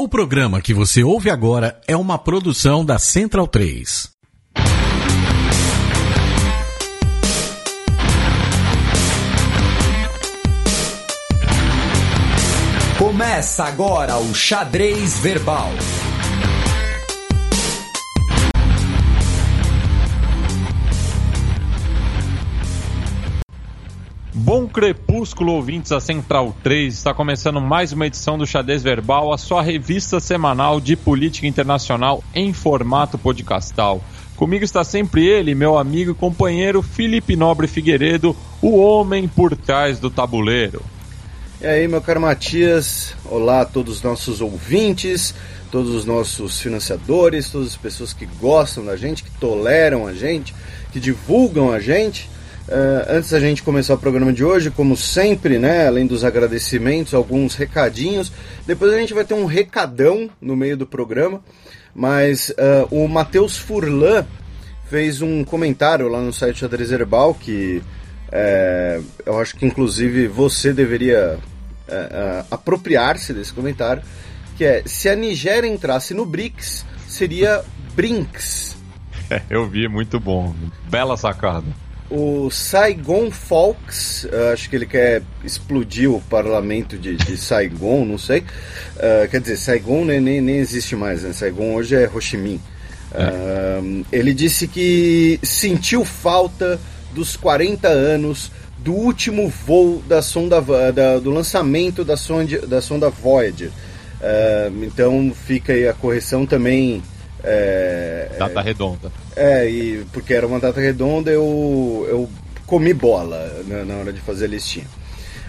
O programa que você ouve agora é uma produção da Central 3. Começa agora o Xadrez Verbal. Bom crepúsculo, ouvintes da Central 3. Está começando mais uma edição do Xadrez Verbal, a sua revista semanal de política internacional em formato podcastal. Comigo está sempre ele, meu amigo e companheiro Felipe Nobre Figueiredo, o homem por trás do tabuleiro. E aí, meu caro Matias, olá a todos os nossos ouvintes, todos os nossos financiadores, todas as pessoas que gostam da gente, que toleram a gente, que divulgam a gente. Uh, antes da gente começar o programa de hoje, como sempre, né, além dos agradecimentos, alguns recadinhos. Depois a gente vai ter um recadão no meio do programa, mas uh, o Matheus Furlan fez um comentário lá no site Xadrez Herbal que é, eu acho que inclusive você deveria é, apropriar-se desse comentário, que é se a Nigéria entrasse no BRICS, seria BRINCS. É, eu vi, muito bom. Bela sacada o Saigon Folks, uh, acho que ele quer explodir o parlamento de, de Saigon, não sei. Uh, quer dizer, Saigon nem, nem, nem, existe mais, né? Saigon hoje é Ho Chi Minh. Uh, ele disse que sentiu falta dos 40 anos do último voo da sonda da, do lançamento da sonda, da sonda Voyager. então fica aí a correção também é, data redonda. É, e porque era uma data redonda, eu, eu comi bola né, na hora de fazer a listinha.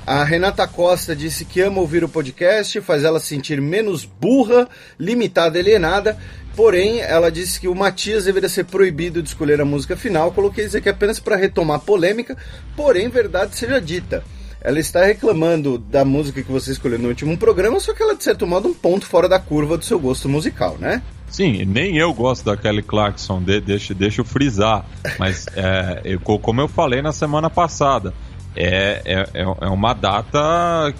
A Renata Costa disse que ama ouvir o podcast, faz ela sentir menos burra, limitada, alienada. Porém, ela disse que o Matias deveria ser proibido de escolher a música final. Coloquei isso aqui apenas para retomar a polêmica, porém, verdade seja dita. Ela está reclamando da música que você escolheu no último programa, só que ela, de certo modo, um ponto fora da curva do seu gosto musical, né? Sim, nem eu gosto da Kelly Clarkson, de, deixa, deixa eu frisar. Mas, é, eu, como eu falei na semana passada, é, é, é, é uma data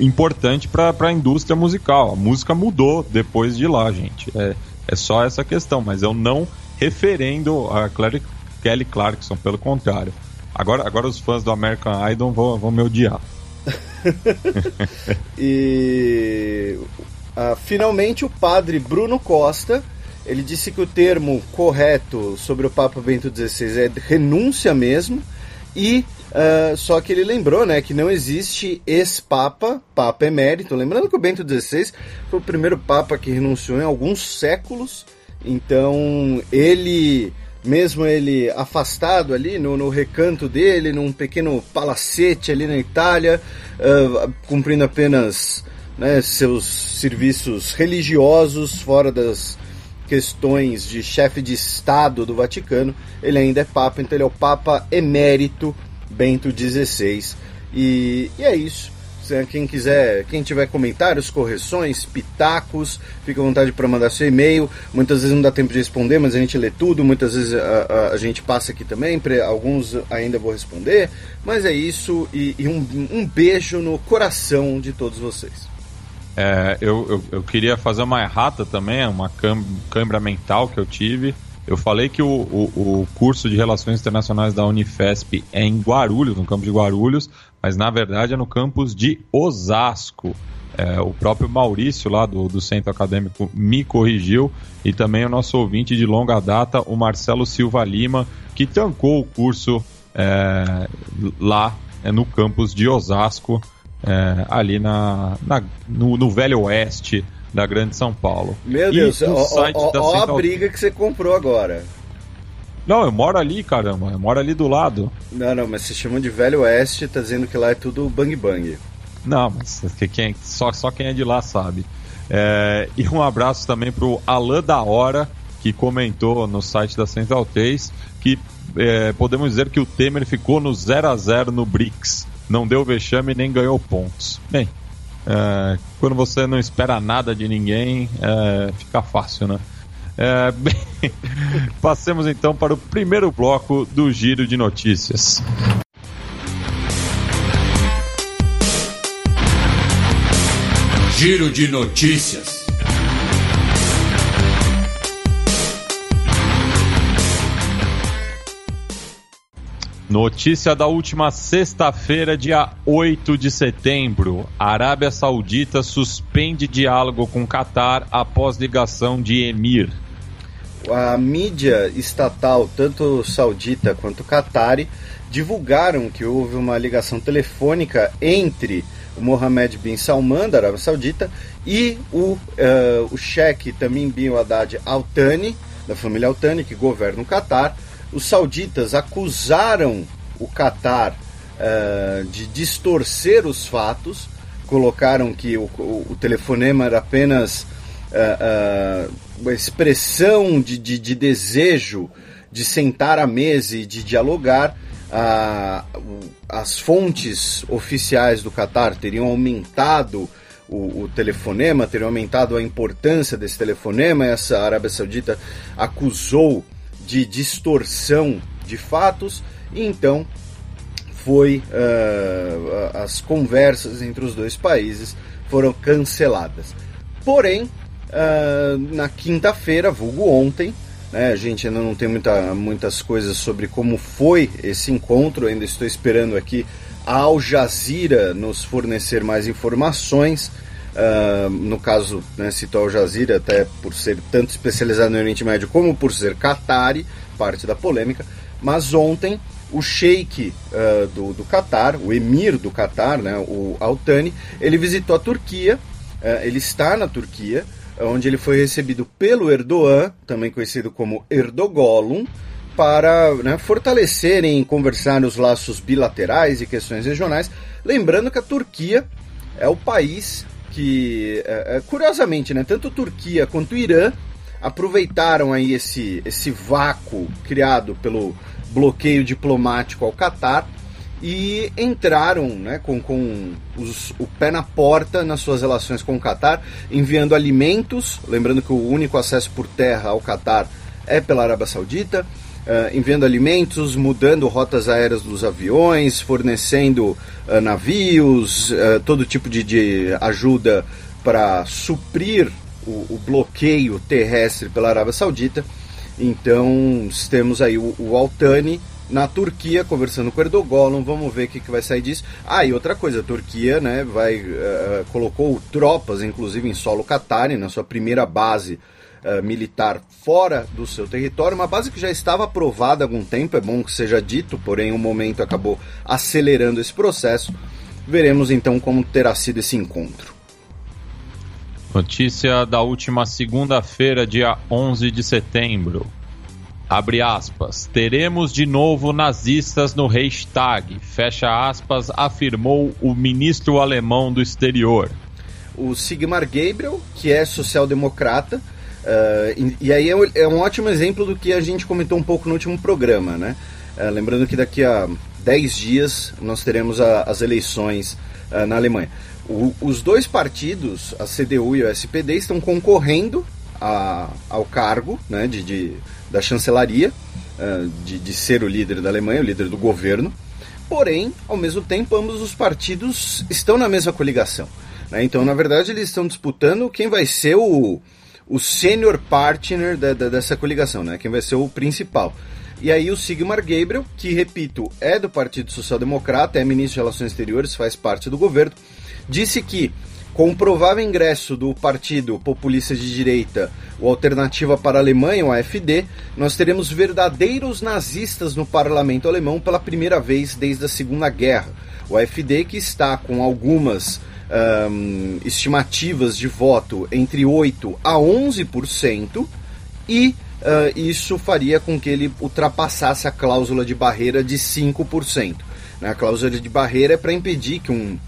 importante para a indústria musical. A música mudou depois de lá, gente. É, é só essa questão, mas eu não referendo a Clary, Kelly Clarkson, pelo contrário. Agora, agora os fãs do American Idol vão, vão me odiar. e Uh, finalmente, o padre Bruno Costa ele disse que o termo correto sobre o Papa Bento XVI é renúncia mesmo, e uh, só que ele lembrou né, que não existe ex-papa, papa emérito. Lembrando que o Bento XVI foi o primeiro papa que renunciou em alguns séculos, então ele, mesmo ele afastado ali no, no recanto dele, num pequeno palacete ali na Itália, uh, cumprindo apenas né, seus serviços religiosos fora das questões de chefe de Estado do Vaticano, ele ainda é Papa, então ele é o Papa emérito Bento XVI. E, e é isso. Quem quiser, quem tiver comentários, correções, pitacos, fica à vontade para mandar seu e-mail. Muitas vezes não dá tempo de responder, mas a gente lê tudo. Muitas vezes a, a, a gente passa aqui também, alguns ainda vou responder. Mas é isso e, e um, um beijo no coração de todos vocês. É, eu, eu, eu, queria fazer uma errata também, uma câimbra mental que eu tive. Eu falei que o, o, o, curso de Relações Internacionais da Unifesp é em Guarulhos, no campus de Guarulhos, mas na verdade é no campus de Osasco. É, o próprio Maurício, lá do, do Centro Acadêmico, me corrigiu, e também o nosso ouvinte de longa data, o Marcelo Silva Lima, que tancou o curso é, lá é, no campus de Osasco é, ali na, na no, no, Velho Oeste da Grande São Paulo. Meu e Deus, ó, a briga que você comprou agora. Não, eu moro ali, caramba, eu moro ali do lado. Não, não, mas se chama de Velho Oeste, tá dizendo que lá é tudo bang bang. Não, mas quem, só, só quem é de lá sabe. É, e um abraço também pro Alain da Hora, que comentou no site da Central 3 que é, podemos dizer que o Temer ficou no 0 a 0 no BRICS não deu vexame nem ganhou pontos. Bem, é, quando você não espera nada de ninguém, é, fica fácil, né? É, bem, passemos então para o primeiro bloco do Giro de Notícias. Giro de notícias. Notícia da última sexta-feira, dia 8 de setembro. A Arábia Saudita suspende diálogo com Catar após ligação de Emir. A mídia estatal, tanto saudita quanto catari, divulgaram que houve uma ligação telefônica entre o Mohammed bin Salman, da Arábia Saudita, e o, uh, o cheque Tamim bin Haddad Al Thani, da família Al Thani, que governa o Catar, os sauditas acusaram o Catar uh, de distorcer os fatos, colocaram que o, o, o telefonema era apenas uh, uh, uma expressão de, de, de, desejo de sentar à mesa e de dialogar. as fontes oficiais do Catar teriam aumentado o, o, telefonema, teriam aumentado a importância desse telefonema. Essa Arábia Saudita acusou de distorção de fatos, e então foi uh, as conversas entre os dois países foram canceladas. Porém, uh, na quinta-feira, vulgo ontem, né, a gente ainda não tem muita, muitas coisas sobre como foi esse encontro, ainda estou esperando aqui a Al Jazeera nos fornecer mais informações. Uh, no caso, né, citou Al Jazeera, até por ser tanto especializado no Oriente Médio como por ser Qatari, parte da polêmica. Mas ontem, o sheik uh, do, do Qatar, o emir do Qatar, né, o Altani, ele visitou a Turquia, uh, ele está na Turquia, onde ele foi recebido pelo Erdogan, também conhecido como Erdogolum, para né, fortalecerem conversar os laços bilaterais e questões regionais. Lembrando que a Turquia é o país que, é, é, curiosamente, né, tanto Turquia quanto Irã aproveitaram aí esse, esse vácuo criado pelo bloqueio diplomático ao Catar e entraram né, com, com os, o pé na porta nas suas relações com o Catar, enviando alimentos, lembrando que o único acesso por terra ao Catar é pela Arábia Saudita, uh, enviando alimentos, mudando rotas aéreas dos aviões, fornecendo uh, navios, uh, todo tipo de, de ajuda para suprir o, o, bloqueio terrestre pela Arábia Saudita. Então temos aí o, o Altani na Turquia conversando com Erdogan, vamos ver o que, que vai sair disso. Ah, e outra coisa, a Turquia né, vai, colocou tropas, inclusive em solo Qatari, na sua primeira base uh, militar fora do seu território, uma base que já estava aprovada há algum tempo, é bom que seja dito, porém o um momento acabou acelerando esse processo. Veremos então como terá sido esse encontro. Notícia da última segunda-feira, dia 11 de setembro. Abre aspas. Teremos de novo nazistas no Reichstag. Fecha aspas, afirmou o ministro alemão do exterior. O Sigmar Gabriel, que é social-democrata, uh, e, e, aí é, é, um ótimo exemplo do que a gente comentou um pouco no último programa, né? Uh, lembrando que daqui a 10 dias nós teremos a, as eleições uh, na Alemanha. O, os dois partidos, a CDU e o SPD, estão concorrendo a, ao cargo né, de, de da chancelaria, de, de ser o líder da Alemanha, o líder do governo. Porém, ao mesmo tempo, ambos os partidos estão na mesma coligação. Né? Então, na verdade, eles estão disputando quem vai ser o, o senior partner da, da, dessa coligação, né? quem vai ser o principal. E aí o Sigmar Gabriel, que repito, é do Partido Social Democrata, é ministro de Relações Exteriores, faz parte do governo, disse que com o provável ingresso do partido populista de direita, o Alternativa para a Alemanha, o AfD, nós teremos verdadeiros nazistas no parlamento alemão pela primeira vez desde a Segunda Guerra. O AfD que está com algumas um, estimativas de voto entre 8 a 11% e uh, isso faria com que ele ultrapassasse a cláusula de barreira de 5%. Né? A cláusula de barreira é para impedir que um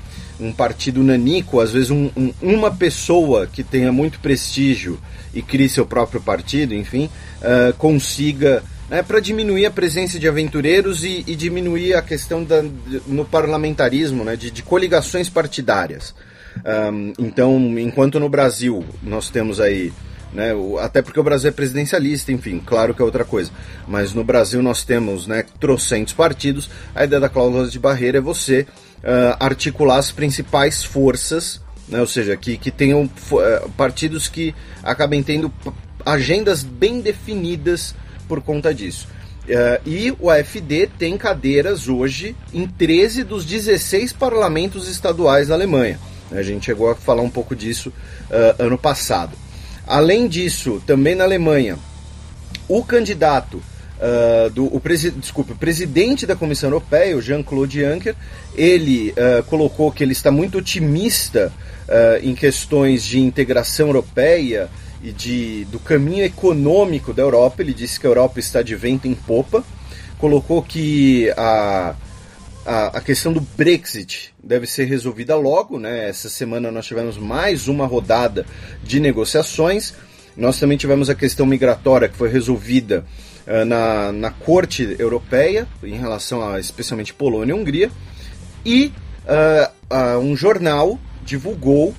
um partido nanico, às vezes um, um, uma pessoa que tenha muito prestígio e crie seu próprio partido, enfim, uh, consiga né, para diminuir a presença de aventureiros e, e diminuir a questão da, no parlamentarismo né, de, de coligações partidárias. Um, então, enquanto no Brasil nós temos aí né, até porque o Brasil é presidencialista, enfim, claro que é outra coisa. Mas no Brasil nós temos né, trocentos partidos. A ideia da cláusula de barreira é você uh, articular as principais forças né? ou seja, que, que tenham uh, partidos que acabem tendo agendas bem definidas por conta disso. Uh, e o AFD tem cadeiras hoje em 13 dos 16 parlamentos estaduais da Alemanha. A gente chegou a falar um pouco disso uh, ano passado. Além disso, também na Alemanha, o candidato Uh, do o presi desculpe, o presidente da Comissão Europeia, o Jean-Claude Juncker, ele uh, colocou que ele está muito otimista uh, em questões de integração europeia e de, do caminho econômico da Europa. Ele disse que a Europa está de vento em popa. Colocou que a, a, a questão do Brexit deve ser resolvida logo. Né? Essa semana nós tivemos mais uma rodada de negociações. Nós também tivemos a questão migratória que foi resolvida uh, na, na Corte Europeia, em relação a especialmente Polônia e Hungria. E uh, uh, um jornal divulgou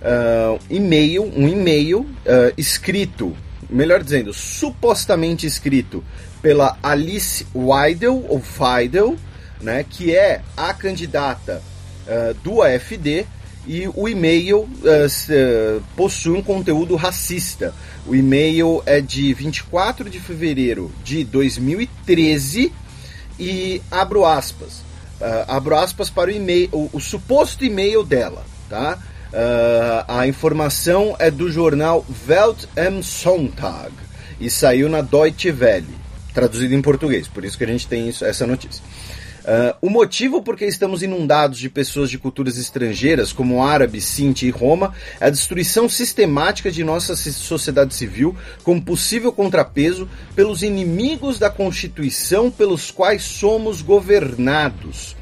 uh, e-mail, um e-mail uh, escrito, melhor dizendo, supostamente escrito pela Alice Weidel, ou Feidel, né, que é a candidata uh, do AFD, e o e-mail uh, possui um conteúdo racista. O e-mail é de 24 de fevereiro de 2013 e abro aspas. Uh, abro aspas para o e-mail, o, o suposto e-mail dela, tá? Uh, a informação é do jornal Welt am Sonntag e saiu na Deutsche Welle, traduzido em português, por isso que a gente tem isso, essa notícia. Uh, o motivo por que estamos inundados de pessoas de culturas estrangeiras, como árabe, sinti e roma, é a destruição sistemática de nossa sociedade civil como possível contrapeso pelos inimigos da Constituição pelos quais somos governados.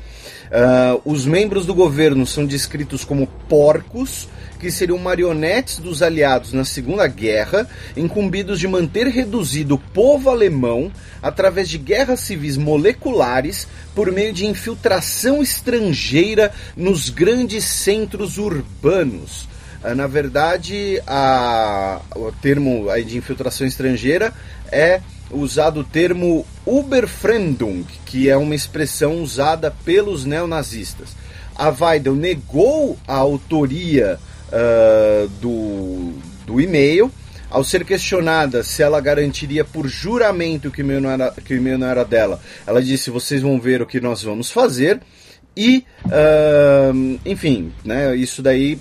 Uh, os membros do governo são descritos como porcos, que seriam marionetes dos aliados na Segunda Guerra, incumbidos de manter reduzido o povo alemão através de guerras civis moleculares por meio de infiltração estrangeira nos grandes centros urbanos. Uh, na verdade, a, o termo de infiltração estrangeira é usado o termo Uberfremdung, que é uma expressão usada pelos neonazistas. A Weidel negou a autoria uh, do, do e-mail. Ao ser questionada se ela garantiria por juramento que o e-mail não era, que o e-mail não era dela, ela disse: Vocês vão ver o que nós vamos fazer. E, uh, enfim, né, isso daí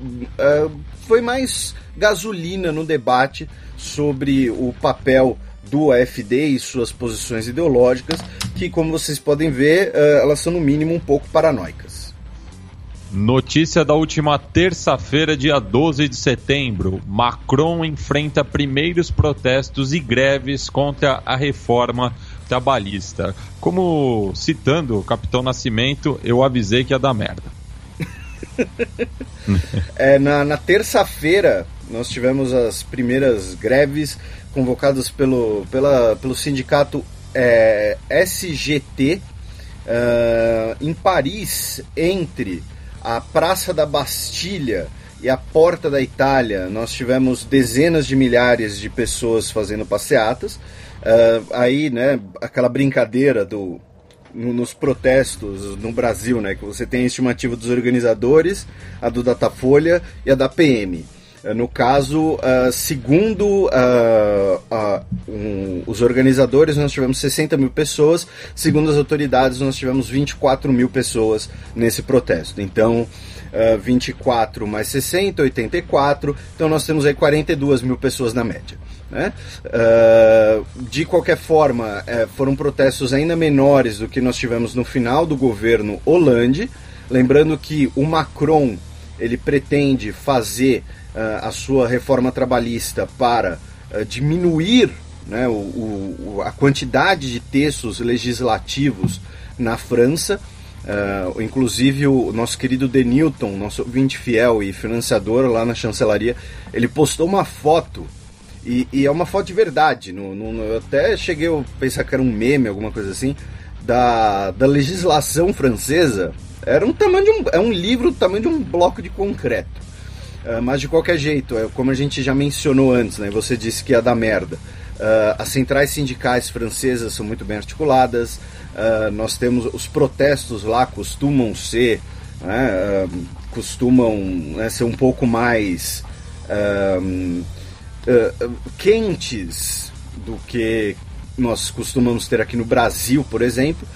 uh, foi mais gasolina no debate sobre o papel do AFD e suas posições ideológicas, que, como vocês podem ver, uh, elas são no mínimo um pouco paranoicas. Notícia da última terça-feira, dia 12 de setembro. Macron enfrenta primeiros protestos e greves contra a reforma trabalhista. Como citando o Capitão Nascimento, eu avisei que ia dar merda. é, na, na terça-feira, nós tivemos as primeiras greves convocadas pelo, pela, pelo sindicato é, SGT uh, ah, em Paris, entre a Praça da Bastilha e a Porta da Itália. Nós tivemos dezenas de milhares de pessoas fazendo passeatas. Uh, aí, né, aquela brincadeira do nos protestos no Brasil, né, que você tem a estimativa dos organizadores, a do Datafolha e a da PM. Eh, no caso, uh, segundo uh, uh, um, os organizadores, nós tivemos 60 mil pessoas, segundo as autoridades, nós tivemos 24 mil pessoas nesse protesto. Então, 24 mais 60, 84, então nós temos aí 42 mil pessoas na média. Né? de qualquer forma, foram protestos ainda menores do que nós tivemos no final do governo Hollande. Lembrando que o Macron ele pretende fazer uh, a sua reforma trabalhista para uh, diminuir né, o, o, a quantidade de textos legislativos na França. Uh, inclusive o nosso querido Denilton, nosso ouvinte fiel e financiador lá na chancelaria, ele postou uma foto e, e é uma foto de verdade. No, no, eu até cheguei a pensar que era um meme, alguma coisa assim, da, da legislação francesa. Era um tamanho de um, é um livro do tamanho de um bloco de concreto. Uh, mas de qualquer jeito, é, como a gente já mencionou antes, né, você disse que ia dar merda. Uh, as centrais sindicais francesas são muito bem articuladas, uh, nós temos os protestos lá costumam ser né, costumam né, ser um pouco mais uh, uh, quentes do que nós costumamos ter aqui no Brasil, por exemplo,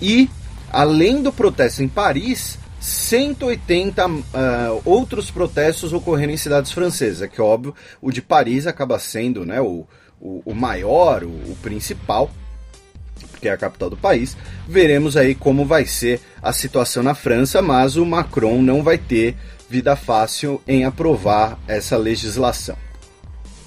e além do protesto em Paris, 180 uh, outros protestos ocorreram em cidades francesas. É que óbvio, o de Paris acaba sendo né, o, o, o maior, o, o principal, que é a capital do país. Veremos aí como vai ser a situação na França, mas o Macron não vai ter vida fácil em aprovar essa legislação.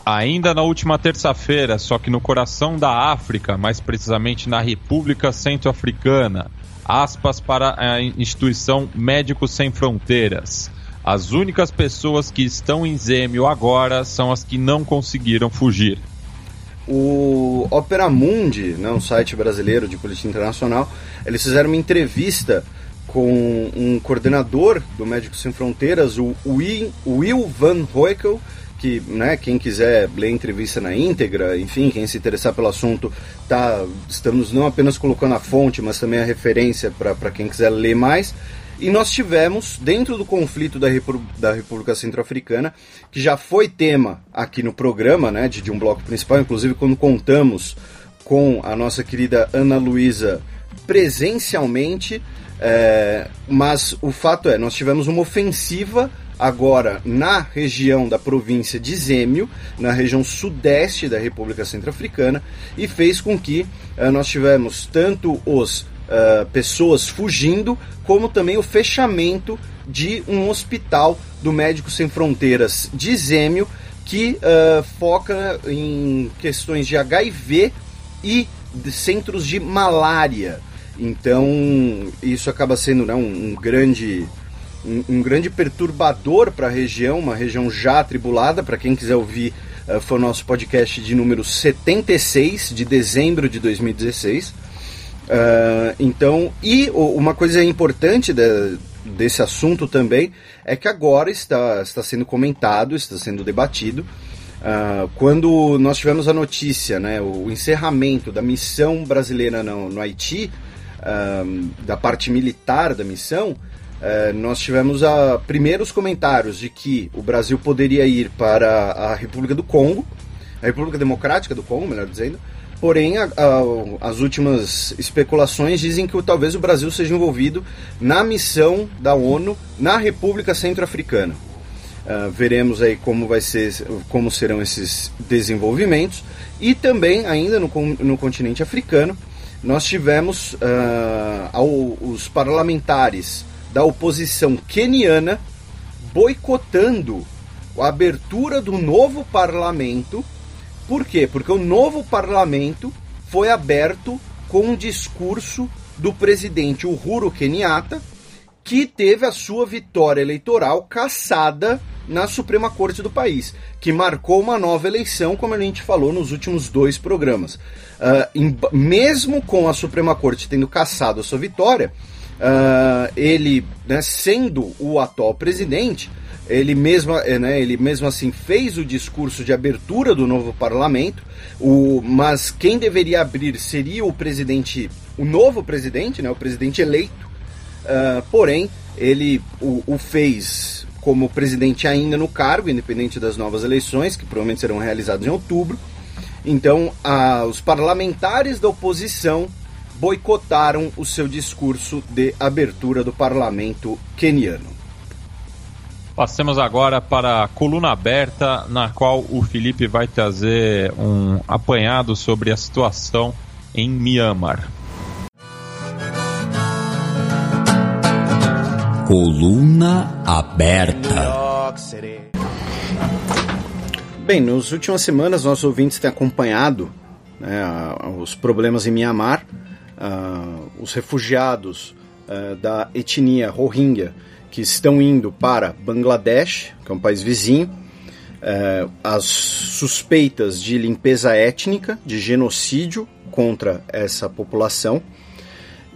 Ainda na última terça-feira, só que no coração da África, mais precisamente na República Centro-Africana, aspas para a instituição Médicos Sem Fronteiras. As únicas pessoas que estão em Zêmio agora são as que não conseguiram fugir. O Opera Mundi, né, um site brasileiro de política internacional, eles fizeram uma entrevista com um coordenador do Médicos Sem Fronteiras, o Will Van Hoekel, que né, quem quiser ler a entrevista na íntegra, enfim, quem se interessar pelo assunto, tá, estamos não apenas colocando a fonte, mas também a referência para quem quiser ler mais. E nós tivemos, dentro do conflito da, da República Centro-Africana, que já foi tema aqui no programa, né, de, de um bloco principal, inclusive quando contamos com a nossa querida Ana Luísa presencialmente, é, mas o fato é, nós tivemos uma ofensiva agora na região da província de Zêmio, na região sudeste da República Centro-Africana, e fez com que uh, nós tivemos tanto os uh, pessoas fugindo, como também o fechamento de um hospital do Médicos Sem Fronteiras de Zêmio, que uh, foca em questões de HIV e de centros de malária. Então, isso acaba sendo né, um, um grande um, um grande perturbador para a região, uma região já atribulada. Para quem quiser ouvir, uh, foi o nosso podcast de número 76, de dezembro de 2016. Uh, eh, então, e uma coisa importante de, desse assunto também é que agora está, está sendo comentado, está sendo debatido. Uh, quando nós tivemos a notícia, né, o encerramento da missão brasileira no, no Haiti, uh, da parte militar da missão, é, nós tivemos a, primeiros comentários de que o Brasil poderia ir para a República do Congo, a República Democrática do Congo, melhor dizendo, porém a, a, as últimas especulações dizem que talvez o Brasil seja envolvido na missão da ONU na República Centro-Africana. Uh, veremos aí como vai ser, como serão esses desenvolvimentos e também ainda no, no continente africano nós tivemos uh, ao, os parlamentares da oposição queniana boicotando a abertura do novo parlamento. Por quê? Porque o novo parlamento foi aberto com um discurso do presidente Uhuru Kenyatta, que teve a sua vitória eleitoral cassada na Suprema Corte do país, que marcou uma nova eleição, como a gente falou nos últimos dois programas. Uh, em, mesmo com a Suprema Corte tendo cassado a sua vitória, uh, ele, né, sendo o atual presidente, ele mesmo, eh, né, ele mesmo assim fez o discurso de abertura do novo parlamento, o, mas quem deveria abrir seria o presidente, o novo presidente, né, o presidente eleito, uh, porém ele o, o, fez como presidente ainda no cargo, independente das novas eleições, que provavelmente serão realizadas em outubro. Então, uh, os parlamentares da oposição boicotaram o seu discurso de abertura do parlamento queniano. Passemos agora para a coluna aberta, na qual o Felipe vai trazer um apanhado sobre a situação em Myanmar. Coluna aberta. Bem, nas últimas semanas, nossos ouvintes têm acompanhado né, os problemas em Myanmar uh, os refugiados uh, da etnia Rohingya que estão indo para Bangladesh, que é um país vizinho, uh, as suspeitas de limpeza étnica, de genocídio contra essa população.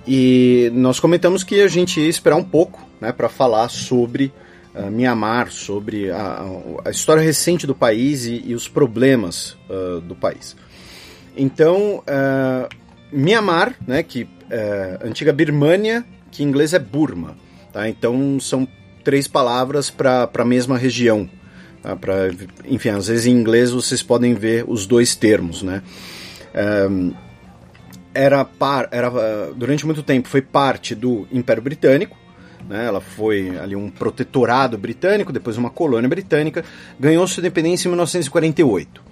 E nós comentamos que a gente ia esperar um pouco né, para falar sobre uh, Myanmar, sobre a, a, história recente do país e, e os problemas uh, do país. Então, uh, Myanmar, né, que é antiga Birmânia, que em inglês é Burma, tá? Então são três palavras para a mesma região. Tá? Pra, enfim, às vezes em inglês vocês podem ver os dois termos, né? Era, par, era durante muito tempo foi parte do Império Britânico, né? ela foi ali um protetorado britânico, depois uma colônia britânica, ganhou sua independência em 1948.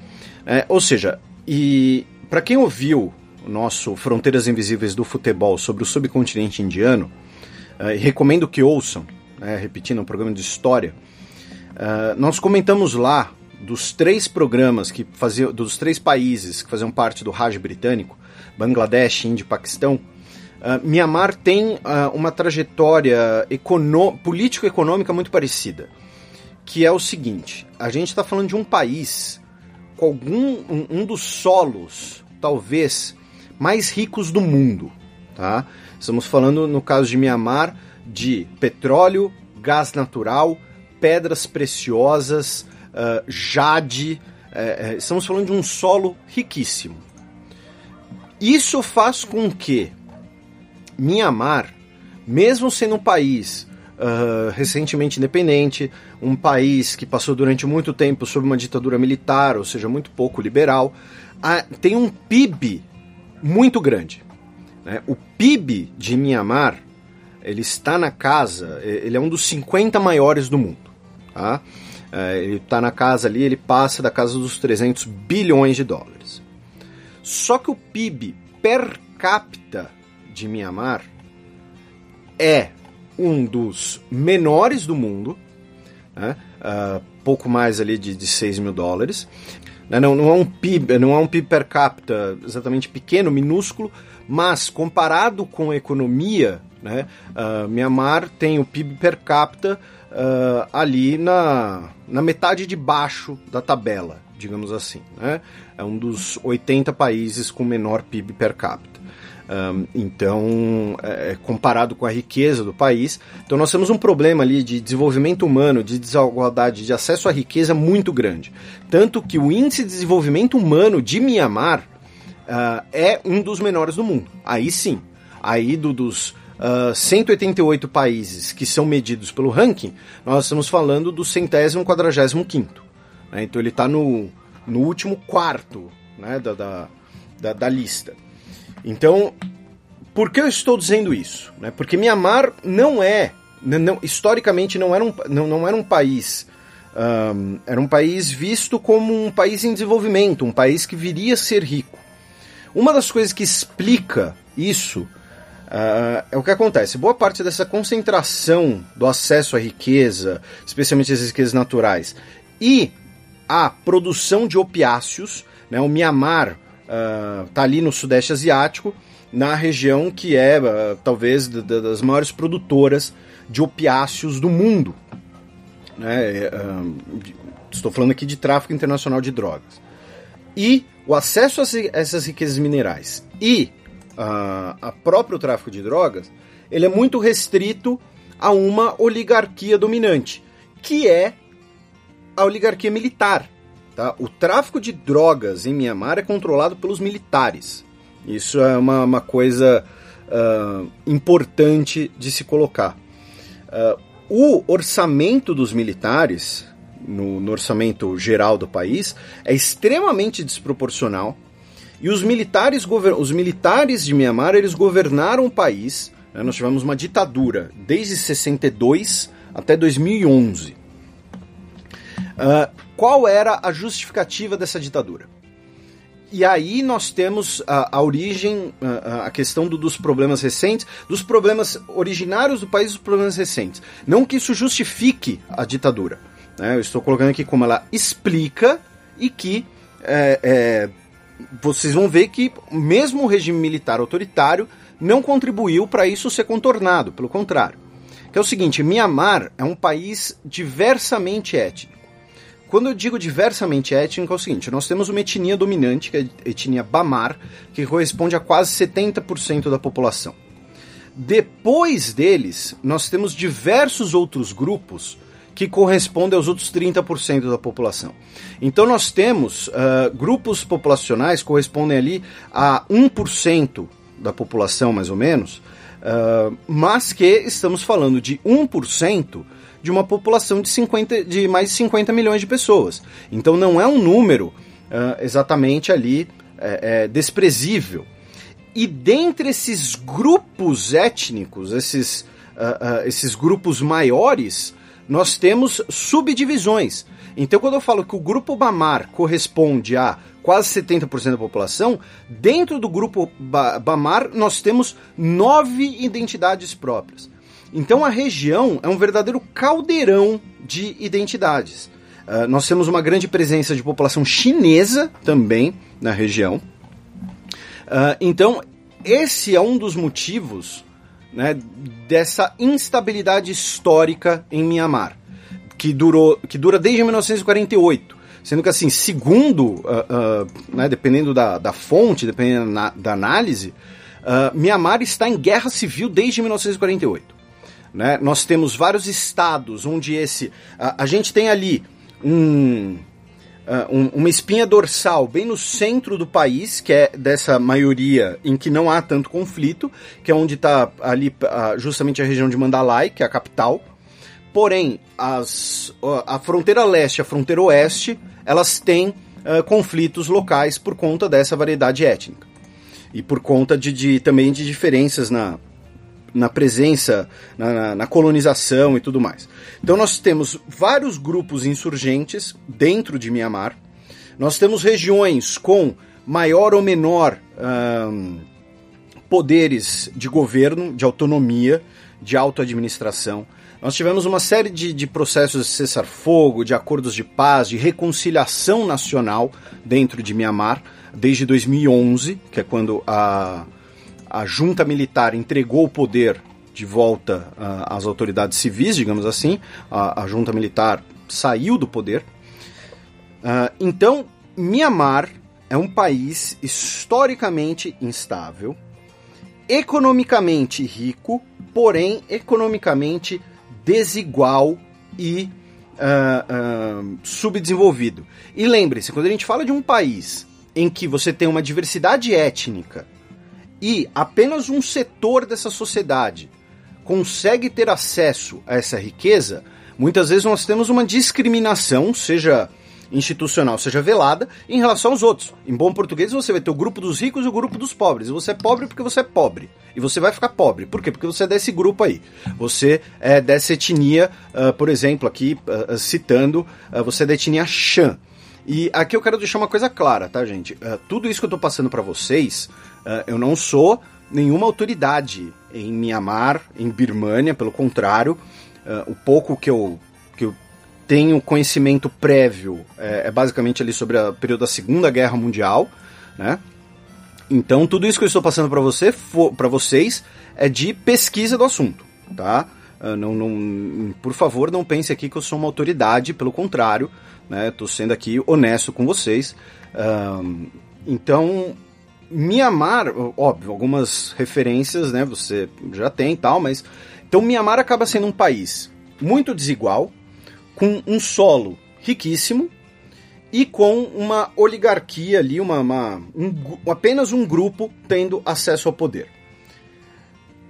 É, ou seja, e para quem ouviu o nosso Fronteiras Invisíveis do Futebol sobre o subcontinente indiano, uh, recomendo que ouçam, né, repetindo um programa de história, uh, nós comentamos lá dos três programas que faziam, dos três países que faziam parte do Raj britânico, Bangladesh, Índia e Paquistão, uh, Myanmar tem uh, uma trajetória político-econômica muito parecida, que é o seguinte: a gente está falando de um país com algum um, um, dos solos, talvez mais ricos do mundo, tá? Estamos falando no caso de Myanmar de petróleo, gás natural, pedras preciosas, uh, jade. Uh, estamos falando de um solo riquíssimo. Isso faz com que Mianmar, mesmo sendo um país uh, recentemente independente, um país que passou durante muito tempo sob uma ditadura militar, ou seja, muito pouco liberal, uh, tem um PIB muito grande. Né? O PIB de Mianmar ele está na casa, ele é um dos 50 maiores do mundo. Tá? Uh, ele está na casa ali, ele passa da casa dos 300 bilhões de dólares. Só que o PIB per capita de Mianmar é um dos menores do mundo, né? uh, pouco mais ali de, de 6 mil dólares. Né? Não, não, é um PIB, não é um PIB per capita exatamente pequeno, minúsculo, mas comparado com a economia, né? Uh, Mianmar tem o PIB per capita uh, ali na, na metade de baixo da tabela digamos assim. Né? É um dos 80 países com menor PIB per capita. Um, então, é, é, comparado com a riqueza do país, então nós temos um problema ali de desenvolvimento humano, de desigualdade, de acesso à riqueza muito grande. Tanto que o índice de desenvolvimento humano de Mianmar uh, é um dos menores do mundo. Aí sim, aí do, dos uh, ah, 188 países que são medidos pelo ranking, nós estamos falando do centésimo quadragésimo quinto. Né? Então ele está no, no último quarto né, da, da, da, da, lista. Então, por que eu estou dizendo isso? Né? Porque Mianmar não é, não, historicamente não era um, não, não era um país, um, era um país visto como um país em desenvolvimento, um país que viria a ser rico. Uma das coisas que explica isso uh, é o que acontece. Boa parte dessa concentração do acesso à riqueza, especialmente as riquezas naturais, e a produção de opiáceos. Né? O Mianmar uh, ali no Sudeste Asiático, na região que é uh, talvez das maiores produtoras de opiáceos do mundo. Né? Uh, estou falando aqui de tráfico internacional de drogas. E o acesso a essas riquezas minerais e uh, a próprio tráfico de drogas, ele é muito restrito a uma oligarquia dominante, que é a oligarquia militar. Tá? O tráfico de drogas em Myanmar é controlado pelos militares. Isso é uma, uma coisa uh, importante de se colocar. Uh, o orçamento dos militares, no, no, orçamento geral do país, é extremamente desproporcional. E os militares, os militares de Myanmar eles governaram o país. Né? Nós tivemos uma ditadura desde 62 até 2011. Uh, qual era a justificativa dessa ditadura? E aí nós temos a, a origem, a, a questão do, dos problemas recentes, dos problemas originários do país, dos problemas recentes. Não que isso justifique a ditadura. Né? Eu estou colocando aqui como ela explica e que é, é, vocês vão ver que mesmo o regime militar autoritário não contribuiu para isso ser contornado, pelo contrário. Que é o seguinte, Mianmar é um país diversamente étnico. Quando eu digo diversamente étnico, é o seguinte: nós temos uma etnia dominante, que é a etnia Bamar, que corresponde a quase 70% da população. Depois deles, nós temos diversos outros grupos que correspondem aos outros 30% da população. Então nós temos uh, grupos populacionais que correspondem ali a 1% da população, mais ou menos, uh, mas que estamos falando de 1% de uma população de, 50, de mais de 50 milhões de pessoas. Então não é um número uh, exatamente ali é, é, desprezível. E dentre esses grupos étnicos, esses, uh, uh, esses grupos maiores, nós temos subdivisões. Então, quando eu falo que o grupo Bamar corresponde a quase 70% da população, dentro do grupo ba Bamar nós temos nove identidades próprias. Então, a região é um verdadeiro caldeirão de identidades. Uh, nós temos uma grande presença de população chinesa também na região. Uh, então, esse é um dos motivos né, dessa instabilidade histórica em Mianmar que durou, que dura desde 1948. Sendo que, assim, segundo, uh, uh, né, dependendo da, da fonte, dependendo na, da análise, uh, Mianmar está em guerra civil desde 1948. Né? Nós temos vários estados onde esse. a gente tem ali um, um, uma espinha dorsal bem no centro do país, que é dessa maioria em que não há tanto conflito, que é onde está ali justamente a região de Mandalay, que é a capital Porém, as, a fronteira leste e a fronteira oeste, elas têm uh, conflitos locais por conta dessa variedade étnica. E por conta de, de também de diferenças na, na presença, na, na, colonização e tudo mais. Então nós temos vários grupos insurgentes dentro de Mianmar. Nós temos regiões com maior ou menor um, poderes de governo, de autonomia, de autoadministração. Nós tivemos uma série de, de processos de cessar-fogo, de acordos de paz, de reconciliação nacional dentro de Mianmar, desde 2011, que é quando a, a junta militar entregou o poder de volta uh, às autoridades civis, digamos assim. A, a junta militar saiu do poder. Uh, então, Mianmar é um país historicamente instável, economicamente rico, porém economicamente desigual e uh, subdesenvolvido. E lembre-se, quando a gente fala de um país em que você tem uma diversidade étnica e apenas um setor dessa sociedade consegue ter acesso a essa riqueza, muitas vezes nós temos uma discriminação, seja institucional seja velada em relação aos outros. Em bom português, você vai ter o grupo dos ricos e o grupo dos pobres. E você é pobre porque você é pobre. E você vai ficar pobre. Por quê? Porque você é desse grupo aí. Você é dessa etnia, uh, por exemplo, aqui uh, citando, uh, você é da etnia Shan. E aqui eu quero deixar uma coisa clara, tá, gente? tudo isso que eu tô passando para vocês, eu não sou nenhuma autoridade em Mianmar, em Birmânia, pelo contrário. o pouco que eu, que eu tenho conhecimento prévio, é, é basicamente ali sobre o período da Segunda Guerra Mundial, né? Então, tudo isso que eu estou passando para você, para vocês, é de pesquisa do assunto, tá? Uh, não, não, por favor, não pense aqui que eu sou uma autoridade, pelo contrário, né? Estou sendo aqui honesto com vocês. Uh, então, Mianmar, óbvio, algumas referências, né? Você já tem e tal, mas então Mianmar acaba sendo um país muito desigual, com um solo riquíssimo e com uma oligarquia ali, uma, uma um, apenas um grupo tendo acesso ao poder.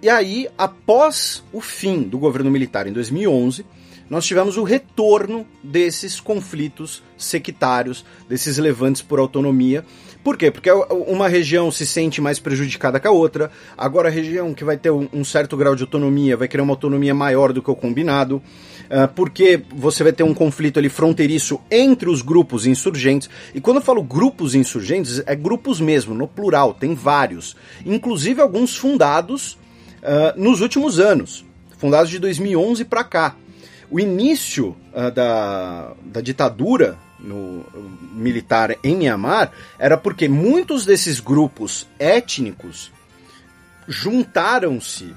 E aí, após o fim do governo militar em 2011, nós tivemos o retorno desses conflitos sectários, desses levantes por autonomia. Por quê? Porque uma região se sente mais prejudicada que a outra, agora a região que vai ter um certo grau de autonomia vai querer uma autonomia maior do que o combinado. Uh, porque você vai ter um conflito ali fronteiriço entre os grupos insurgentes. E quando eu falo grupos insurgentes, é grupos mesmo, no plural, tem vários. Inclusive alguns fundados uh, nos últimos anos, fundados de 2011 para cá. O início uh, da, da ditadura no, militar em Myanmar era porque muitos desses grupos étnicos juntaram-se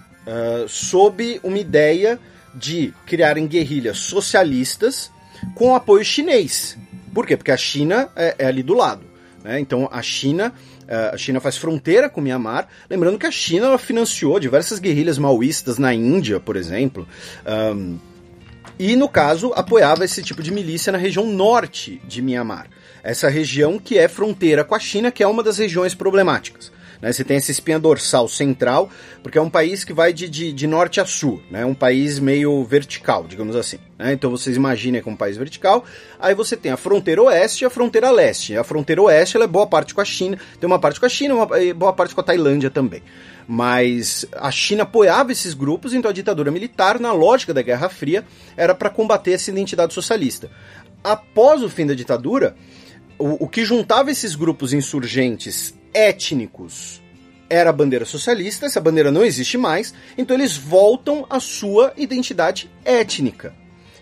sob uma ideia de criarem guerrilhas socialistas com apoio chinês. Por quê? Porque a China é, é ali do lado. Né? Então a China é, a China faz fronteira com Myanmar. Lembrando que a China financiou diversas guerrilhas maoístas na Índia, por exemplo. Um, e, no caso, apoiava esse tipo de milícia na região norte de Myanmar. Essa região que é fronteira com a China, que é uma das regiões problemáticas. Né? Você tem essa espinha dorsal central, porque é um país que vai de, de, de norte a sul, né? um país meio vertical, digamos assim. Né? Então vocês imaginem que é um país vertical. Aí você tem a fronteira oeste e a fronteira leste. A fronteira oeste ela é boa parte com a China, tem uma parte com a China e boa parte com a Tailândia também. Mas a China apoiava esses grupos, então a ditadura militar, na lógica da Guerra Fria, era para combater essa identidade socialista. Após o fim da ditadura, o, o que juntava esses grupos insurgentes étnicos era a bandeira socialista, essa bandeira não existe mais, então eles voltam à sua identidade étnica.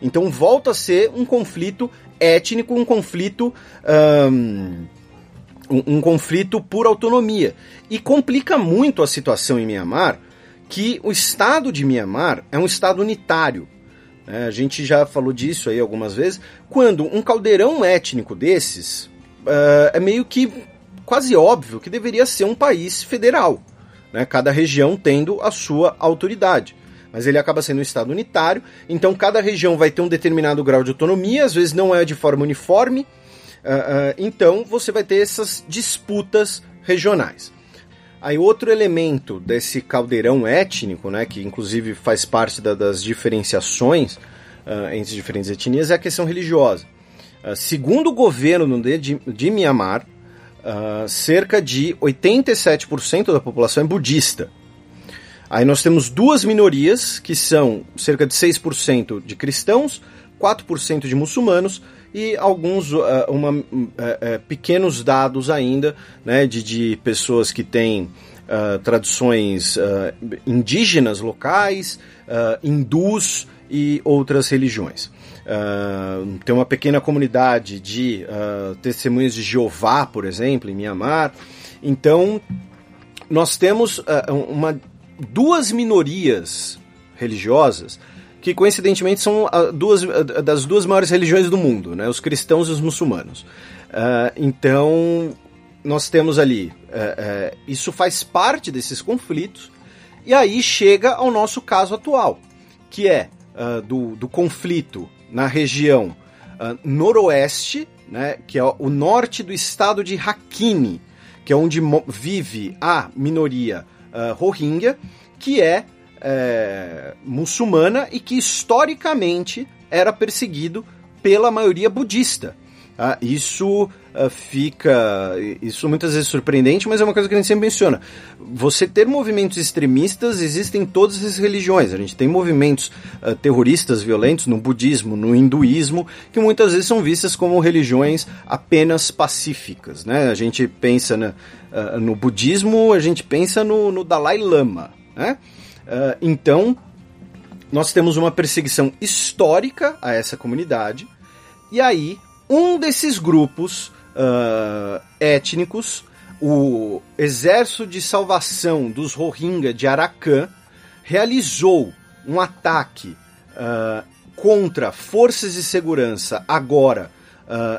Então volta a ser um conflito étnico, um conflito. Um, um, conflito por autonomia. E complica muito a situação em Mianmar que o Estado de Mianmar é um Estado unitário. É, a gente já falou disso aí algumas vezes. Quando um caldeirão étnico desses uh, é meio que quase óbvio que deveria ser um país federal, né? cada região tendo a sua autoridade. Mas ele acaba sendo um Estado unitário, então cada região vai ter um determinado grau de autonomia, às vezes não é de forma uniforme, uh, uh, então você vai ter essas disputas regionais. Aí outro elemento desse caldeirão étnico, né, que inclusive faz parte da, das diferenciações uh, entre diferentes etnias, é a questão religiosa. Uh, segundo o governo de, de, de Myanmar, uh, cerca de 87% da população é budista. Aí nós temos duas minorias, que são cerca de 6% de cristãos, 4% de muçulmanos e alguns uh, uma, uh, uh, pequenos dados ainda né, de, de pessoas que têm tradições indígenas locais, hindus e outras religiões. Tem uma pequena comunidade de testemunhas de Jeová, por exemplo, em Mianmar. Então, nós temos uma, duas minorias religiosas que coincidentemente são duas, das duas maiores religiões do mundo, né? os cristãos e os muçulmanos. Uh, então, nós temos ali, uh, uh, isso faz parte desses conflitos, e aí chega ao nosso caso atual, que é do, do conflito na região noroeste, né, que é o norte do estado de Rakhine, que é onde vive a minoria Rohingya, que é é, muçulmana e que historicamente era perseguido pela maioria budista. Ah, isso uh, fica. Isso muitas vezes surpreendente, mas é uma coisa que a gente sempre menciona. Você ter movimentos extremistas existem em todas as religiões. A gente tem movimentos uh, terroristas violentos no budismo, no hinduísmo, que muitas vezes são vistas como religiões apenas pacíficas. Né? A gente pensa na, uh, no budismo, a gente pensa no, no Dalai Lama. Né? Então, nós temos uma perseguição histórica a essa comunidade, e aí um desses grupos uh, étnicos, o Exército de Salvação dos Rohingya de Arakan, realizou um ataque uh, contra forças de segurança agora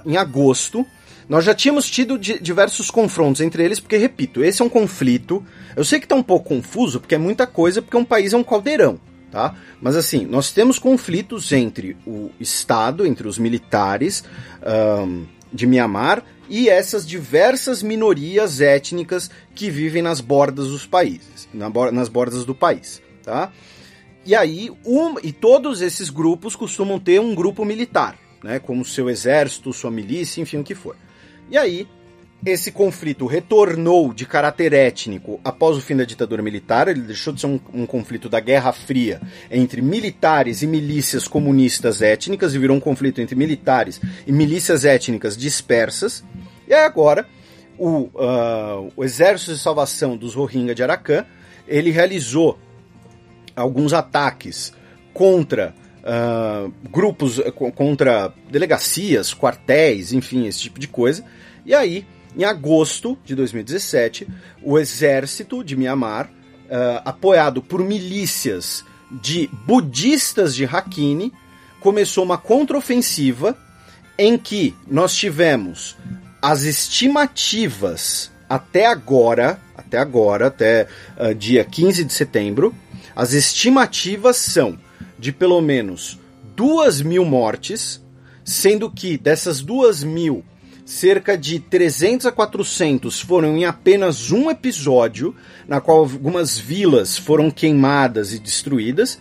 em agosto nós já tínhamos tido diversos confrontos entre eles, porque, repito, esse é um conflito. Eu sei que está um pouco confuso, porque é muita coisa, porque um país é um caldeirão, tá? Mas assim, nós temos conflitos entre o Estado, entre os militares um, de Mianmar e essas diversas minorias étnicas que vivem nas bordas dos países, na, nas bordas do país, tá? E aí, um, e todos esses grupos costumam ter um grupo militar, né, como seu exército, sua milícia, enfim, o que for. E aí, esse conflito retornou de caráter étnico após o fim da ditadura militar, ele deixou de ser um, um, conflito da Guerra Fria entre militares e milícias comunistas étnicas e virou um conflito entre militares e milícias étnicas dispersas. E agora, o, uh, o Exército de Salvação dos Rohingya de Arakan, ele realizou alguns ataques contra uh, grupos, contra delegacias, quartéis, enfim, esse tipo de coisa, e aí, em agosto de 2017, o exército de Myanmar, uh, apoiado por milícias de budistas de Rakhine, começou uma contraofensiva em que nós tivemos as estimativas até agora, até agora, até uh, dia 15 de setembro, as estimativas são de pelo menos duas mil mortes, sendo que dessas duas mil cerca de 300 a 400 foram em apenas um episódio, na qual algumas vilas foram queimadas e destruídas,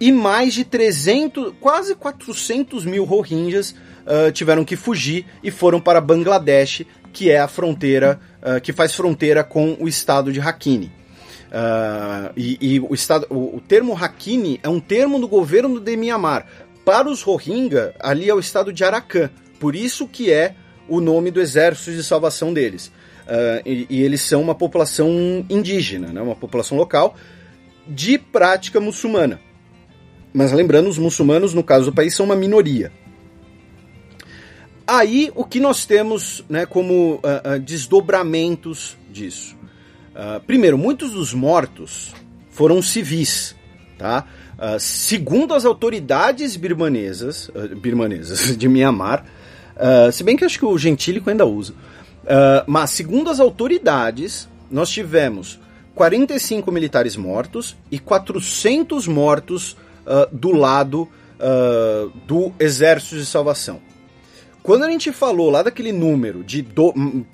e mais de 300, quase 400 mil Rohingyas uh, tiveram que fugir e foram para Bangladesh, que é a fronteira, uh, que faz fronteira com o estado de Rakhine. Uh, e, e, o, estado, o, o termo Rakhine é um termo do governo de Myanmar. Para os Rohingya, ali é o estado de Arakan. Por isso que é o nome do exército de salvação deles. Uh, e, e, eles são uma população indígena, né, uma população local de prática muçulmana. Mas lembrando, os muçulmanos, no caso do país, são uma minoria. Aí o que nós temos né, como uh, uh, desdobramentos disso? Primeiro, muitos dos mortos foram civis, tá? segundo as autoridades birmanesas, birmanesas de Myanmar, se bem que acho que o gentílico ainda usa, mas segundo as autoridades, nós tivemos 45 militares mortos e 400 mortos do lado do Exército de Salvação. Quando a gente falou lá daquele número de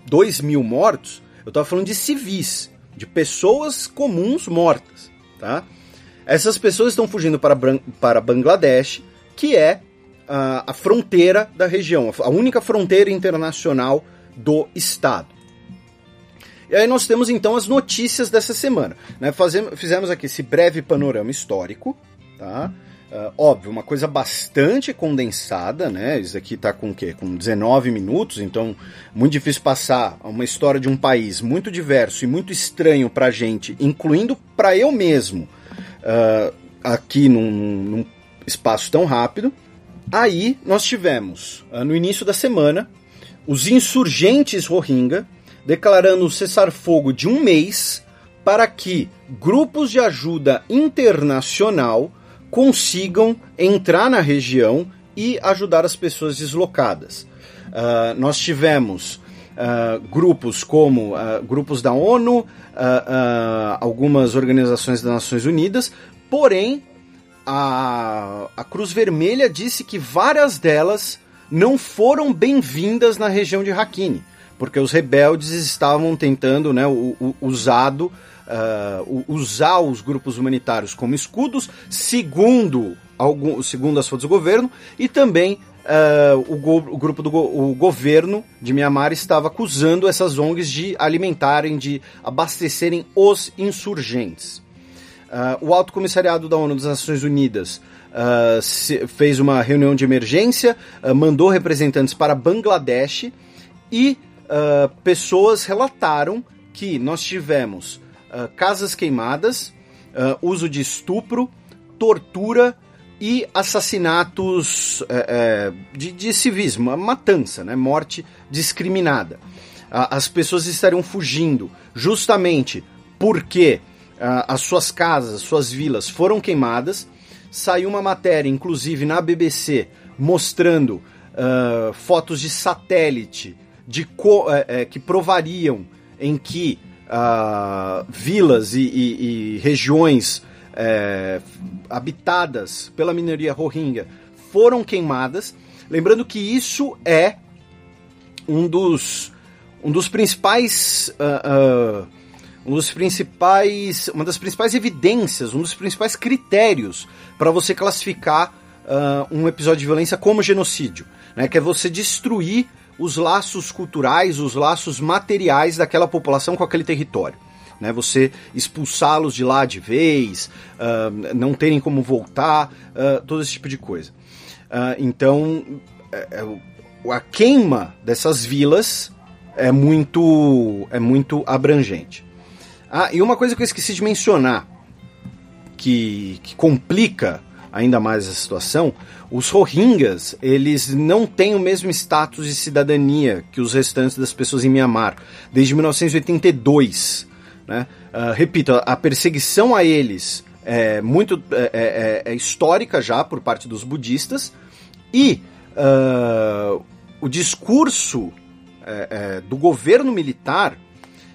2 mil mortos, eu estava falando de civis, de pessoas comuns mortas, tá? Essas pessoas estão fugindo para, para Bangladesh, que é a, a fronteira da região, a única fronteira internacional do estado. E aí nós temos então as notícias dessa semana. Né? Fazemos, fizemos aqui esse breve panorama histórico, tá? Uh, óbvio, uma coisa bastante condensada, né? Isso aqui tá com o quê? Com 19 minutos, então muito difícil passar uma história de um país muito diverso e muito estranho pra gente, incluindo pra eu mesmo, uh, aqui num, num, espaço tão rápido. Aí nós tivemos, uh, no início da semana, os insurgentes Rohingya declarando cessar-fogo de um mês para que grupos de ajuda internacional consigam entrar na região e ajudar as pessoas deslocadas. Uh, nós tivemos uh, grupos como uh, grupos da ONU, algumas organizações das Nações Unidas, porém a, a Cruz Vermelha disse que várias delas não foram bem-vindas na região de Rakhine, porque os rebeldes estavam tentando, né, o, o usado uh, usar os grupos humanitários como escudos, segundo, algum, segundo as fontes do governo, e também uh, o, go, o, grupo do go, o governo de Mianmar estava acusando essas ONGs de alimentarem, de abastecerem os insurgentes. Uh, o Alto Comissariado da ONU das Nações Unidas Uh, se, fez uma reunião de emergência, uh, mandou representantes para Bangladesh e pessoas relataram que nós tivemos casas queimadas, uso de estupro, tortura e assassinatos uh, de, de civis, uma matança, né? morte discriminada. as pessoas estariam fugindo justamente porque as suas casas, suas vilas foram queimadas. Saiu uma matéria, inclusive na BBC, mostrando fotos de satélite de eh, eh, que provariam em que uh, vilas e, e, e regiões é, habitadas pela minoria Rohingya foram queimadas. Lembrando que isso é um dos, um dos principais. Um dos principais, uma das principais evidências, um dos principais critérios para você classificar uh, um episódio de violência como genocídio, né? Que é você destruir os laços culturais, os laços materiais daquela população com aquele território. Né, você expulsá-los de lá de vez, uh, não terem como voltar, uh, todo esse tipo de coisa. Uh, então, é, é, a queima dessas vilas é muito, é muito abrangente. Ah, e uma coisa que eu esqueci de mencionar, que, que complica ainda mais a situação, os Rohingyas, eles não têm o mesmo status de cidadania que os restantes das pessoas em Myanmar, desde 1982. Né? Uh, repito, a perseguição a eles é muito é, é, é, histórica já por parte dos budistas e uh, o discurso é, é, do governo militar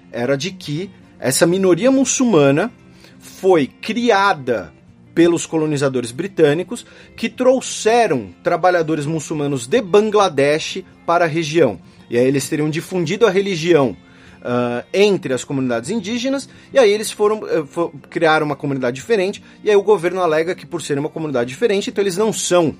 era de que essa minoria muçulmana foi criada pelos colonizadores britânicos que trouxeram trabalhadores muçulmanos de Bangladesh para a região. E aí eles teriam difundido a religião uh, entre as comunidades indígenas, e aí eles foram uh, for, criar uma comunidade diferente, e aí o governo alega que por serem uma comunidade diferente, então eles não são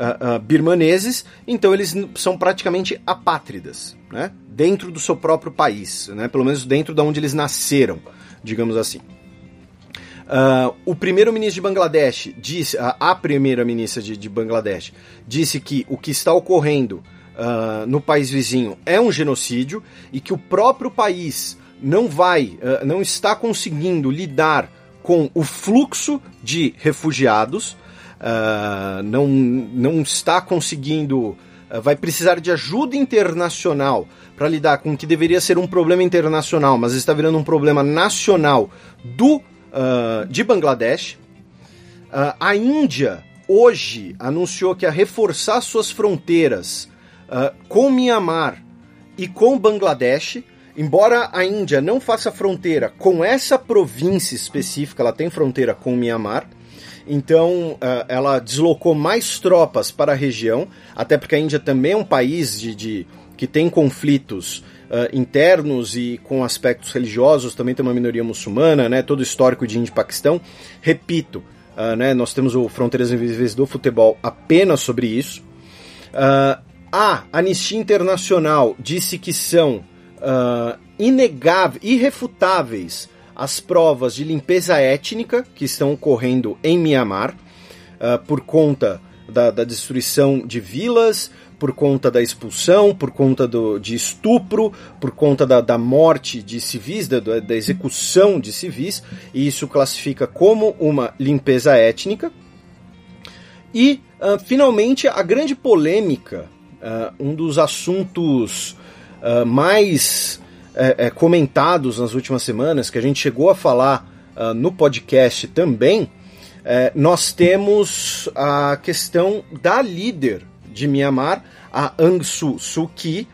uh, birmaneses, então eles são praticamente apátridas, né? Dentro do seu próprio país, né? Pelo menos dentro de onde eles nasceram, digamos assim. Uh, o primeiro-ministro de Bangladesh disse, uh, a primeira-ministra de, de, Bangladesh disse que o que está ocorrendo uh, no país vizinho é um genocídio e que o próprio país não vai, não está conseguindo lidar com o fluxo de refugiados, não, não está conseguindo, vai precisar de ajuda internacional para lidar com o que deveria ser um problema internacional, mas está virando um problema nacional do uh, de Bangladesh. Uh, a Índia hoje anunciou que ia reforçar suas fronteiras uh, com Myanmar e com Bangladesh. Embora a Índia não faça fronteira com essa província específica, ela tem fronteira com Myanmar. Então, ela deslocou mais tropas para a região, até porque a Índia também é um país de, de que tem conflitos uh, internos e com aspectos religiosos, também tem uma minoria muçulmana, né, todo o histórico de Índia e Paquistão. Repito, uh, né, nós temos o Fronteiras Invisíveis do Futebol apenas sobre isso. Uh, a Anistia Internacional disse que são inegáveis, irrefutáveis as provas de limpeza étnica que estão ocorrendo em Mianmar uh, por conta da, da, destruição de vilas, por conta da expulsão, por conta do, de estupro, por conta da, da morte de civis, da, da execução de civis, e isso classifica como uma limpeza étnica. E, uh, finalmente, a grande polêmica, uh, um dos assuntos uh, mais uh, comentados nas últimas semanas, que a gente chegou a falar no podcast também, nós temos a questão da líder de Myanmar, a Aung Suu Kyi,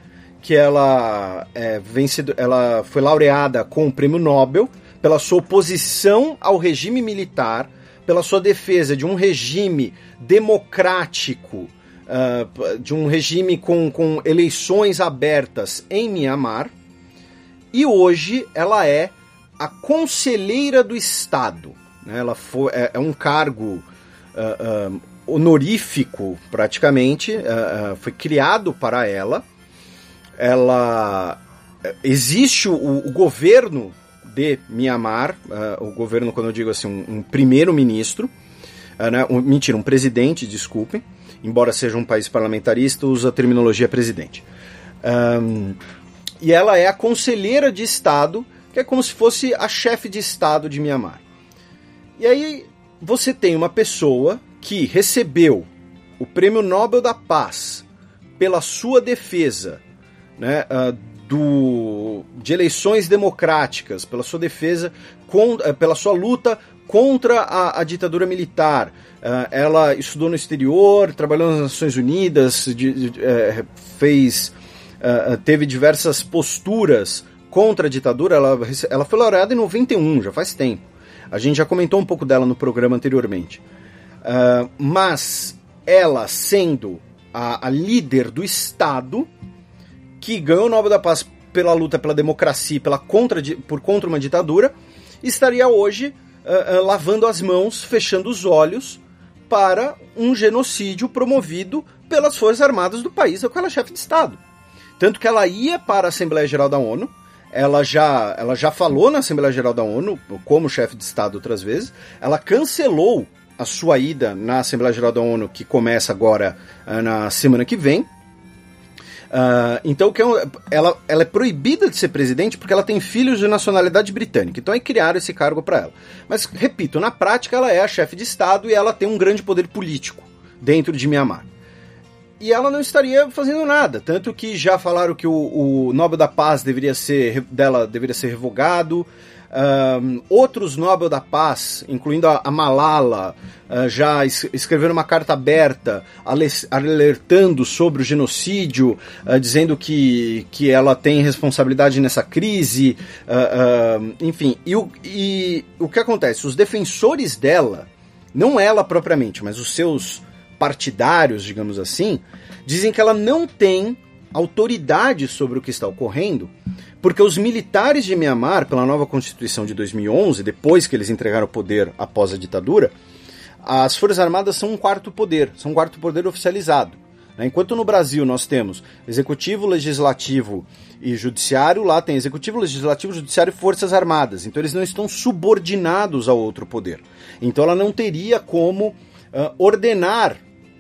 que ela, é, vencedor, ela foi laureada com o prêmio Nobel pela sua oposição ao regime militar, pela sua defesa de um regime democrático, uh, de um regime com, com eleições abertas em Myanmar. E hoje ela é a conselheira do Estado. Né? Ela foi, é, é um cargo uh, honorífico, praticamente, uh, foi criado para ela. Ela existe o, o governo de Myanmar, uh, o governo, quando eu digo assim, um, um primeiro-ministro, né, um, mentira, um presidente, desculpem, embora seja um país parlamentarista, usa a terminologia presidente. Um, e ela é a conselheira de Estado, que é como se fosse a chefe de Estado de Myanmar. E aí você tem uma pessoa que recebeu o Prêmio Nobel da Paz pela sua defesa né, uh, do, de eleições democráticas, pela sua defesa, com, uh, pela sua luta contra a, a ditadura militar. Uh, ela estudou no exterior, trabalhou nas Nações Unidas, de, de, eh, fez, teve diversas posturas contra a ditadura. Ela, ela foi laureada em 91, já faz tempo. A gente já comentou um pouco dela no programa anteriormente. Uh, mas ela sendo a, a, líder do Estado que ganhou o Nobel da Paz pela luta pela democracia, pela contra, por contra uma ditadura, estaria hoje uh, uh, lavando as mãos, fechando os olhos para um genocídio promovido pelas Forças Armadas do país, a qual ela é chefe de Estado. Tanto que ela ia para a Assembleia Geral da ONU, ela já, ela já falou na Assembleia Geral da ONU, como chefe de Estado outras vezes, ela cancelou a sua ida na Assembleia Geral da ONU, que começa agora uh, na semana que vem. Uh, então, é ela, ela é proibida de ser presidente porque ela tem filhos de nacionalidade britânica. Então, aí criaram esse cargo para ela. Mas, repito, na prática, ela é a chefe de Estado e ela tem um grande poder político dentro de Mianmar. E ela não estaria fazendo nada, tanto que já falaram que o, o Nobel da Paz deveria ser dela deveria ser revogado. Um, outros Nobel da Paz, incluindo a, a Malala, uh, já es escreveram uma carta aberta alertando sobre o genocídio, uh, dizendo que, que ela tem responsabilidade nessa crise. Uh, enfim, e o, e o que acontece? Os defensores dela, não ela propriamente, mas os seus partidários, digamos assim, dizem que ela não tem autoridade sobre o que está ocorrendo, porque os militares de Mianmar, pela nova Constituição de 2011, depois que eles entregaram o poder após a ditadura, as Forças Armadas são um quarto poder, são um quarto poder oficializado. Né? Enquanto no Brasil nós temos executivo, legislativo e judiciário, lá tem executivo, legislativo, judiciário e forças armadas. Então eles não estão subordinados ao outro poder. Então ela não teria como uh, ordenar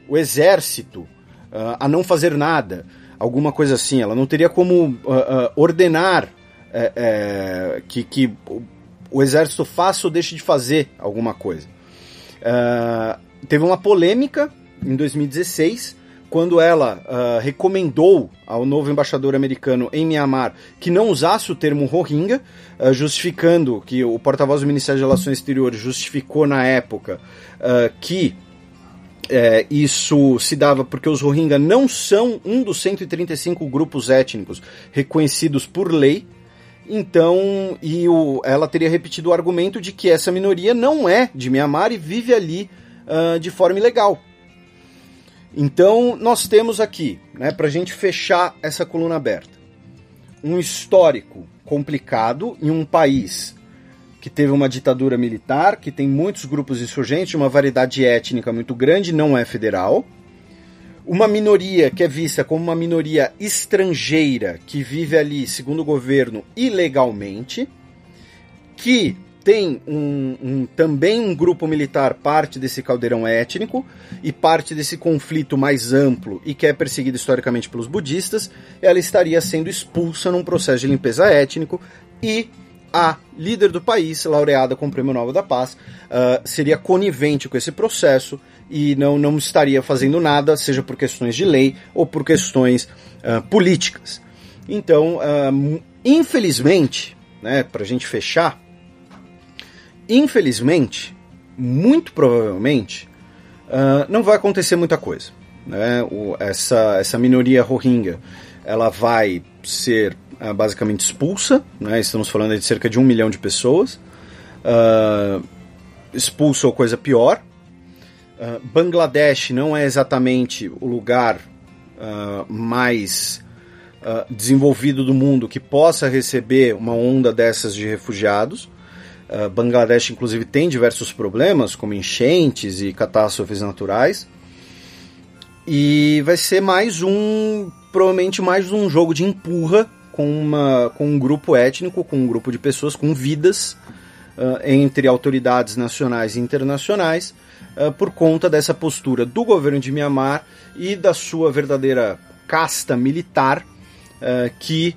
o exército uh, a não fazer nada, alguma coisa assim. Ela não teria como uh, ordenar é, é, que, que o exército faça ou deixe de fazer alguma coisa. teve uma polêmica em 2016 quando ela uh, recomendou ao novo embaixador americano em Myanmar que não usasse o termo Rohingya, uh, justificando que o porta-voz do Ministério de Relações Exteriores justificou na época uh, que é, isso se dava porque os Rohingya não são um dos 135 grupos étnicos reconhecidos por lei. Então, e o, ela teria repetido o argumento de que essa minoria não é de Myanmar e vive ali de forma ilegal. Então, nós temos aqui, né, para a gente fechar essa coluna aberta, um histórico complicado em um país que teve uma ditadura militar, que tem muitos grupos insurgentes, uma variedade étnica muito grande, não é federal. Uma minoria que é vista como uma minoria estrangeira que vive ali, segundo o governo, ilegalmente, que tem um, um, também um grupo militar parte desse caldeirão étnico e parte desse conflito mais amplo e que é perseguido historicamente pelos budistas, ela estaria sendo expulsa num processo de limpeza étnico e a líder do país, laureada com o Prêmio Nobel da Paz, uh, seria conivente com esse processo e não, não estaria fazendo nada, seja por questões de lei ou por questões uh, políticas. Então, uh, infelizmente, né, para a gente fechar, Infelizmente, muito provavelmente, não vai acontecer muita coisa. Né? O, essa, essa minoria Rohingya ela vai ser uh, basicamente expulsa, né? estamos falando de cerca de um milhão de pessoas, uh, expulsa ou coisa pior. Uh, Bangladesh não é exatamente o lugar mais desenvolvido do mundo que possa receber uma onda dessas de refugiados. Uh, Bangladesh, inclusive, tem diversos problemas, como enchentes e catástrofes naturais. E vai ser mais um, provavelmente mais um jogo de empurra com, uma, com um grupo étnico, com um grupo de pessoas com vidas uh, entre autoridades nacionais e internacionais, uh, por conta dessa postura do governo de Myanmar e da sua verdadeira casta militar que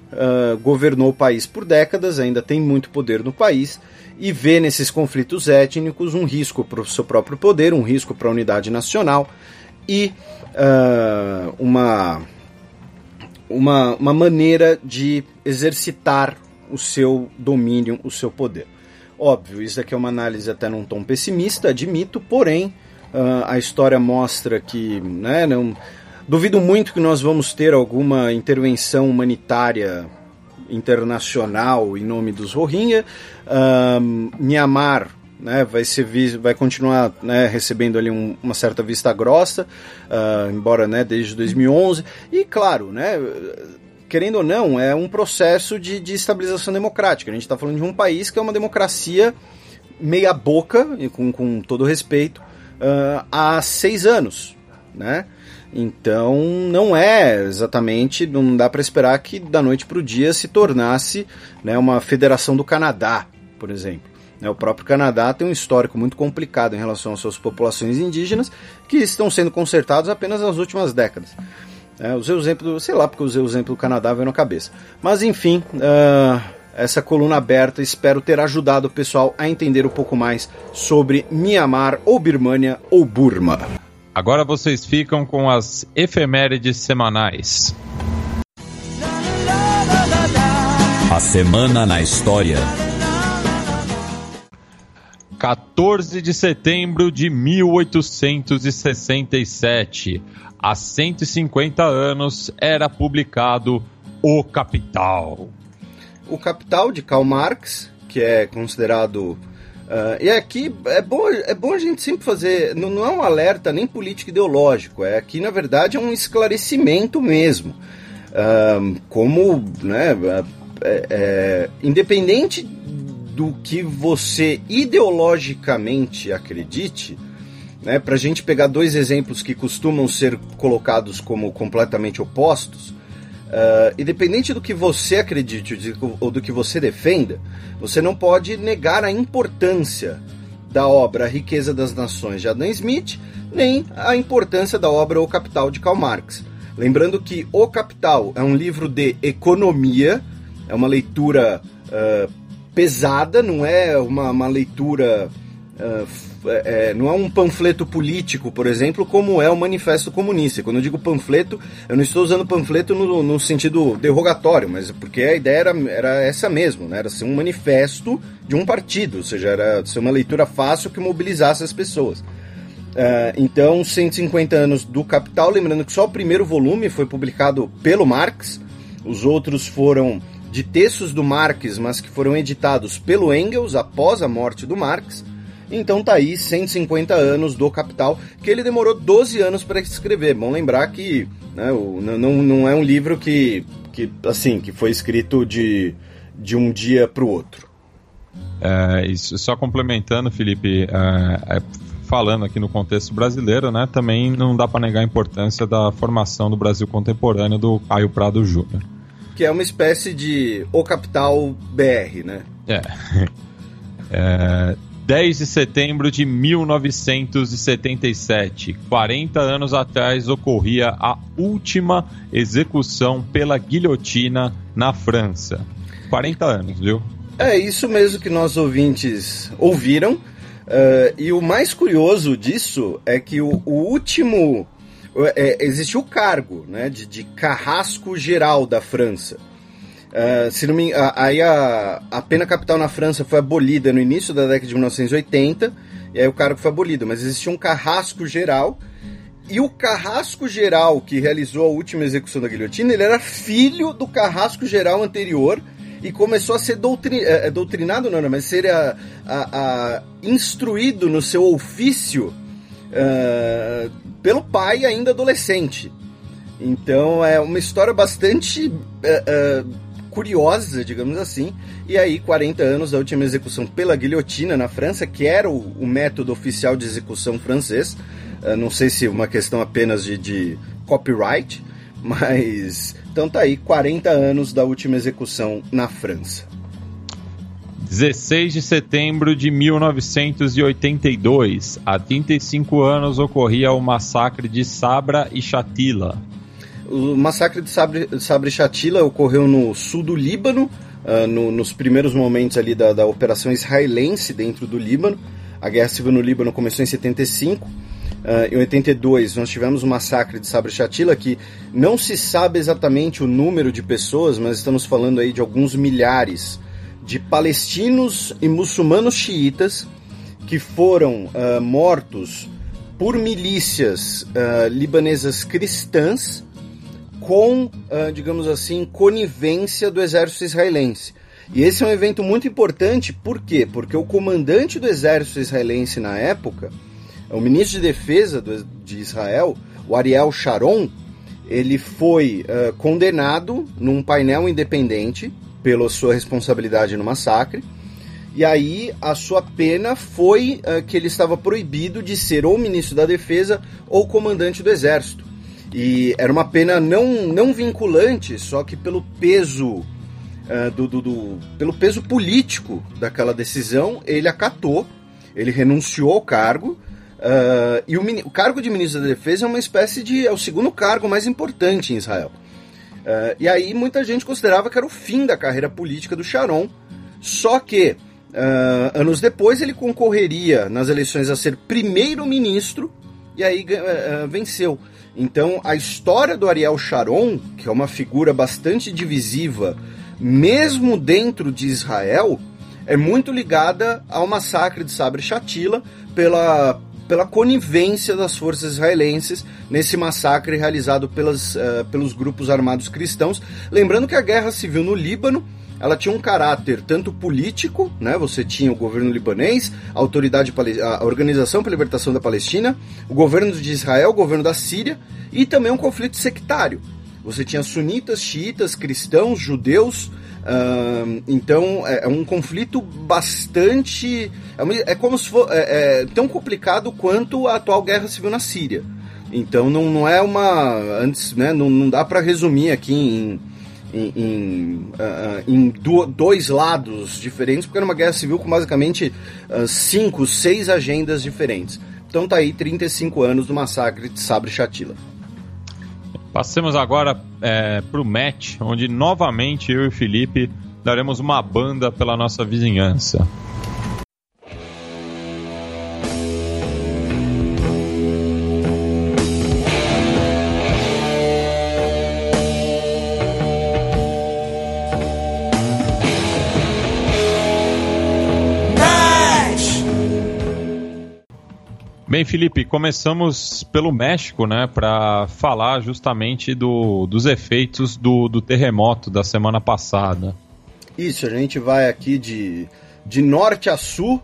governou o país por décadas, ainda tem muito poder no país e vê nesses conflitos étnicos um risco para o seu próprio poder, um risco para a unidade nacional e uh, uma, uma, uma maneira de exercitar o seu domínio, o seu poder. Óbvio, isso aqui é uma análise até num tom pessimista, admito, porém uh, a história mostra que né, não, duvido muito que nós vamos ter alguma intervenção humanitária internacional em nome dos Rohingya. Um, Myanmar né, vai, ser, vai continuar né, recebendo ali um, uma certa vista grossa, uh, embora né, desde 2011. E claro, né, querendo ou não, é um processo de, de estabilização democrática. A gente está falando de um país que é uma democracia meia boca, e com, com todo respeito, uh, há seis anos. Né? Então não é exatamente, não dá para esperar que da noite para o dia se tornasse né, uma federação do Canadá, por exemplo. Né, o próprio Canadá tem um histórico muito complicado em relação às suas populações indígenas que estão sendo consertados apenas nas últimas décadas. É, usei o exemplo, sei lá porque usei o exemplo do Canadá, veio na cabeça. Mas enfim, uh, essa coluna aberta espero ter ajudado o pessoal a entender um pouco mais sobre Myanmar ou Birmania ou Burma. Agora vocês ficam com as efemérides semanais. A semana na história. 14 de setembro de 1867, há 150 anos, era publicado O Capital. O Capital de Karl Marx, que é considerado Uh, e aqui é bom, é bom a gente sempre fazer. Não, não é um alerta nem político ideológico, é aqui na verdade é um esclarecimento mesmo. como, né, é, é, independente do que você ideologicamente acredite, né, para a gente pegar dois exemplos que costumam ser colocados como completamente opostos, uh, independente do que você acredite ou do que você defenda, você não pode negar a importância da obra A Riqueza das Nações de Adam Smith, nem a importância da obra O Capital de Karl Marx. Lembrando que O Capital é um livro de economia, é uma leitura uh, pesada, não é uma, uma leitura. Uh, é, não é um panfleto político, por exemplo, como é o Manifesto Comunista. Quando eu digo panfleto, eu não estou usando panfleto no, no sentido derrogatório, mas porque a ideia era, era essa mesmo, né? era ser um manifesto de um partido, ou seja, era ser uma leitura fácil que mobilizasse as pessoas. Uh, então, 150 anos do Capital, lembrando que só o primeiro volume foi publicado pelo Marx, os outros foram de textos do Marx, mas que foram editados pelo Engels após a morte do Marx. Então tá aí 150 anos do Capital, que ele demorou 12 anos para escrever. Bom lembrar que né, não, não é um livro que, que assim que foi escrito de, de um dia para o outro. É, isso, só complementando, Felipe, é, é, falando aqui no contexto brasileiro, né, também não dá para negar a importância da formação do Brasil contemporâneo do Caio Prado Júnior que é uma espécie de O Capital BR, né? É. é 10 de setembro de 1977, 40 anos atrás, ocorria a última execução pela guilhotina na França. 40 anos, viu? É isso mesmo que nós ouvintes ouviram. Uh, e o mais curioso disso é que o, o último é, existiu o cargo né, de, de carrasco geral da França. Uh, se não me, aí a, a pena capital na França foi abolida no início da década de 1980, e aí o cargo foi abolido, mas existia um carrasco geral, e o carrasco geral que realizou a última execução da guilhotina, ele era filho do carrasco geral anterior, e começou a ser é, é, doutrinado, não, não, mas ser a, a, a instruído no seu ofício uh, pelo pai ainda adolescente. Então é uma história bastante uh, uh, curiosa, digamos assim. E aí, 40 anos da última execução pela guilhotina na França, que era o, o método oficial de execução francês. Uh, não sei se uma questão apenas de, de copyright, mas. Então tá aí, 40 anos da última execução na França. 16 de setembro de 1982, há 35 anos ocorria o massacre de Sabra e Shatila. O massacre de Sabra, Sabra e Shatila ocorreu no sul do Líbano, uh, no, nos primeiros momentos ali da, da operação israelense dentro do Líbano. A guerra civil no Líbano começou em 75. Uh, em 82 nós tivemos o massacre de Sabra Shatila, que não se sabe exatamente o número de pessoas, mas estamos falando aí de alguns milhares de palestinos e muçulmanos xiitas que foram uh, mortos por milícias uh, libanesas cristãs com, uh, digamos assim, conivência do exército israelense. E esse é um evento muito importante, por quê? Porque o comandante do exército israelense na época, o ministro de defesa do, de Israel, o Ariel Sharon, ele foi condenado num painel independente pela sua responsabilidade no massacre. E aí a sua pena foi uh, que ele estava proibido de ser ou ministro da defesa ou comandante do exército. E era uma pena não, não vinculante, só que pelo peso uh, do, do, do, pelo peso político daquela decisão, ele acatou, ele renunciou ao cargo. Uh, e o, o cargo de ministro da defesa é uma espécie de. é o segundo cargo mais importante em Israel. Uh, e aí muita gente considerava que era o fim da carreira política do Sharon. Só que, uh, anos depois, ele concorreria nas eleições a ser primeiro-ministro e aí uh, venceu. Então, a história do Ariel Sharon, que é uma figura bastante divisiva, mesmo dentro de Israel, é muito ligada ao massacre de Sabre Shatila pela pela conivência das forças israelenses nesse massacre realizado pelas, uh, pelos grupos armados cristãos. Lembrando que a guerra civil no Líbano ela tinha um caráter tanto político, né? Você tinha o governo libanês, a autoridade a Organização para a Libertação da Palestina, o governo de Israel, o governo da Síria e também um conflito sectário. você tinha sunitas, xiitas, cristãos, judeus. Então é, é, um conflito bastante. É, uma, é como se fosse. É, é, tão complicado quanto a atual guerra civil na Síria. Então não, não é uma. Antes, né, não, não dá para resumir aqui em, em, em, uh, em do, dois lados diferentes, porque era uma guerra civil com basicamente uh, cinco, seis agendas diferentes. Então tá aí 35 anos do massacre de Sabre Chatila. Passemos agora é, para o match, onde novamente eu e o Felipe daremos uma banda pela nossa vizinhança. Bem, Felipe, começamos pelo México, né, para falar justamente do, dos efeitos do, do terremoto da semana passada. Isso, a gente vai aqui de, de norte a sul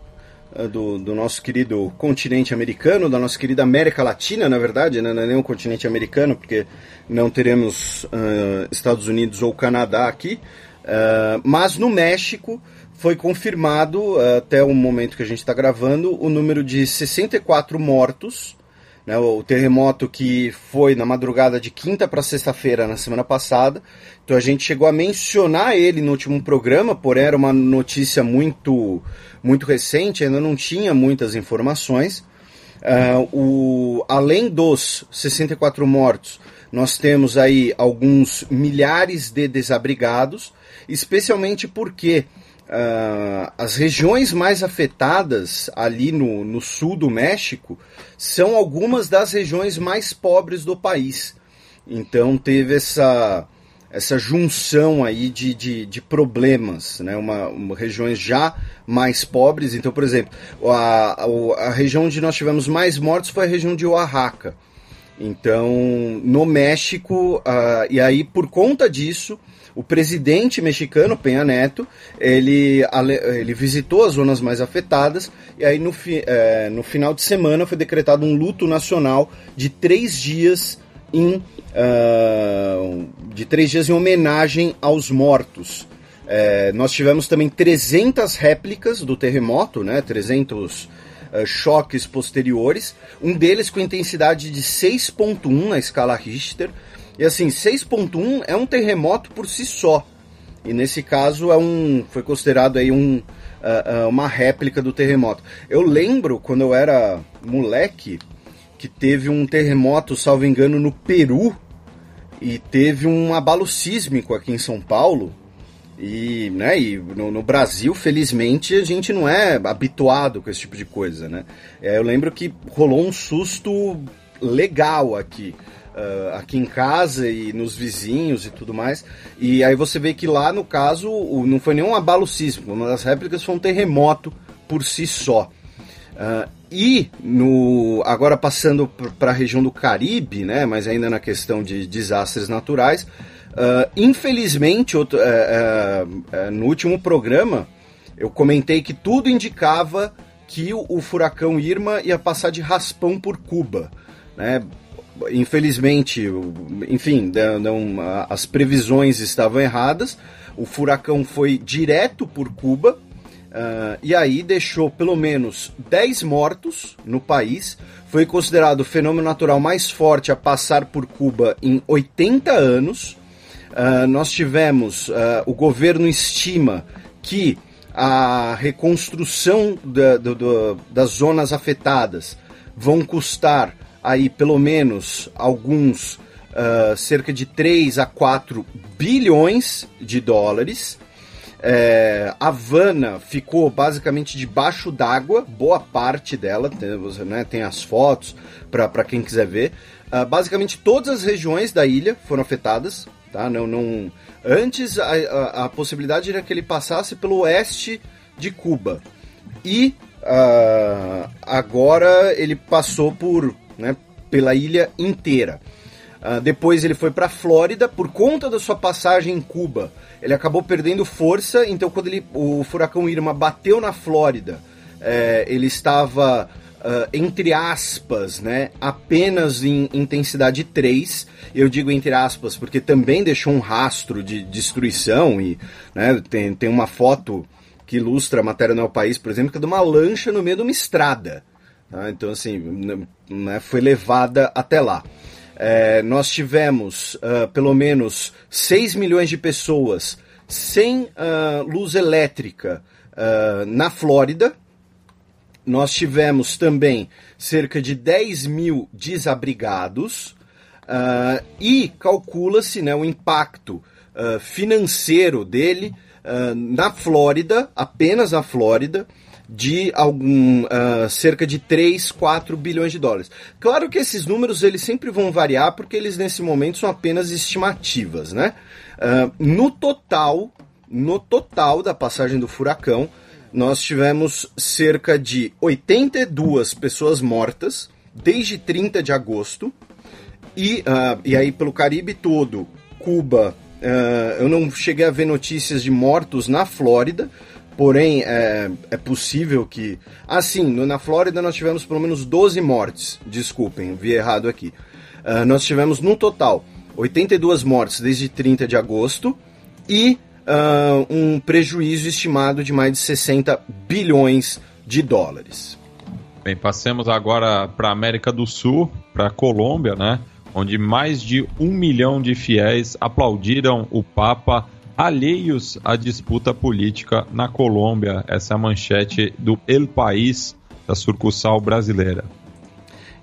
eh, do, do, nosso querido continente americano, da nossa querida América Latina, na verdade, né? não é nem um continente americano, porque não teremos uh, Estados Unidos ou Canadá aqui, uh, mas no México foi confirmado, uh, até o momento que a gente está gravando, o número de 64 mortos. Né, o terremoto que foi na madrugada de quinta para sexta-feira, na semana passada. Então a gente chegou a mencionar ele no último programa, porém era uma notícia muito, muito recente, ainda não tinha muitas informações. Uh, o, além dos 64 mortos, nós temos aí alguns milhares de desabrigados, especialmente porque Uh, as regiões mais afetadas ali no, no sul do México são algumas das regiões mais pobres do país. Então teve essa, essa junção aí de, de, de problemas, né? Uma, uma, regiões já mais pobres. Então, por exemplo, a, a, a região onde nós tivemos mais mortos foi a região de Oaxaca. Então, no México, uh, e aí por conta disso, o presidente mexicano, Penha Neto, ele, ele visitou as zonas mais afetadas e aí no, fi, é, no final de semana foi decretado um luto nacional de três dias em, uh, de três dias em homenagem aos mortos. É, nós tivemos também 300 réplicas do terremoto, né, 300 uh, choques posteriores, um deles com intensidade de 6.1 na escala Richter, e assim, 6.1 é um terremoto por si só. E nesse caso é um, foi considerado aí um, uh, uh, uma réplica do terremoto. Eu lembro quando eu era moleque que teve um terremoto, salvo engano, no Peru e teve um abalo sísmico aqui em São Paulo. E, né, e no, no, Brasil, felizmente, a gente não é habituado com esse tipo de coisa, né? É, eu lembro que rolou um susto legal aqui uh, aqui em casa e nos vizinhos e tudo mais. E aí você vê que lá, no caso, o, não foi nenhum abalo sísmico, uma das réplicas foi um terremoto por si só. Uh, e no agora passando para a região do Caribe, né, mas ainda na questão de desastres naturais, uh, infelizmente outro, uh, no último programa eu comentei que tudo indicava que o, o, furacão Irma ia passar de raspão por Cuba, né? Infelizmente, enfim, não, as previsões estavam erradas. O furacão foi direto por Cuba uh, e aí deixou pelo menos 10 mortos no país. Foi considerado o fenômeno natural mais forte a passar por Cuba em 80 anos. Uh, nós tivemos, uh, o governo estima que a reconstrução da, do, do, das zonas afetadas vão custar aí pelo menos alguns uh, cerca de 3 a 4 bilhões de dólares. É, Havana ficou basicamente debaixo d'água, boa parte dela, tem, né, tem as fotos para quem quiser ver. Uh, basicamente todas as regiões da ilha foram afetadas. Tá? Não, não... Antes a, a, a possibilidade era que ele passasse pelo oeste de Cuba. E uh, agora ele passou por né, pela ilha inteira. Uh, depois ele foi para a Flórida por conta da sua passagem em Cuba. Ele acabou perdendo força, então quando ele, o furacão Irma bateu na Flórida, é, ele estava uh, entre aspas, né, apenas em intensidade 3. Eu digo entre aspas porque também deixou um rastro de destruição e né, tem, tem uma foto que ilustra a matéria no País, por exemplo, que é de uma lancha no meio de uma estrada. Tá? Então, assim, né, foi levada até lá. É, nós tivemos uh, pelo menos 6 milhões de pessoas sem uh, luz elétrica uh, na Flórida. Nós tivemos também cerca de 10 mil desabrigados e calcula-se né, o impacto financeiro dele na Flórida, apenas na Flórida, de algum uh, cerca de 3, 4 bilhões de dólares. Claro que esses números eles sempre vão variar porque eles nesse momento são apenas estimativas, né? Uh, no total, no total da passagem do furacão, nós tivemos cerca de 82 pessoas mortas desde 30 de agosto e, uh, e aí pelo Caribe todo, Cuba, eu não cheguei a ver notícias de mortos na Flórida, Porém, é, é possível que. Assim, na Flórida nós tivemos pelo menos 12 mortes. Desculpem, vi errado aqui. Uh, nós tivemos no total 82 mortes desde 30 de agosto e uh, um prejuízo estimado de mais de 60 bilhões de dólares. Bem, passemos agora para a América do Sul, para a Colômbia, né? Onde mais de um milhão de fiéis aplaudiram o Papa alheios à disputa política na Colômbia. Essa é a manchete do El País, da sucursal brasileira.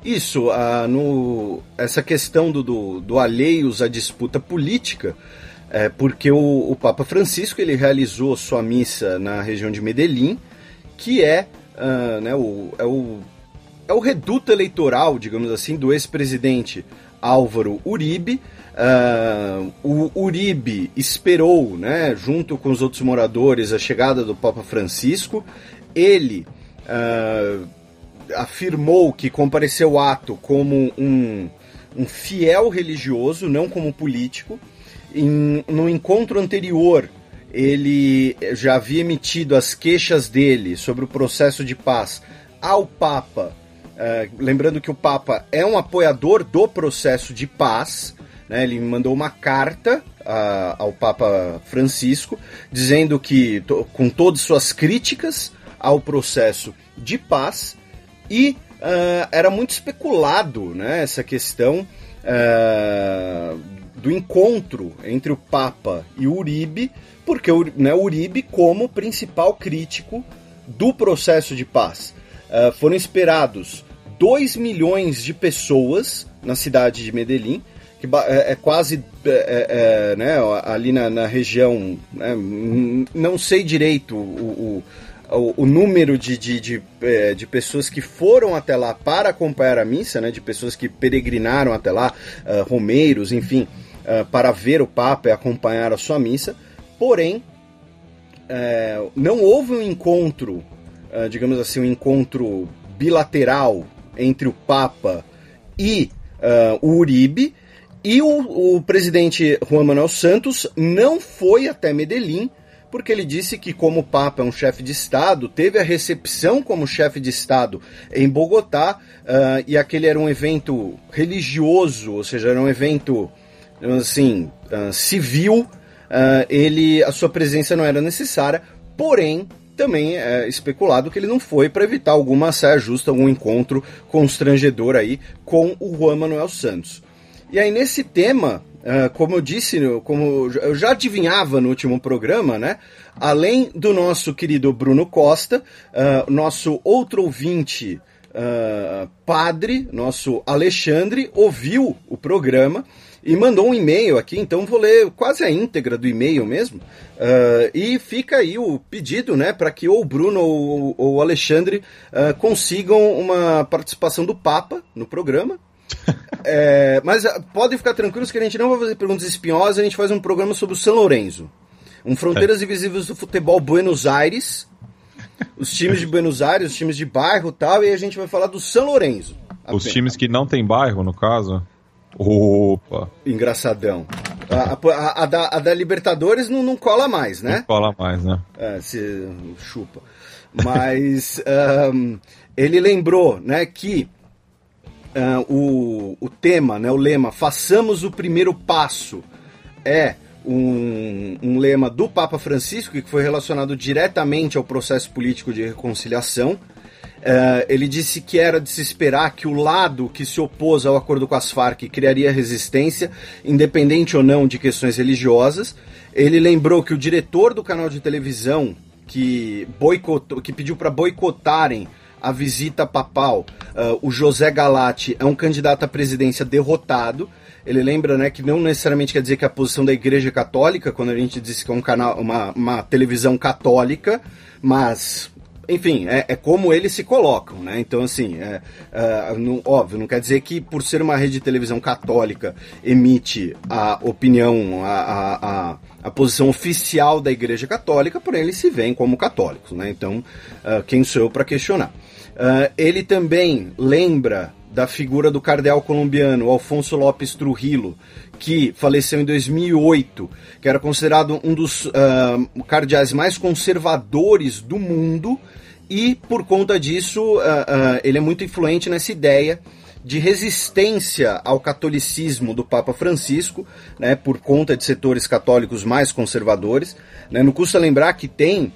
Isso, ah, no, essa questão do, do, do, alheios à disputa política, é porque o, o, Papa Francisco ele realizou sua missa na região de Medellín, que é, ah, né, o, é, o, é o reduto eleitoral, digamos assim, do ex-presidente Álvaro Uribe, Uh, o Uribe esperou, né, junto com os outros moradores, a chegada do Papa Francisco. Ele uh, afirmou que compareceu ao ato como um, um fiel religioso, não como político. Em, no encontro anterior, ele já havia emitido as queixas dele sobre o processo de paz ao Papa. Uh, lembrando que o Papa é um apoiador do processo de paz, né, ele mandou uma carta a, ao Papa Francisco dizendo que, to, com todas suas críticas ao processo de paz, e uh, era muito especulado né, essa questão uh, do encontro entre o Papa e o Uribe, porque o né, Uribe, como principal crítico do processo de paz, uh, foram esperados 2 milhões de pessoas na cidade de Medellín que é, é quase é, é, é, né, ali na, na região, né, não sei direito o, o, o número de, de, de, é, de, pessoas que foram até lá para acompanhar a missa, né, de pessoas que peregrinaram até lá, uh, romeiros, enfim, uh, para ver o Papa e acompanhar a sua missa, porém, uh, não houve um encontro, digamos assim, um encontro bilateral entre o Papa e o Uribe, e o, o presidente Juan Manuel Santos não foi até Medellín, porque ele disse que, como o Papa é um chefe de Estado, teve a recepção como chefe de Estado em Bogotá, uh, e aquele era um evento religioso, ou seja, era um evento, assim, uh, civil, uh, ele, a sua presença não era necessária, porém, também é especulado que ele não foi para evitar alguma saia justa, algum encontro constrangedor aí com o Juan Manuel Santos. E aí, nesse tema, uh, como eu disse, como eu já adivinhava no último programa, né? Além do nosso querido Bruno Costa, uh, nosso outro ouvinte, uh, padre, nosso Alexandre, ouviu o programa e mandou um e-mail aqui, então vou ler quase a íntegra do e-mail mesmo. Uh, e fica aí o pedido, né, para que ou o Bruno ou, ou o Alexandre uh, consigam uma participação do Papa no programa, é, mas ah, podem ficar tranquilos que a gente não vai fazer perguntas espinhosas, a gente faz um programa sobre o São Lourenço. Um Fronteiras é. Invisíveis do Futebol Buenos Aires. Os times de Buenos Aires, os times de bairro e tal, e a gente vai falar do São Lourenço. Os times que não tem bairro, no caso? Opa! Engraçadão. A, a, a, da, a da, Libertadores não, não, cola mais, né? Não cola mais, né? É, se chupa. Mas. um, ele lembrou né, que uh, o, o tema, né, o lema Façamos o Primeiro Passo é um, um, lema do Papa Francisco que foi relacionado diretamente ao processo político de reconciliação. Uh, ele disse que era de se esperar que o lado que se opôs ao acordo com as Farc criaria resistência, independente ou não de questões religiosas. Ele lembrou que o diretor do canal de televisão que boicotou, que pediu para boicotarem a visita papal, uh, o José Galati é um candidato à presidência derrotado. Ele lembra né, que não necessariamente quer dizer que a posição da Igreja Católica, quando a gente diz que é um canal, uma, uma televisão católica, mas enfim, é, é, como eles se colocam, né? Então, assim, é, é, não, óbvio, não quer dizer que por ser uma rede de televisão católica emite a opinião, a, a, a, a posição oficial da Igreja Católica, porém eles se veem como católicos, né? Então, uh, quem sou eu para questionar? Uh, ele também lembra da figura do cardeal colombiano Alfonso Lopes Trujillo, que faleceu em 2008, que era considerado um dos uh, cardeais mais conservadores do mundo, e por conta disso uh, uh, ele é muito influente nessa ideia de resistência ao catolicismo do Papa Francisco, né, por conta de setores católicos mais conservadores. Né, não custa lembrar que tem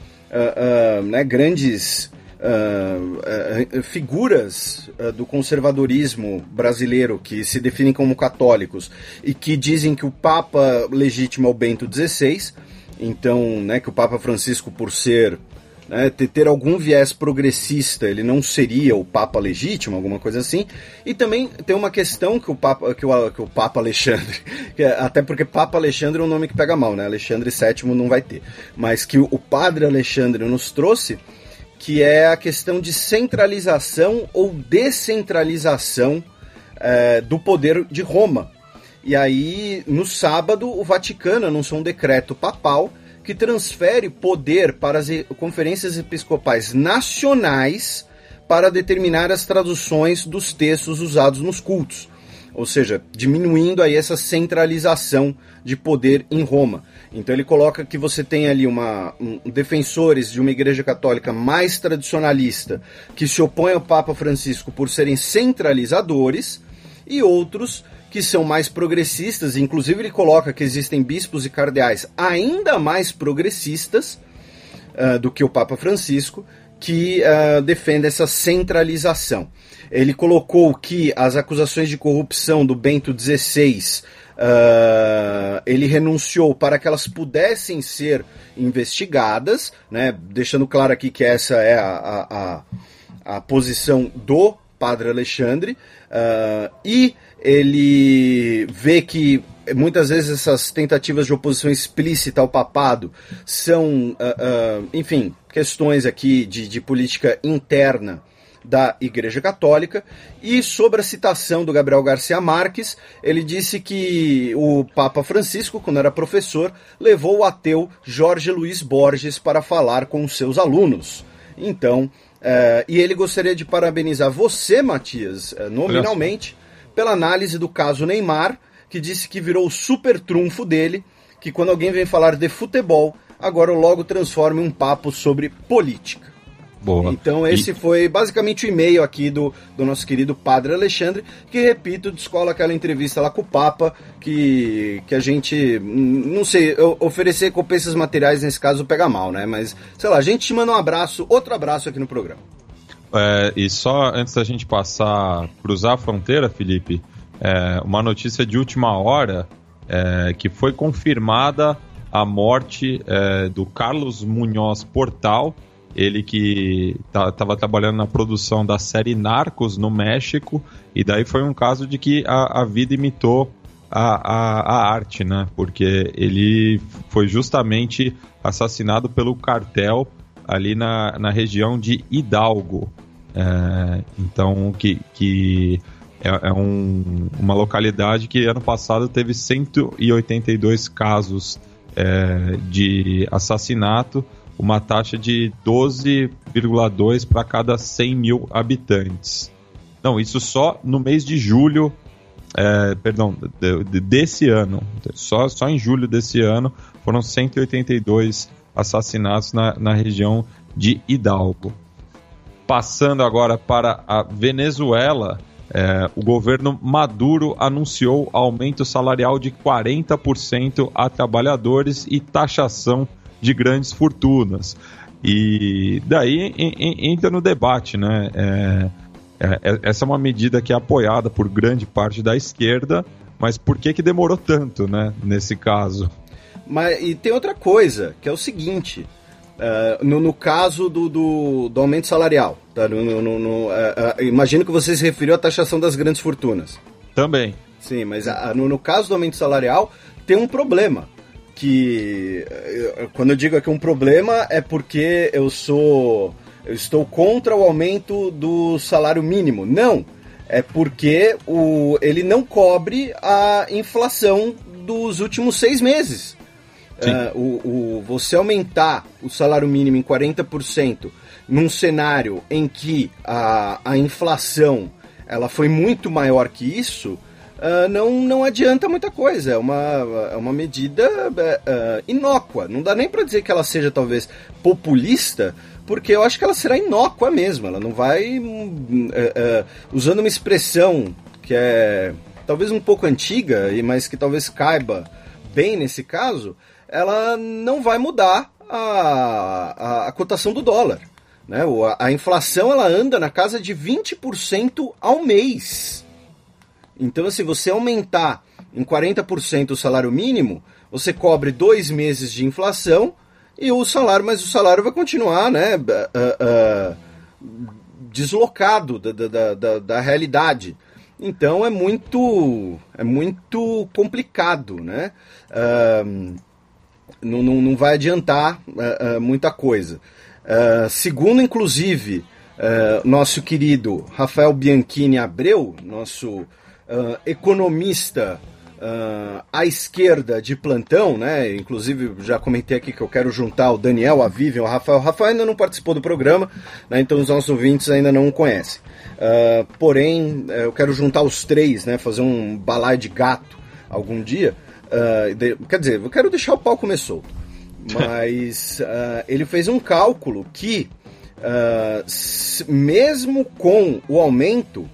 né, grandes uh, figuras uh, do conservadorismo brasileiro que se definem como católicos e que dizem que o Papa legítimo é o Bento XVI, então, né, que o Papa Francisco, por ser né, ter, ter, algum viés progressista, ele não seria o Papa legítimo, alguma coisa assim. E também tem uma questão que o Papa, que o, que o Papa Alexandre, é, até porque Papa Alexandre é um nome que pega mal, né? Alexandre VII não vai ter. Mas que o, o Padre Alexandre nos trouxe que é a questão de centralização ou descentralização é, do poder de Roma. E aí, no sábado, o Vaticano anunciou um decreto papal que transfere poder para as conferências episcopais nacionais para determinar as traduções dos textos usados nos cultos ou seja, diminuindo aí essa centralização de poder em Roma. Então ele coloca que você tem ali uma um, defensores de uma igreja católica mais tradicionalista que se opõe ao Papa Francisco por serem centralizadores e outros que são mais progressistas, inclusive ele coloca que existem bispos e cardeais ainda mais progressistas uh, do que o Papa Francisco, que uh, defende essa centralização. Ele colocou que as acusações de corrupção do Bento XVI uh, ele renunciou para que elas pudessem ser investigadas, né, deixando claro aqui que essa é a, a, a posição do padre Alexandre, uh, e ele vê que muitas vezes essas tentativas de oposição explícita ao papado são, uh, enfim, questões aqui de, de política interna da Igreja Católica. E sobre a citação do Gabriel Garcia Marques, ele disse que o Papa Francisco, quando era professor, levou o ateu Jorge Luiz Borges para falar com seus alunos. Então, é, e ele gostaria de parabenizar você, Matias, é, nominalmente, pela análise do caso Neymar, que disse que virou o super trunfo dele, que quando alguém vem falar de futebol, agora logo transforma em um papo sobre política. Boa. Então esse e... foi basicamente o e-mail aqui do, do nosso querido Padre Alexandre, que, repito, descola aquela entrevista lá com o Papa, que, que a gente, não sei, oferecer compensas materiais nesse caso pega mal, né? Mas, sei lá, a gente te manda um abraço, outro abraço aqui no programa. É, e só antes da gente passar, cruzar a fronteira, Felipe, é, uma notícia de última hora é, que foi confirmada a morte é, do Carlos Munhoz Portal, ele que estava trabalhando na produção da série Narcos no México, e daí foi um caso de que a, a vida imitou a, a, a, arte, né? Porque ele foi justamente assassinado pelo cartel ali na, na região de Hidalgo. É, então, que, que é, é um, uma localidade que ano passado teve 182 casos é, de assassinato uma taxa de 12,2 para cada 100 mil habitantes. Não, isso só no mês de julho, é, perdão, de, de, desse ano. Só, só em julho desse ano foram 182 assassinatos na, na região de Hidalgo. passando agora para a Venezuela, é, o governo Maduro anunciou aumento salarial de 40% a trabalhadores e taxação de grandes fortunas. E daí entra no debate, né? É, é, é, essa é uma medida que é apoiada por grande parte da esquerda, mas por que, que demorou tanto, né? Nesse caso. Mas, e tem outra coisa, que é o seguinte: uh, no, no, caso do, do, do, aumento salarial, tá? no, no, no uh, uh, imagino que você se referiu à taxação das grandes fortunas. Também. Sim, mas no, no caso do aumento salarial, tem um problema que quando eu digo aqui um problema é porque eu sou eu estou contra o aumento do salário mínimo. Não, é porque o, ele não cobre a inflação dos últimos seis meses. Uh, o, o, você aumentar o salário mínimo em 40% num cenário em que a, a inflação ela foi muito maior que isso, uh, não, não adianta muita coisa. É uma, é uma medida uh, inócua. Não dá nem para dizer que ela seja talvez populista, porque eu acho que ela será inócua mesmo. Ela não vai. Uh, usando uma expressão que é talvez um pouco antiga, mas que talvez caiba bem nesse caso, ela não vai mudar a, a, a cotação do dólar. Né? A, a inflação ela anda na casa de 20% ao mês. Então, se você aumentar em 40% o salário mínimo, você cobre dois meses de inflação e o salário, mas o salário vai continuar, né? Uh, uh, deslocado da, da, da, da, realidade. Então é muito é muito complicado, né? Uh, não, não, não vai adiantar muita coisa. segundo, inclusive, nosso querido Rafael Bianchini Abreu, nosso uh, economista uh, à esquerda de plantão, né? Inclusive já comentei aqui que eu quero juntar o Daniel, a Vivian, o Rafael. O Rafael ainda não participou do programa, né? Então os nossos ouvintes ainda não o conhecem. Uh, porém, eh, eu quero juntar os três, né? Fazer um balai de gato algum dia. Uh, de, quer dizer, eu quero deixar o pau comer solto. Mas uh, ele fez um cálculo que, mesmo com o aumento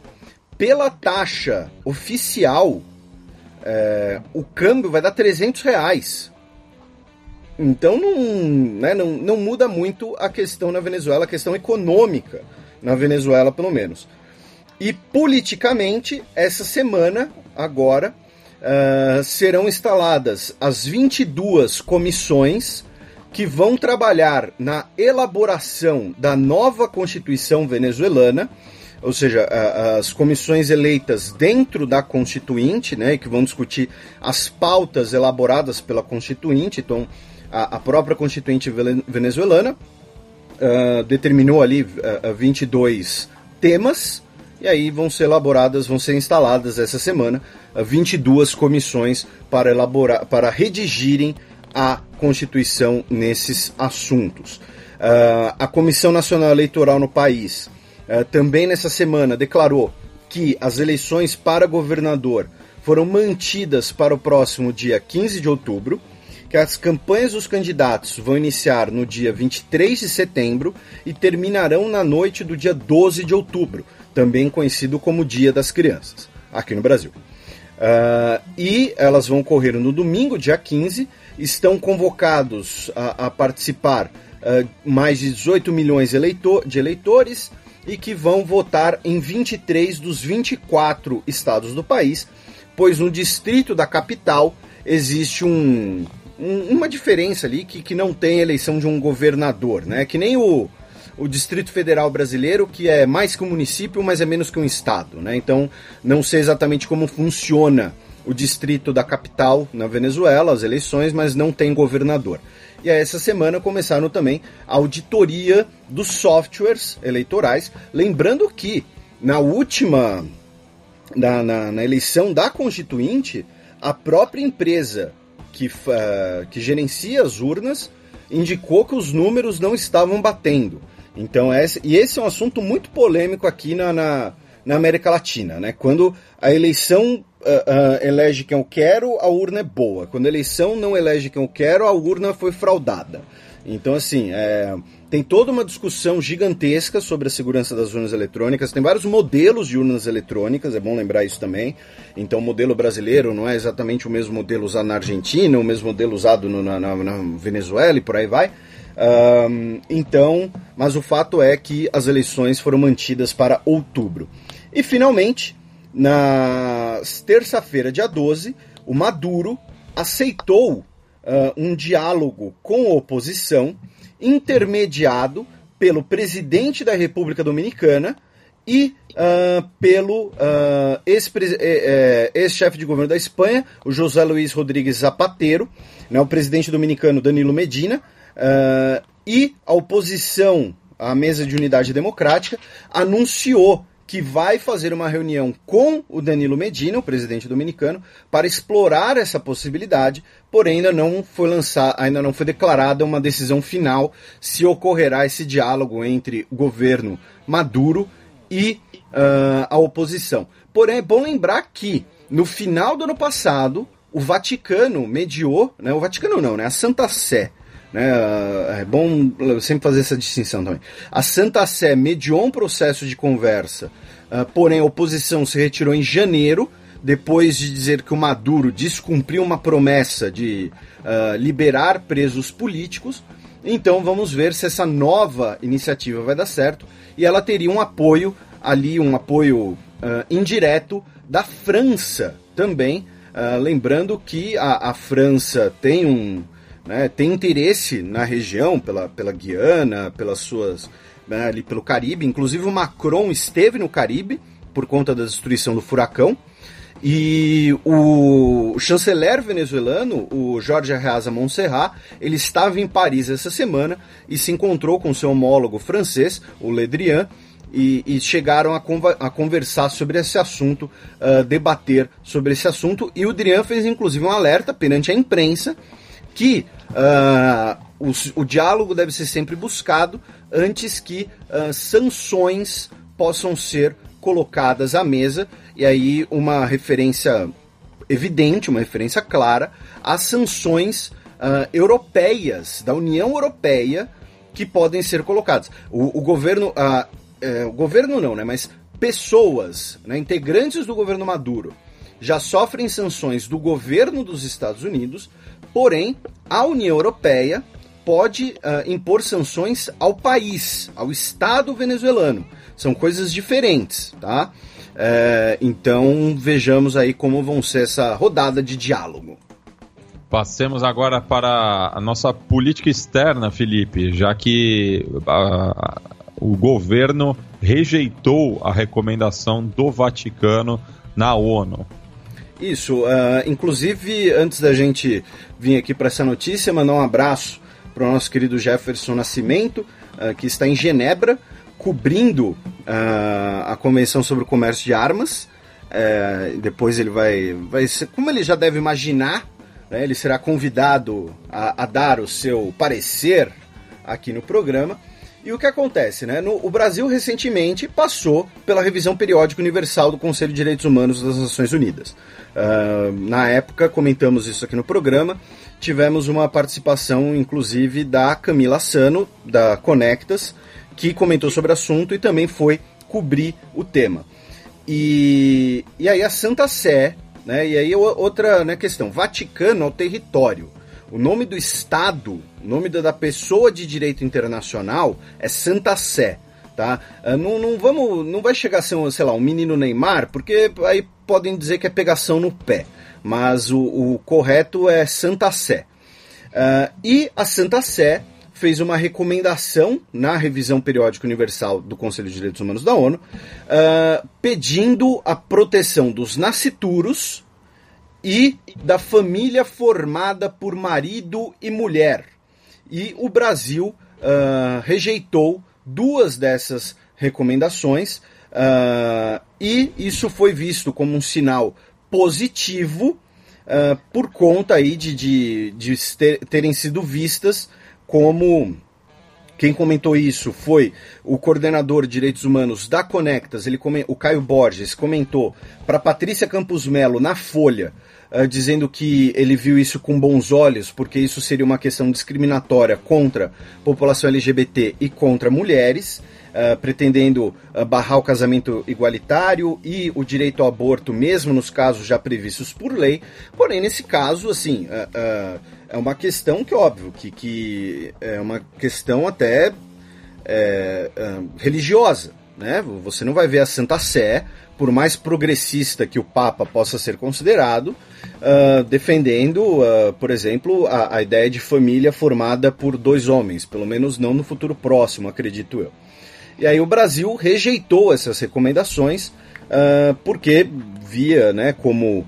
pela taxa oficial, é, o câmbio vai dar 300 reais. Então não, né, não, não muda muito a questão na Venezuela, a questão econômica na Venezuela, pelo menos. E politicamente, essa semana, agora, uh, serão instaladas as 22 comissões que vão trabalhar na elaboração da nova Constituição venezuelana ou seja, as comissões eleitas dentro da Constituinte, né, que vão discutir as pautas elaboradas pela Constituinte, então a, própria Constituinte venezuelana uh, determinou ali uh, 22 temas, e aí vão ser elaboradas, vão ser instaladas essa semana uh, 22 comissões para elaborar, para redigirem a Constituição nesses assuntos. Uh, a Comissão Nacional Eleitoral no país uh, também nessa semana declarou que as eleições para governador foram mantidas para o próximo dia 15 de outubro, que as campanhas dos candidatos vão iniciar no dia 23 de setembro e terminarão na noite do dia 12 de outubro, também conhecido como Dia das Crianças, aqui no Brasil. Uh, e elas vão ocorrer no domingo, dia 15. Estão convocados a, a participar uh, mais de 18 milhões eleitor, de eleitores, e que vão votar em 23 dos 24 estados do país, pois no distrito da capital existe um, um, uma diferença ali que, que não tem eleição de um governador, né? Que nem o, o Distrito Federal brasileiro, que é mais que um município, mas é menos que um estado, né? Então, não sei exatamente como funciona o distrito da capital na Venezuela, as eleições, mas não tem governador. E essa semana começaram também a auditoria dos softwares eleitorais. Lembrando que na última, na, na, na eleição da Constituinte, a própria empresa que, uh, que gerencia as urnas indicou que os números não estavam batendo. Então, esse, e esse é um assunto muito polêmico aqui na, na, na América Latina, né? Quando a eleição uh, uh, elege quem eu quero, a urna é boa. Quando a eleição não elege quem eu quero, a urna foi fraudada. Então, assim, é, tem toda uma discussão gigantesca sobre a segurança das urnas eletrônicas. Tem vários modelos de urnas eletrônicas, é bom lembrar isso também. Então, o modelo brasileiro não é exatamente o mesmo modelo usado na Argentina, o mesmo modelo usado no, na, na, na, Venezuela e por aí vai. Então, mas o fato é que as eleições foram mantidas para outubro. E finalmente, na terça-feira, dia 12, o Maduro aceitou uh, um diálogo com a oposição, intermediado pelo presidente da República Dominicana e uh, pelo uh, ex-chefe eh, ex de governo da Espanha, o José Luiz Rodrigues Zapatero, né, o presidente dominicano Danilo Medina, e a oposição à mesa de unidade democrática anunciou que vai fazer uma reunião com o Danilo Medina, o presidente dominicano, para explorar essa possibilidade, porém ainda não foi lançada, ainda não foi declarada uma decisão final se ocorrerá esse diálogo entre o governo Maduro e uh, a oposição. Porém, é bom lembrar que no final do ano passado, o Vaticano mediou, né, o Vaticano não, né, a Santa Sé, né, é bom sempre fazer essa distinção também. A Santa Sé mediou um processo de conversa, uh, porém a oposição se retirou em janeiro, depois de dizer que o Maduro descumpriu uma promessa de uh, liberar presos políticos. Então vamos ver se essa nova iniciativa vai dar certo e ela teria um apoio ali, um apoio uh, indireto da França também. Uh, lembrando que a, a França tem um, né, tem interesse na região, pela, pela Guiana, pelas suas. Né, ali pelo Caribe. Inclusive o Macron esteve no Caribe por conta da destruição do furacão. E o chanceler venezuelano, o Jorge Arreaza Montserrat, ele estava em Paris essa semana e se encontrou com seu homólogo francês, o Le Drian, e, e chegaram a, conva, a, conversar sobre esse assunto, uh, debater sobre esse assunto. E o Drian fez inclusive um alerta perante a imprensa que uh, o, o, diálogo deve ser sempre buscado antes que uh, sanções possam ser colocadas à mesa, e aí uma referência evidente, uma referência clara às sanções uh, europeias, da União Europeia, que podem ser colocadas. O, o governo, uh, o governo não, né, mas pessoas, né, integrantes do governo Maduro, já sofrem sanções do governo dos Estados Unidos Porém, a União Europeia pode uh, impor sanções ao país, ao Estado venezuelano. São coisas diferentes, tá? É, então vejamos aí como vão ser essa rodada de diálogo. Passemos agora para a nossa política externa, Felipe, já que uh, o governo rejeitou a recomendação do Vaticano na ONU. Isso, uh, inclusive antes da gente vir aqui para essa notícia, mandar um abraço para o nosso querido Jefferson Nascimento, uh, que está em Genebra, cobrindo uh, a Convenção sobre o Comércio de Armas. Uh, depois ele vai, vai ser, como ele já deve imaginar, né, ele será convidado a, a, dar o seu parecer aqui no programa. E o que acontece, né? No, o Brasil recentemente passou pela revisão periódica universal do Conselho de Direitos Humanos das Nações Unidas. Uh, na época, comentamos isso aqui no programa, tivemos uma participação, inclusive, da Camila Sano, da Conectas, que comentou sobre o assunto e também foi cobrir o tema. E, e aí a Santa Sé, né, e aí outra né, questão, Vaticano ao território. O nome do Estado, o nome da pessoa de direito internacional é Santa Sé tá? Ah, não, não vamos, não vai chegar a ser, um, sei lá, um menino Neymar, porque aí podem dizer que é pegação no pé, mas o, o correto é Santa Sé. Uh, e a Santa Sé fez uma recomendação na revisão periódica universal do Conselho de Direitos Humanos da ONU, uh, pedindo a proteção dos nascituros e da família formada por marido e mulher. E o Brasil uh, rejeitou duas dessas recomendações uh, e isso foi visto como um sinal positivo uh, por conta aí de, de, de ter, terem sido vistas como quem comentou isso foi o coordenador de direitos humanos da Conectas, ele o Caio Borges comentou para Patrícia Campos Melo na Folha uh, dizendo que ele viu isso com bons olhos, porque isso seria uma questão discriminatória contra população LGBT e contra mulheres. Uh, pretendendo uh, barrar o casamento igualitário e o direito ao aborto, mesmo nos casos já previstos por lei. Porém, nesse caso, assim, uh, é uma questão que, óbvio, que, que é uma questão até é, religiosa. Né? Você não vai ver a Santa Sé, por mais progressista que o Papa possa ser considerado, defendendo, por exemplo, a, a ideia de família formada por dois homens, pelo menos não no futuro próximo, acredito eu. E aí o Brasil rejeitou essas recomendações uh, porque via né, como uh,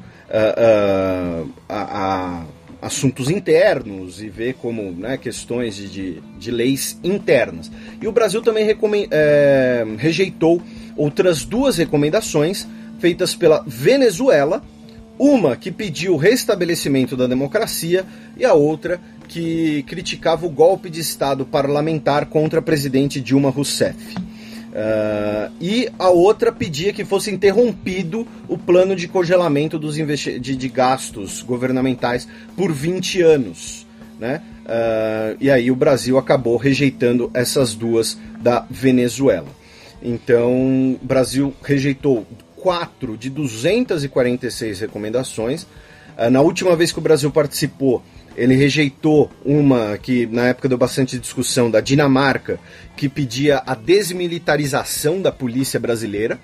uh, a, a, assuntos internos e vê como né, questões de, de, de, leis internas. E o Brasil também é, rejeitou outras duas recomendações feitas pela Venezuela, uma que pediu o restabelecimento da democracia e a outra que criticava o golpe de Estado parlamentar contra a presidente Dilma Rousseff. Uh, e a outra pedia que fosse interrompido o plano de congelamento dos de, de, gastos governamentais por 20 anos. Né? Uh, e aí o Brasil acabou rejeitando essas duas da Venezuela. Então, o Brasil rejeitou 4 de 246 recomendações. Uh, na última vez que o Brasil participou, ele rejeitou uma que na época deu bastante discussão da Dinamarca, que pedia a desmilitarização da polícia brasileira.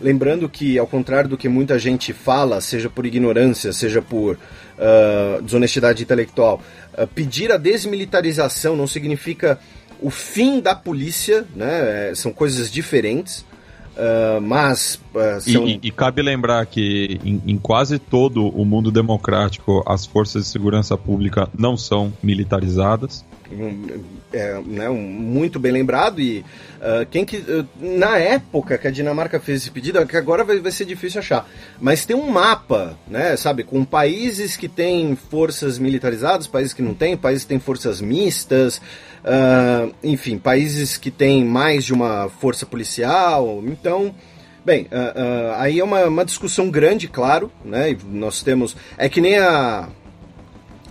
Lembrando que, ao contrário do que muita gente fala, seja por ignorância, seja por uh, desonestidade intelectual, uh, pedir a desmilitarização não significa o fim da polícia, né? É, são coisas diferentes. Uh, mas. Uh, são... e, e, cabe lembrar que em, em, quase todo o mundo democrático as forças de segurança pública não são militarizadas. É, né, muito bem lembrado e uh, quem que na época que a Dinamarca fez esse pedido que agora vai, vai, ser difícil achar mas tem um mapa né sabe com países que têm forças militarizadas países que não têm países que têm forças mistas Uh, enfim, países que têm mais de uma força policial. Então, bem, uh, uh, aí é uma, uma, discussão grande, claro, né? Nós temos. É que nem a,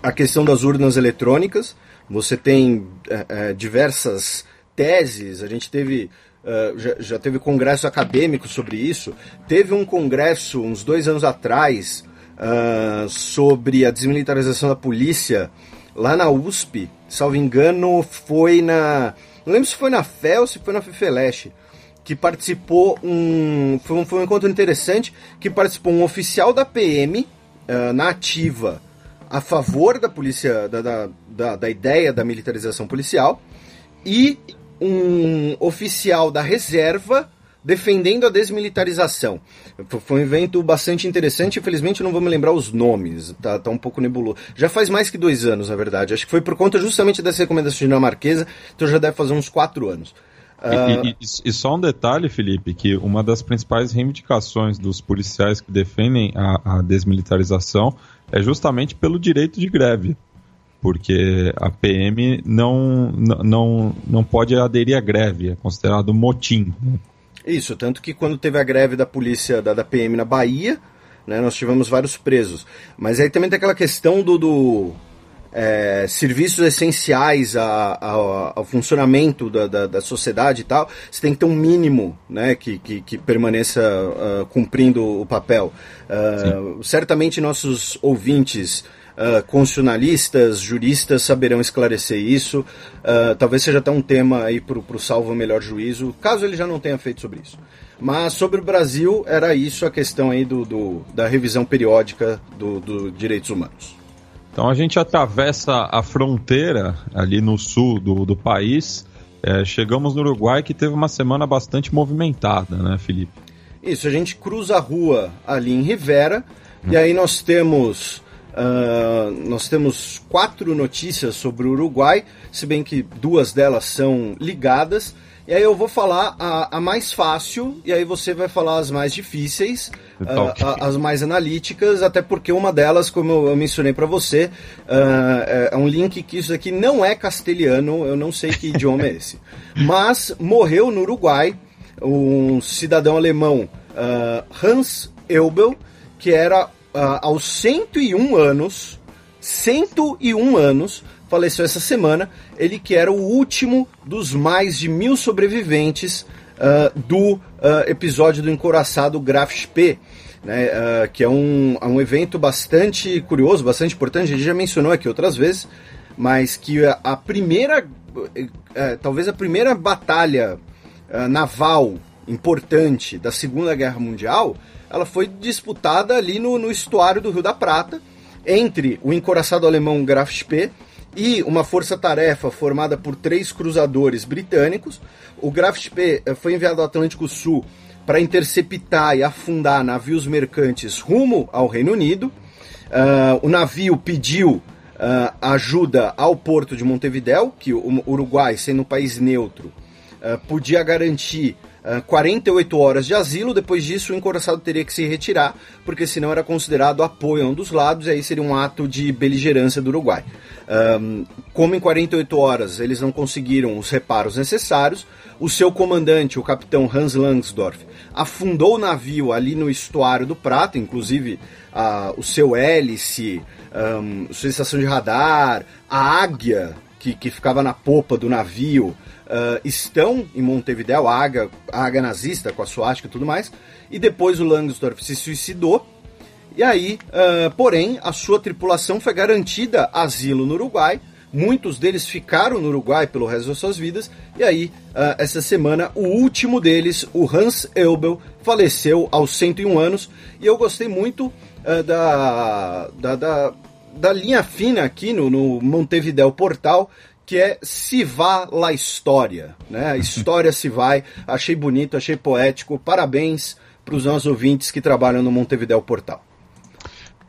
a questão das urnas eletrônicas. Você tem eh, diversas teses, a gente teve. Uh, já, já, teve congresso acadêmico sobre isso. Teve um congresso uns dois anos atrás uh, sobre a desmilitarização da polícia lá na USP, salvo engano, foi na. Não lembro se foi na FEL ou se foi na FEFELESH, que participou um. Foi um, foi um encontro interessante que participou um oficial da PM uh, eh, na ativa a favor da polícia, da, da, da, da ideia da militarização policial, e um oficial da reserva defendendo a desmilitarização. Foi um evento bastante interessante, infelizmente não vou me lembrar os nomes, tá, tá um pouco nebuloso. Já faz mais que dois anos, na verdade. Acho que foi por conta justamente dessa recomendação dinamarquesa, então já deve fazer uns quatro anos. Uh... E, e, e, só um detalhe, Felipe, que uma das principais reivindicações dos policiais que defendem a, a desmilitarização é justamente pelo direito de greve porque a PM não, não, não pode aderir à greve, é considerado motim. Né? Isso, tanto que quando teve a greve da polícia, da, da PM na Bahia, né, nós tivemos vários presos. Mas aí também tem aquela questão do, do é, serviços essenciais a, a, ao funcionamento da, da, da, sociedade e tal, você tem que ter um mínimo né, que, que, que permaneça uh, cumprindo o papel. Uh, certamente nossos ouvintes uh, constitucionalistas, juristas saberão esclarecer isso. Uh, talvez seja até um tema aí para o salvo melhor juízo, caso ele já não tenha feito sobre isso. Mas sobre o Brasil, era isso a questão aí do, do da revisão periódica dos do direitos humanos. Então a gente atravessa a fronteira ali no sul do, do país. É, chegamos no Uruguai que teve uma semana bastante movimentada, né, Felipe? Isso, a gente cruza a rua ali em Rivera, hum. e aí nós temos Uh, nós temos quatro notícias sobre o Uruguai, se bem que duas delas são ligadas. E aí eu vou falar a, a mais fácil, e aí você vai falar as mais difíceis, uh, a, as mais analíticas, até porque uma delas, como eu, eu mencionei para você, uh, é, é um link que isso aqui não é castelhano, eu não sei que idioma é esse. Mas morreu no Uruguai um cidadão alemão, Hans Eubel, que era aos 101 anos, 101 anos, faleceu essa semana. Ele que era o último dos mais de mil sobreviventes uh, do uh, episódio do encoraçado Graf Spee. Né, uh, que é um, é um evento bastante curioso, bastante importante, a gente já mencionou aqui outras vezes, mas que a, a primeira, uh, talvez a primeira batalha uh, naval importante da Segunda Guerra Mundial, ela foi disputada ali no, no estuário do Rio da Prata, entre o encoraçado alemão Graf Spee e uma força-tarefa formada por três cruzadores britânicos. O Graf Spee eh, foi enviado ao Atlântico Sul para interceptar e afundar navios mercantes rumo ao Reino Unido. Uh, o navio pediu uh, ajuda ao porto de Montevideo, que o Uruguai, sendo um país neutro, uh, podia garantir 48 horas de asilo. Depois disso, o encoraçado teria que se retirar, porque senão era considerado apoio a um dos lados, e aí seria um ato de beligerância do Uruguai. Um, como em 48 horas eles não conseguiram os reparos necessários, o seu comandante, o capitão Hans Langsdorff, afundou o navio ali no estuário do Prata, inclusive uh, o seu hélice, um, sua estação de radar, a águia que, que ficava na popa do navio, uh, estão em Montevideo, a águia, a águia nazista com a suástica e tudo mais, e depois o Langsdorff se suicidou, e aí, uh, porém, a sua tripulação foi garantida asilo no Uruguai. Muitos deles ficaram no Uruguai pelo resto das suas vidas. E aí, uh, essa semana, o último deles, o Hans Elbel, faleceu aos 101 anos. E eu gostei muito uh, da, da, da, da, linha fina aqui no, no Montevideo Portal, que é Se Vá La História. Né? A história se vai. Achei bonito, achei poético. Parabéns para os nossos ouvintes que trabalham no Montevideo Portal.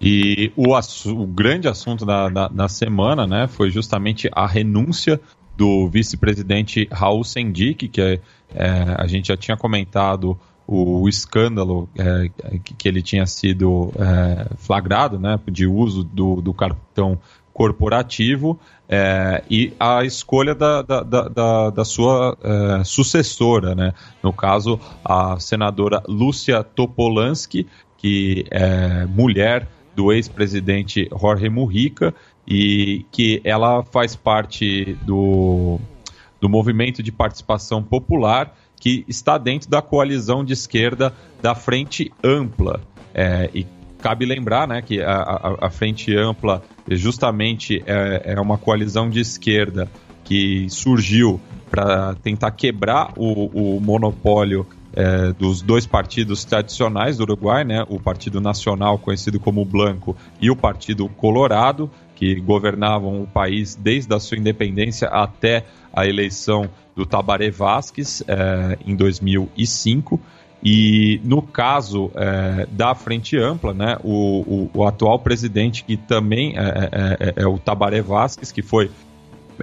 E o, o grande assunto da, da, da, semana né, foi justamente a renúncia do vice-presidente Raul Sendic, que é, é, a gente já tinha comentado o, o escândalo é, que ele tinha sido é, flagrado né, de uso do, do cartão corporativo é, e a escolha da, da, da, da sua é, sucessora, né? no caso a senadora Lúcia Topolansky, que é mulher do ex-presidente Jorge Mujica e que ela faz parte do, do movimento de participação popular que está dentro da coalizão de esquerda da Frente Ampla. É, e cabe lembrar né, que a, a, a Frente Ampla justamente é, é, uma coalizão de esquerda que surgiu para tentar quebrar o, o monopólio é, dos dois partidos tradicionais do Uruguai, né, o Partido Nacional, conhecido como Blanco, e o Partido Colorado, que governavam o país desde a sua independência até a eleição do Tabaré Vázquez é, em 2005. E no caso é, da Frente Ampla, né, o, o, o, atual presidente, que também é, é, é, é o Tabaré Vázquez, que foi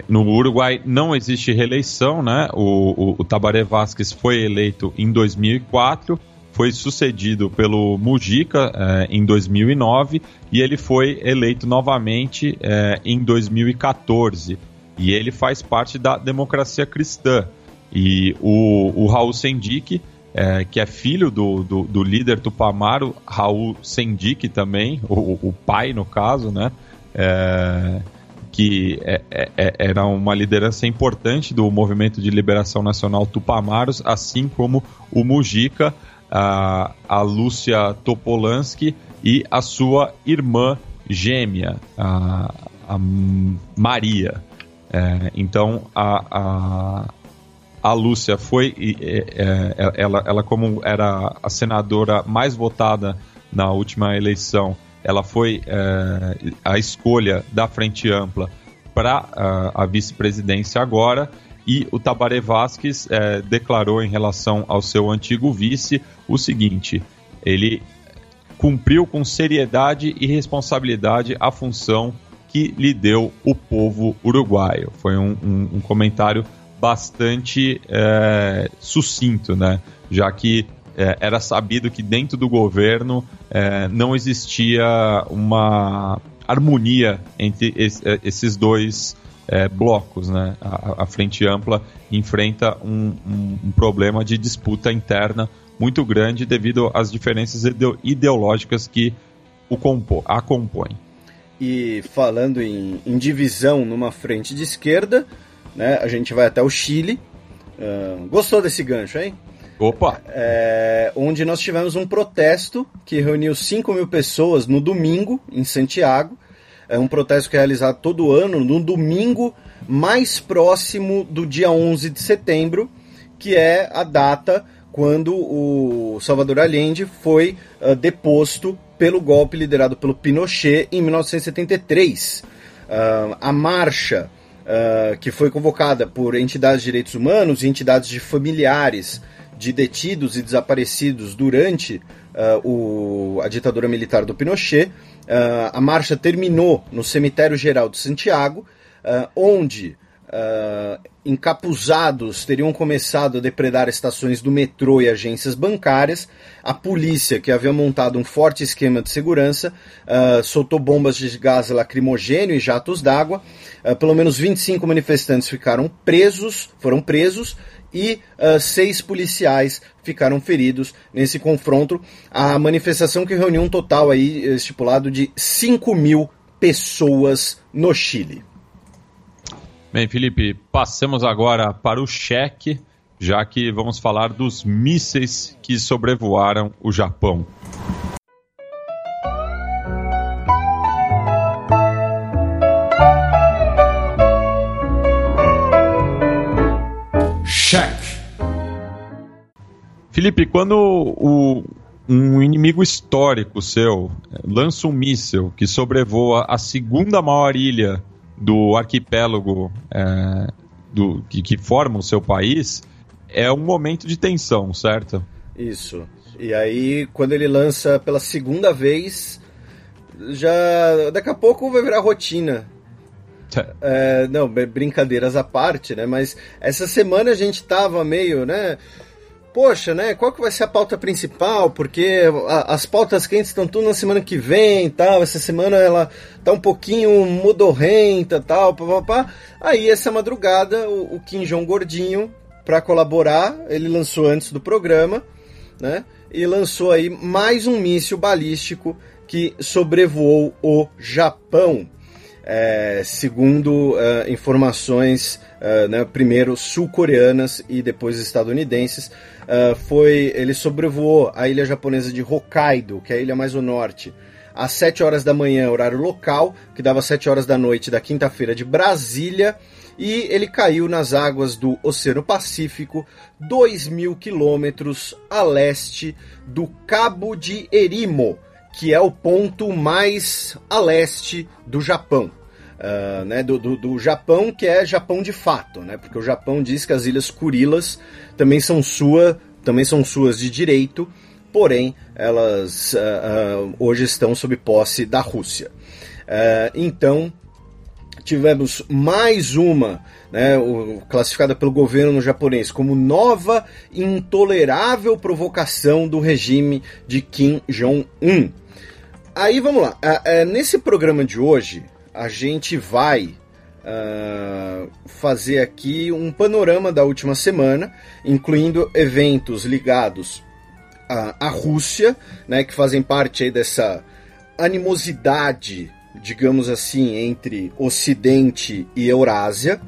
no Uruguai não existe reeleição, né? O, o, o Tabaré Vázquez foi eleito em 2004, foi sucedido pelo Mujica eh, em 2009 e ele foi eleito novamente eh, em 2014. E ele faz parte da democracia cristã. E o, o Raul Sendic, eh, que é filho do, do, do, líder Tupamaro, Raul Sendic também, o, o pai no caso, né? É, que é, é, é, era uma liderança importante do movimento de liberação nacional Tupamaros, assim como o Mujica, a, a Lúcia Topolansky e a sua irmã gêmea, a, a Maria. É, então, a, a Lúcia foi, é, é, ela, ela como era a senadora mais votada na última eleição, ela foi é, a escolha da Frente Ampla para a, vice-presidência agora. E o Tabaré Vasquez é, declarou em relação ao seu antigo vice o seguinte: ele cumpriu com seriedade e responsabilidade a função que lhe deu o povo uruguaio. Foi um, um, um comentário bastante é, sucinto, né? Já que é, era sabido que dentro do governo é, não existia uma harmonia entre é, esses dois é, blocos. Né? A, a, Frente Ampla enfrenta um, um, um, problema de disputa interna muito grande devido às diferenças ideológicas que o compô, a compõem. E falando em, em, divisão numa frente de esquerda, né, a gente vai até o Chile. Uh, gostou desse gancho, hein? Opa! É, onde nós tivemos um protesto que reuniu 5 mil pessoas no domingo, em Santiago. É um protesto que é realizado todo ano, no domingo mais próximo do dia 11 de setembro, que é a data quando o Salvador Allende foi uh, deposto pelo golpe liderado pelo Pinochet em 1973. Uh, a marcha, uh, que foi convocada por entidades de direitos humanos e entidades de familiares de detidos e desaparecidos durante o, a ditadura militar do Pinochet, a marcha terminou no Cemitério Geral de Santiago, onde uh, encapuzados teriam começado a depredar estações do metrô e agências bancárias. A polícia, que havia montado um forte esquema de segurança, uh, soltou bombas de gás lacrimogênio e jatos d'água. Uh, pelo menos 25 manifestantes ficaram presos, foram presos e uh, seis policiais ficaram feridos nesse confronto. A manifestação que reuniu um total aí estipulado de 5 mil pessoas no Chile. Bem, Felipe, passemos agora para o cheque, já que vamos falar dos mísseis que sobrevoaram o Japão. Cheque. Felipe, quando o, um inimigo histórico seu lança um míssil que sobrevoa a segunda maior ilha do arquipélago é, do, que, que forma o seu país, é um momento de tensão, certo? Isso. E aí, quando ele lança pela segunda vez, já daqui a pouco vai virar rotina. É, não, brincadeiras à parte, né? Mas essa semana a gente tava meio, né? Poxa, né, qual que vai ser a pauta principal? Porque a, as pautas quentes estão tudo na semana que vem tal, essa semana ela tá um pouquinho modorrenta tal, papapá. Aí essa madrugada o, o Kim Jong Gordinho, para colaborar, ele lançou antes do programa, né, e lançou aí mais um míssil balístico que sobrevoou o Japão. É, segundo uh, informações, uh, né, primeiro sul-coreanas e depois estadunidenses, uh, foi ele sobrevoou a ilha japonesa de Hokkaido, que é a ilha mais ao norte, às 7 horas da manhã, horário local, que dava 7 horas da noite da quinta-feira de Brasília, e ele caiu nas águas do Oceano Pacífico, 2 mil quilômetros a leste do Cabo de Erimo, que é o ponto mais a leste do Japão. Uh, né, do, do, do, Japão, que é Japão de fato, né, porque o Japão diz que as Ilhas Kurilas também são, sua, também são suas de direito, porém elas uh, uh, hoje estão sob posse da Rússia. então, tivemos mais uma, né, classificada pelo governo japonês como nova intolerável provocação do regime de Kim Jong-un. Aí vamos lá, nesse programa de hoje, a gente vai uh, fazer aqui um panorama da última semana, incluindo eventos ligados à, à Rússia, né, que fazem parte dessa animosidade, digamos assim, entre Ocidente e Eurásia.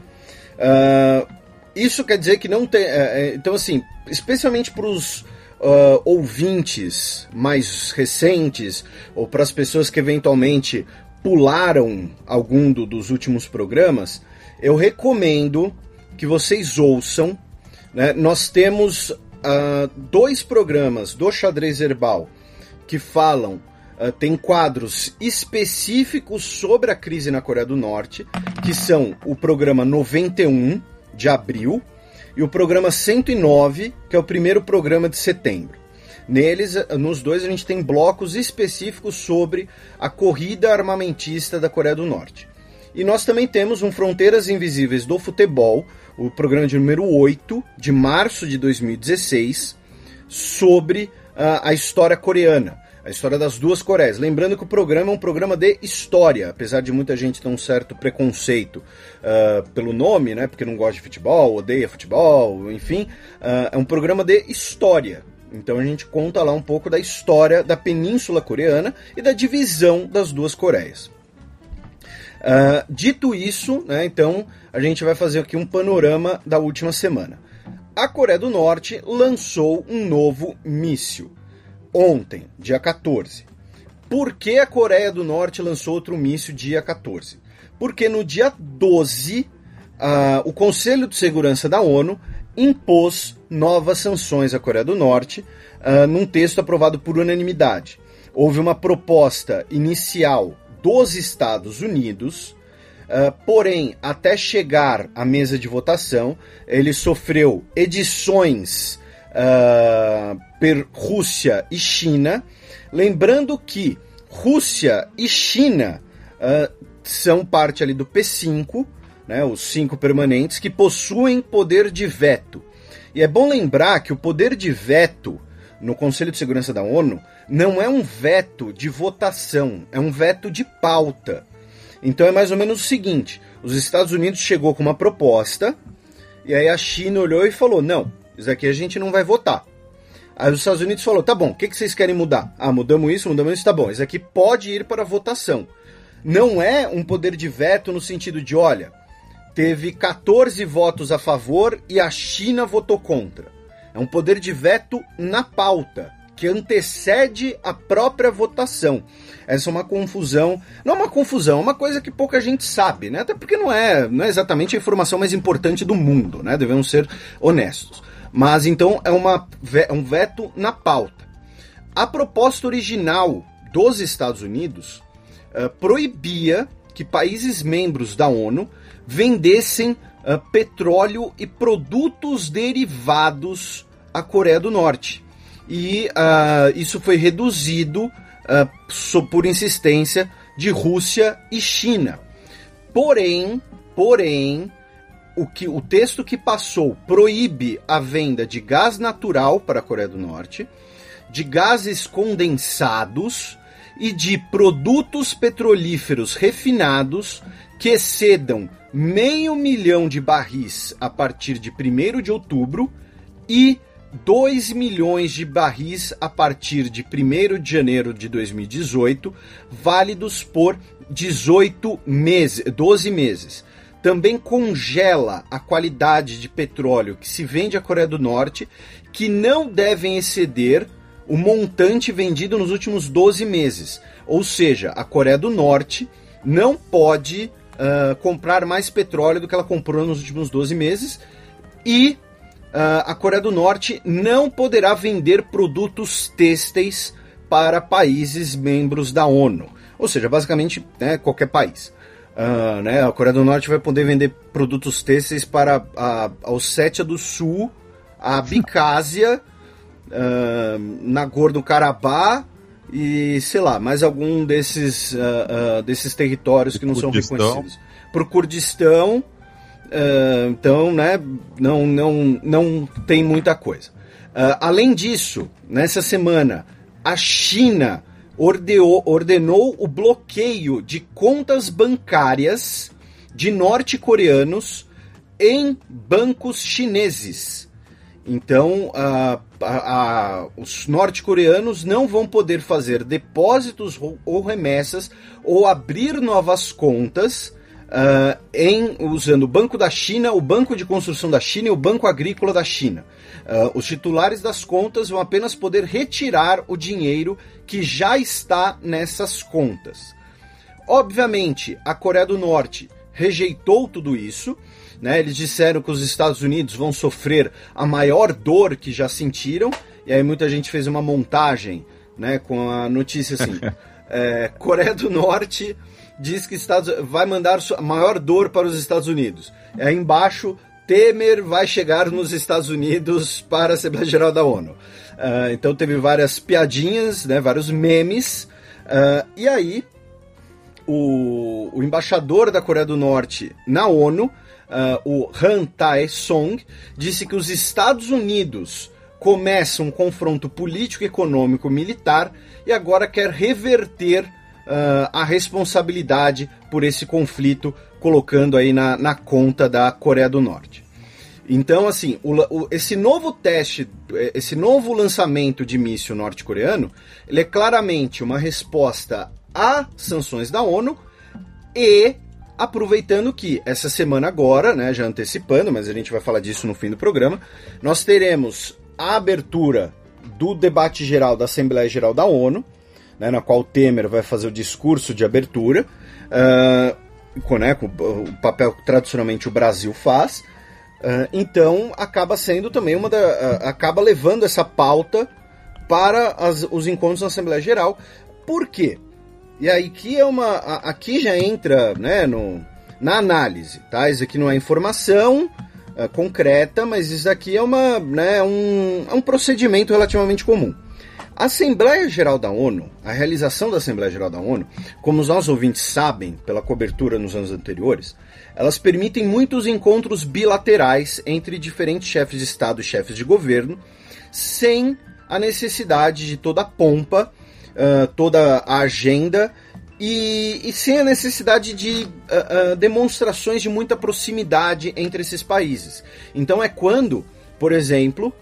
Uh, isso quer dizer que não tem. Uh, então, assim, especialmente para os uh, ouvintes mais recentes, ou para as pessoas que eventualmente pularam algum do, dos últimos programas, eu recomendo que vocês ouçam. Né? Nós temos uh, dois programas do Xadrez Herbal que falam, uh, tem quadros específicos sobre a crise na Coreia do Norte, que são o programa 91 de abril e o programa 109, que é o primeiro programa de setembro. Neles, nos dois, a gente tem blocos específicos sobre a corrida armamentista da Coreia do Norte. E nós também temos um Fronteiras Invisíveis do Futebol, o programa de número 8, de março de 2016, sobre uh, a história coreana, a história das duas Coreias. Lembrando que o programa é um programa de história, apesar de muita gente ter um certo preconceito uh, pelo nome, né, porque não gosta de futebol, odeia futebol, enfim, uh, é um programa de história Então a gente conta lá um pouco da história da Península Coreana e da divisão das duas Coreias. Uh, dito isso, né, então a gente vai fazer aqui um panorama da última semana. A Coreia do Norte lançou um novo míssil ontem, dia 14. Por que a Coreia do Norte lançou outro míssil dia 14? Porque no dia 12, uh, o Conselho de Segurança da ONU impôs novas sanções à Coreia do Norte uh, num texto aprovado por unanimidade. Houve uma proposta inicial dos Estados Unidos, uh, porém, até chegar à mesa de votação, ele sofreu edições uh, per Rússia e China. Lembrando que Rússia e China são parte ali do P5, né, os cinco permanentes, que possuem poder de veto. E é bom lembrar que o poder de veto no Conselho de Segurança da ONU não é um veto de votação, é um veto de pauta. Então é mais ou menos o seguinte: os Estados Unidos chegou com uma proposta, e aí a China olhou e falou: não, isso aqui a gente não vai votar. Aí os Estados Unidos falou: tá bom, o que, que vocês querem mudar? Ah, mudamos isso, mudamos isso, tá bom, isso aqui pode ir para votação. Não é um poder de veto no sentido de, olha, teve 14 votos a favor e a China votou contra. É um poder de veto na pauta, que antecede a própria votação. Essa é uma confusão, não é uma confusão, é uma coisa que pouca gente sabe, né? Até porque não é, não é exatamente a informação mais importante do mundo, né? Devemos ser honestos. Mas então é uma, é um veto na pauta. A proposta original dos Estados Unidos uh, proibia que países membros da ONU vendessem uh, petróleo e produtos derivados à Coreia do Norte. E uh, isso foi reduzido uh, por insistência de Rússia e China. Porém, porém, o, que, o texto que passou proíbe a venda de gás natural para a Coreia do Norte, de gases condensados e de produtos petrolíferos refinados que excedam meio milhão de barris a partir de 1 de outubro e 2 milhões de barris a partir de 1 de janeiro de 2018, válidos por 18 meses, 12 meses. Também congela a qualidade de petróleo que se vende à Coreia do Norte, que não devem exceder o montante vendido nos últimos 12 meses. Ou seja, a Coreia do Norte não pode uh, comprar mais petróleo do que ela comprou nos últimos 12 meses e uh, a Coreia do Norte não poderá vender produtos têxteis para países membros da ONU. Ou seja, basicamente né, qualquer país. Uh, né, a Coreia do Norte vai poder vender produtos têxteis para a, a Ossétia do Sul, a Bicásia, uh, Nagorno-Karabakh e, sei lá, mais algum desses, uh, uh, desses territórios que não Kurdistão. são reconhecidos. Para o Kurdistão, uh, então, né, não, não, não tem muita coisa. além disso, nessa semana, a China ordeou, ordenou o bloqueio de contas bancárias de norte-coreanos em bancos chineses. Então, os norte-coreanos não vão poder fazer depósitos ou remessas ou abrir novas contas uh, em usando o Banco da China, o Banco de Construção da China e o Banco Agrícola da China. Uh, os titulares das contas vão apenas poder retirar o dinheiro que já está nessas contas. Obviamente, a Coreia do Norte rejeitou tudo isso né? Eles disseram que os Estados Unidos vão sofrer a maior dor que já sentiram, e aí muita gente fez uma montagem né, com a notícia assim: é, Coreia do Norte diz que Estados, vai mandar a maior dor para os Estados Unidos. Aí embaixo, Temer vai chegar nos Estados Unidos para a Assembleia Geral da ONU. Uh, então teve várias piadinhas, né, vários memes. Uh, e aí, o, o embaixador da Coreia do Norte na ONU uh, o Han Tae-song, disse que os Estados Unidos começam um confronto político, econômico, militar e agora quer reverter uh, a responsabilidade por esse conflito, colocando aí na, na conta da Coreia do Norte. Então, assim, o, o, esse novo teste, esse novo lançamento de míssil norte-coreano, ele é claramente uma resposta a sanções da ONU e aproveitando que essa semana agora, né, já antecipando, mas a gente vai falar disso no fim do programa, nós teremos a abertura do debate geral da Assembleia Geral da ONU, né, na qual Temer vai fazer o discurso de abertura, uh, com, né, com o papel que tradicionalmente o Brasil faz. Uh, então acaba sendo também uma da. Uh, acaba levando essa pauta para as, os encontros na Assembleia Geral. Por quê? E aí que é uma. Aqui já entra né, no, na análise, tá? Isso aqui não é informação uh, concreta, mas isso aqui é, uma, né, um, é um procedimento relativamente comum. A Assembleia Geral da ONU, a realização da Assembleia Geral da ONU, como os nossos ouvintes sabem pela cobertura nos anos anteriores, elas permitem muitos encontros bilaterais entre diferentes chefes de Estado e chefes de governo, sem a necessidade de toda a pompa, uh, toda a agenda e, e, sem a necessidade de uh, uh, demonstrações de muita proximidade entre esses países. Então é quando, por exemplo,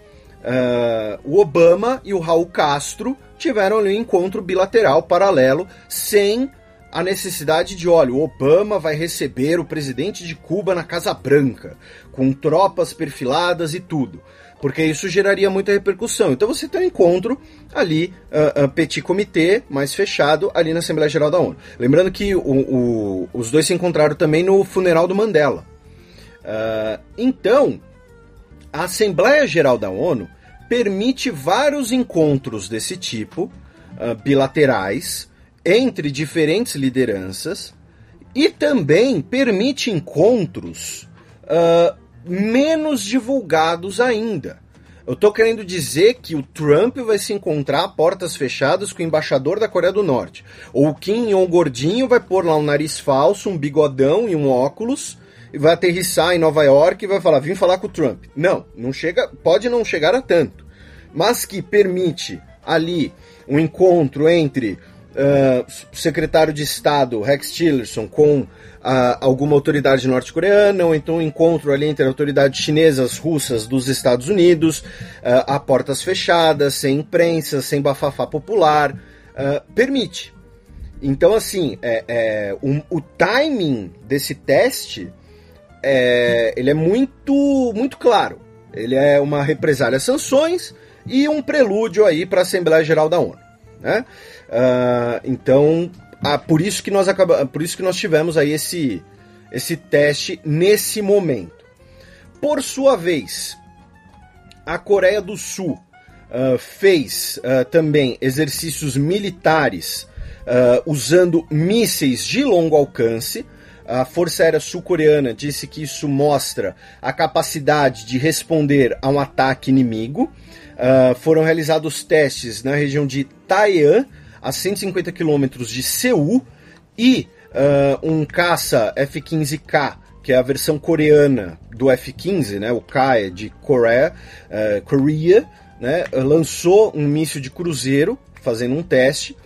o Obama e o Raul Castro tiveram ali um encontro bilateral paralelo, sem a necessidade de, olha, o Obama vai receber o presidente de Cuba na Casa Branca, com tropas perfiladas e tudo, porque isso geraria muita repercussão. Então você tem um encontro ali, uh, uh, petit comité, mais fechado, ali na Assembleia Geral da ONU. Lembrando que o, o, os dois se encontraram também no funeral do Mandela. Uh, então, a Assembleia Geral da ONU permite vários encontros desse tipo, bilaterais, entre diferentes lideranças e também permite encontros menos divulgados ainda. Eu estou querendo dizer que o Trump vai se encontrar a portas fechadas com o embaixador da Coreia do Norte. Ou o Kim Jong gordinho vai pôr lá um nariz falso, um bigodão e um óculos e vai aterrissar em Nova York e vai falar: "Vim falar com o Trump". Não, não chega, pode não chegar a tanto, mas que permite ali um encontro entre uh, secretário de Estado Rex Tillerson com uh, alguma autoridade norte-coreana, ou então um encontro ali entre autoridades chinesas, russas dos Estados Unidos, uh, a portas fechadas, sem imprensa, sem bafafá popular, permite. Então, assim, é, é um, o timing desse teste é, ele é muito, muito claro. Ele é uma represália a sanções e um prelúdio aí para a Assembleia Geral da ONU. Né? Uh, então, ah, por isso que nós acaba, por isso que nós tivemos aí esse esse teste nesse momento. Por sua vez, a Coreia do Sul uh, fez uh, também exercícios militares usando mísseis de longo alcance. A Força Aérea Sul-Coreana disse que isso mostra a capacidade de responder a um ataque inimigo. Foram realizados testes na região de Taiwan, a 150 quilômetros de Seul e uh, um caça F-15K, que é a versão coreana do F-15, né? O K é de Coreia, uh, Korea, né? Lançou um míssil de cruzeiro, fazendo um teste,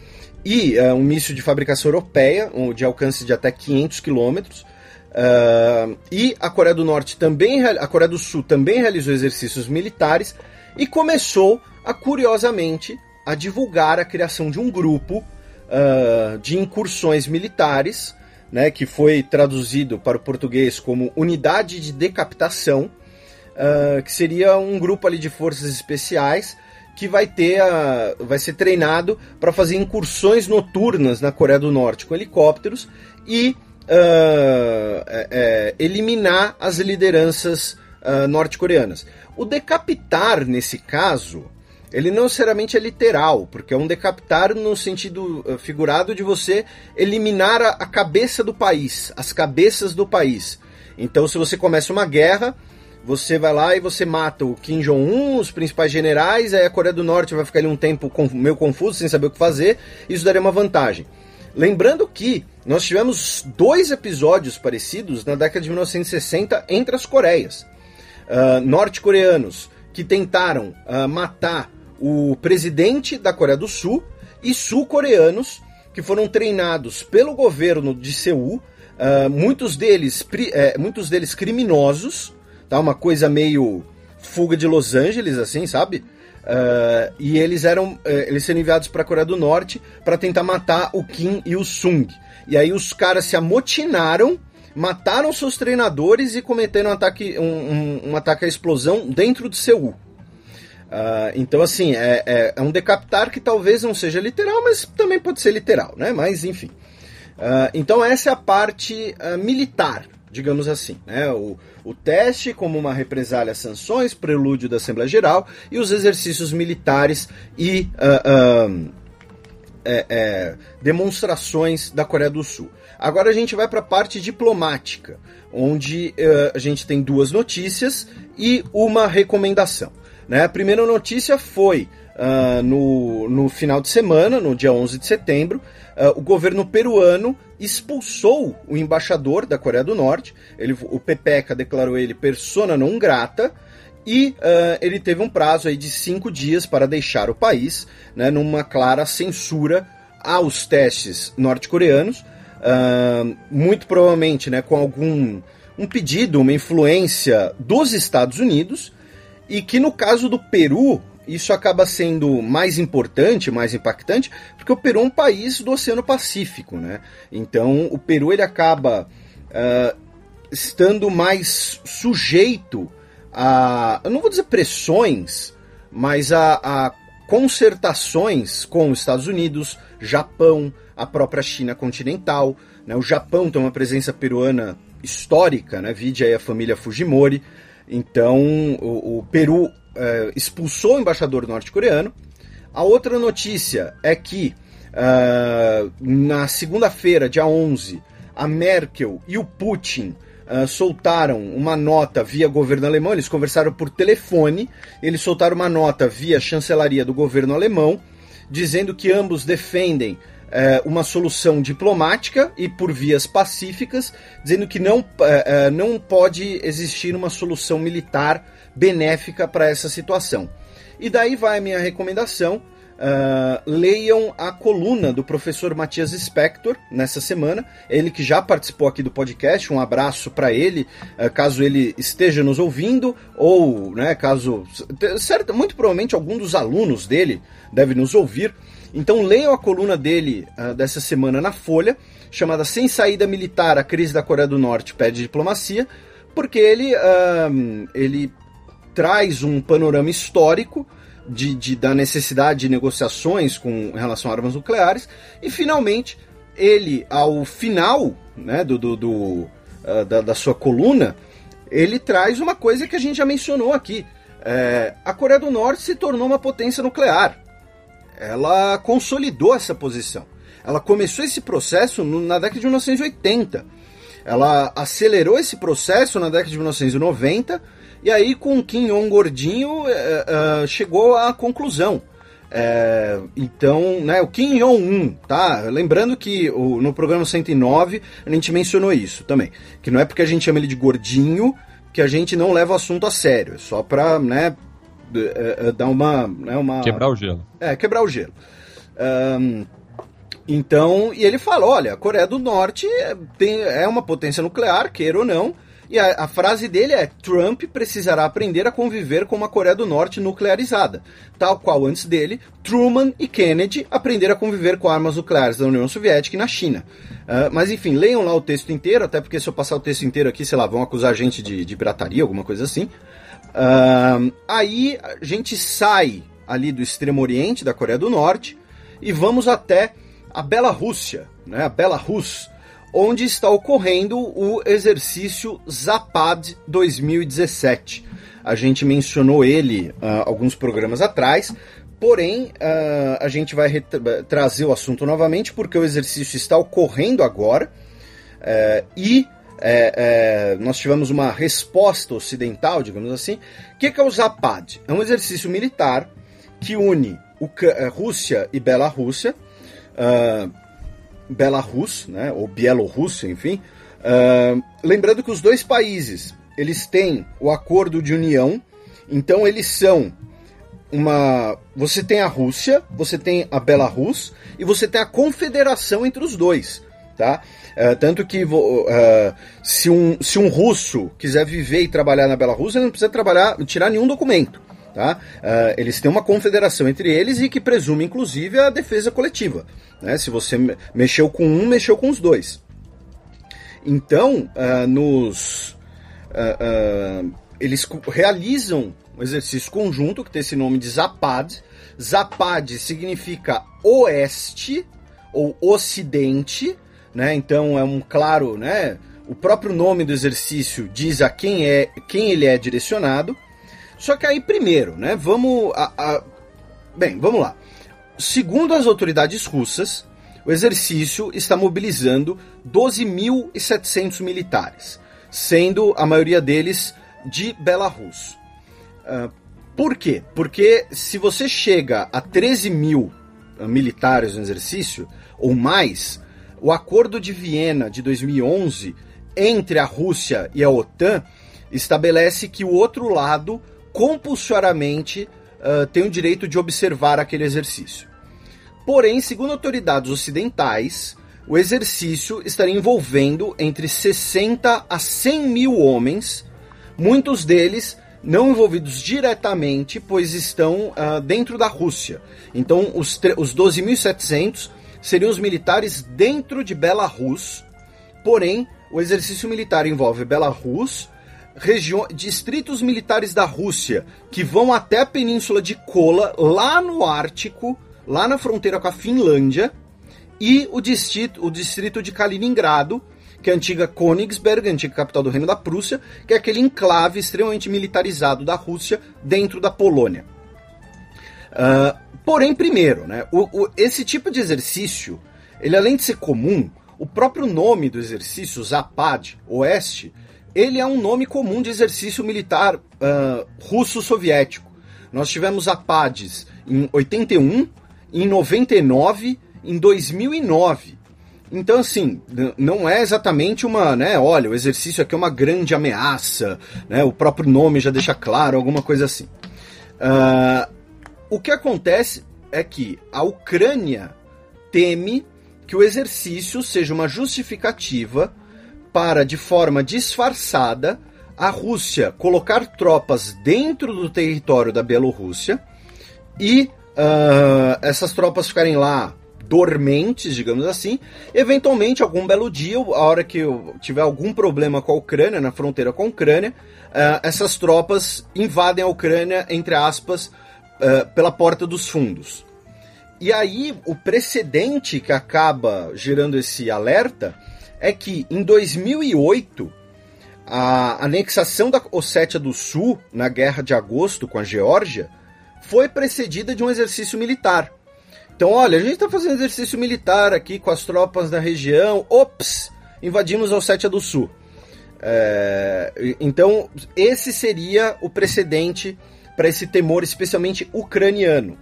e uh, um míssil de fabricação europeia, um, de alcance de até 500 quilômetros. Uh, e a Coreia do Norte também, a Coreia do Sul também realizou exercícios militares e começou a, curiosamente, a divulgar a criação de um grupo uh, de incursões militares, né, que foi traduzido para o português como Unidade de Decapitação, uh, que seria um grupo ali de forças especiais que vai ter a, vai ser treinado para fazer incursões noturnas na Coreia do Norte com helicópteros e uh, é, é, eliminar as lideranças uh, norte-coreanas. O decapitar, nesse caso, ele não necessariamente é literal, porque é um decapitar no sentido eh, figurado de você eliminar a, a, cabeça do país, as cabeças do país. Então, se você começa uma guerra, você vai lá e você mata o Kim Jong-un, os principais generais, aí a Coreia do Norte vai ficar ali um tempo meio confuso, sem saber o que fazer, isso daria uma vantagem. Lembrando que nós tivemos dois episódios parecidos na década de 1960 entre as Coreias. Uh, norte-coreanos que tentaram uh, matar o presidente da Coreia do Sul e sul-coreanos que foram treinados pelo governo de Seul, uh, muitos, deles, uh, muitos deles criminosos, tá? Uma coisa meio fuga de Los Angeles, assim, sabe? Uh, e eles eram uh, eles sendo enviados para a Coreia do Norte para tentar matar o Kim e o Sung. E aí os caras se amotinaram, mataram seus treinadores e cometeram um ataque, um, um, um ataque à explosão dentro de Seul. Uh, então, assim, é, é, é, um decapitar que talvez não seja literal, mas também pode ser literal, né? Mas, enfim. Uh, então, essa é a parte uh, militar, digamos assim. Né? O, o teste como uma represália às sanções, prelúdio da Assembleia Geral e os exercícios militares e é, é, demonstrações da Coreia do Sul. Agora a gente vai para a parte diplomática, onde a gente tem duas notícias e uma recomendação. Né? A primeira notícia foi uh, no, no final de semana, no dia 11 de setembro, uh, o governo peruano expulsou o embaixador da Coreia do Norte. Ele, o PPECA declarou ele persona não grata e uh, ele teve um prazo aí de cinco dias para deixar o país, né, numa clara censura aos testes norte-coreanos, uh, muito provavelmente né, com algum um pedido, uma influência dos Estados Unidos, e que no caso do Peru, isso acaba sendo mais importante, mais impactante, porque o Peru é um país do Oceano Pacífico, né? Então o Peru ele acaba uh, estando mais sujeito a, eu não vou dizer pressões, mas a, a concertações com os Estados Unidos, Japão, a própria China continental. Né? O Japão tem uma presença peruana histórica, né? vide aí a família Fujimori. Então, o, o Peru é, expulsou o embaixador norte-coreano. A outra notícia é que uh, na segunda-feira, dia 11, a Merkel e o Putin uh, soltaram uma nota via governo alemão. Eles conversaram por telefone. Eles soltaram uma nota via chancelaria do governo alemão, dizendo que ambos defendem é, uma solução diplomática e por vias pacíficas, dizendo que não, é, é, não pode existir uma solução militar benéfica para essa situação. E daí vai a minha recomendação. Uh, leiam a coluna do professor Matias Spector nessa semana. Ele que já participou aqui do podcast. Um abraço para ele, uh, caso ele esteja nos ouvindo, ou né, caso. Certo, muito provavelmente algum dos alunos dele deve nos ouvir. Então leiam a coluna dele uh, dessa semana na Folha, chamada Sem Saída Militar, a crise da Coreia do Norte pede diplomacia, porque ele, uh, ele traz um panorama histórico de, de, da necessidade de negociações com relação a armas nucleares, e finalmente ele, ao final né, do, do, do uh, da, da, sua coluna, ele traz uma coisa que a gente já mencionou aqui. É, a Coreia do Norte se tornou uma potência nuclear ela consolidou essa posição. Ela começou esse processo na década de 1980. Ela acelerou esse processo na década de 1990 e aí com Kim Jong gordinho é, é, chegou à conclusão. É, então, né, o Kim Jong-un, tá? Lembrando que o, no programa 109 a gente mencionou isso também. Que não é porque a gente chama ele de gordinho que a gente não leva o assunto a sério. É só pra, né, dar uma, né, uma. Quebrar o gelo. É, quebrar o gelo. Um, então, e ele fala: olha, a Coreia do Norte tem, é uma potência nuclear, queira ou não. E a, a, frase dele é: Trump precisará aprender a conviver com uma Coreia do Norte nuclearizada, tal qual antes dele, Truman e Kennedy aprenderam a conviver com armas nucleares da União Soviética e na China. Uh, mas enfim, leiam lá o texto inteiro, até porque se eu passar o texto inteiro aqui, sei lá, vão acusar a gente de, de pirataria, alguma coisa assim. Uh, aí a gente sai ali do extremo oriente da Coreia do Norte e vamos até a Bela Rússia, né, a Bela Rus, onde está ocorrendo o exercício Zapad 2017. A gente mencionou ele uh, alguns programas atrás, porém uh, a gente vai trazer o assunto novamente porque o exercício está ocorrendo agora uh, e é, é, nós tivemos uma resposta ocidental, digamos assim. O que, que é o Zapad? É um exercício militar que une o, é, Rússia e Belarússia, uh, Belarus, né, ou Bielorrússia, enfim. Uh, lembrando que os dois países eles têm o acordo de união, então eles são uma. Você tem a Rússia, você tem a Belarus e você tem a confederação entre os dois Tá? Uh, tanto que uh, se, um, se um russo quiser viver e trabalhar na Belarus, ele não precisa trabalhar, tirar nenhum documento. Tá? Uh, eles têm uma confederação entre eles e que presume, inclusive, a defesa coletiva. Né? Se você mexeu com um, mexeu com os dois. Então, nos, eles realizam um exercício conjunto que tem esse nome de Zapad. Zapad significa oeste ou ocidente, né? Então é um claro, né? O próprio nome do exercício diz a quem é, quem ele é direcionado. Só que aí primeiro, né? Vamos a, a... bem, vamos lá. Segundo as autoridades russas, o exercício está mobilizando 12.700 militares, sendo a maioria deles de Belarus. Uh, por quê? Porque se você chega a 13 mil uh, militares no exercício, ou mais, o Acordo de Viena de 2011 entre a Rússia e a OTAN estabelece que o outro lado compulsoriamente uh, tem o direito de observar aquele exercício. Porém, segundo autoridades ocidentais, o exercício estaria envolvendo entre 60 a 100 mil homens, muitos deles não envolvidos diretamente, pois estão uh, dentro da Rússia. Então, os, os 12.700 seriam os militares dentro de Belarus, porém, o exercício militar envolve Belarus, distritos militares da Rússia que vão até a península de Kola, lá no Ártico, lá na fronteira com a Finlândia, e o distrito, o distrito de Kaliningrado, que é a antiga Königsberg, a antiga capital do Reino da Prússia, que é aquele enclave extremamente militarizado da Rússia dentro da Polônia. Uh, Porém, primeiro, né, o, o, esse tipo de exercício, ele além de ser comum, o próprio nome do exercício, Zapad, Oeste, ele é um nome comum de exercício militar uh, russo-soviético. Nós tivemos Zapads em 81, em 99, em 2009. Então, assim, não é exatamente uma, né? Olha, o exercício aqui é uma grande ameaça, né? O próprio nome já deixa claro, alguma coisa assim. Uh, o que acontece é que a Ucrânia teme que o exercício seja uma justificativa para, de forma disfarçada, a Rússia colocar tropas dentro do território da Bielorrússia e uh, essas tropas ficarem lá dormentes, digamos assim. Eventualmente, algum belo dia, a hora que tiver algum problema com a Ucrânia, na fronteira com a Ucrânia, uh, essas tropas invadem a Ucrânia, entre aspas, pela porta dos fundos. E aí, o precedente que acaba gerando esse alerta é que em 2008, a anexação da Ossétia do Sul, na Guerra de Agosto com a Geórgia, foi precedida de um exercício militar. Então, olha, a gente está fazendo exercício militar aqui com as tropas da região. Ops! Invadimos a Ossétia do Sul. É, então, esse seria o precedente para esse temor, especialmente ucraniano.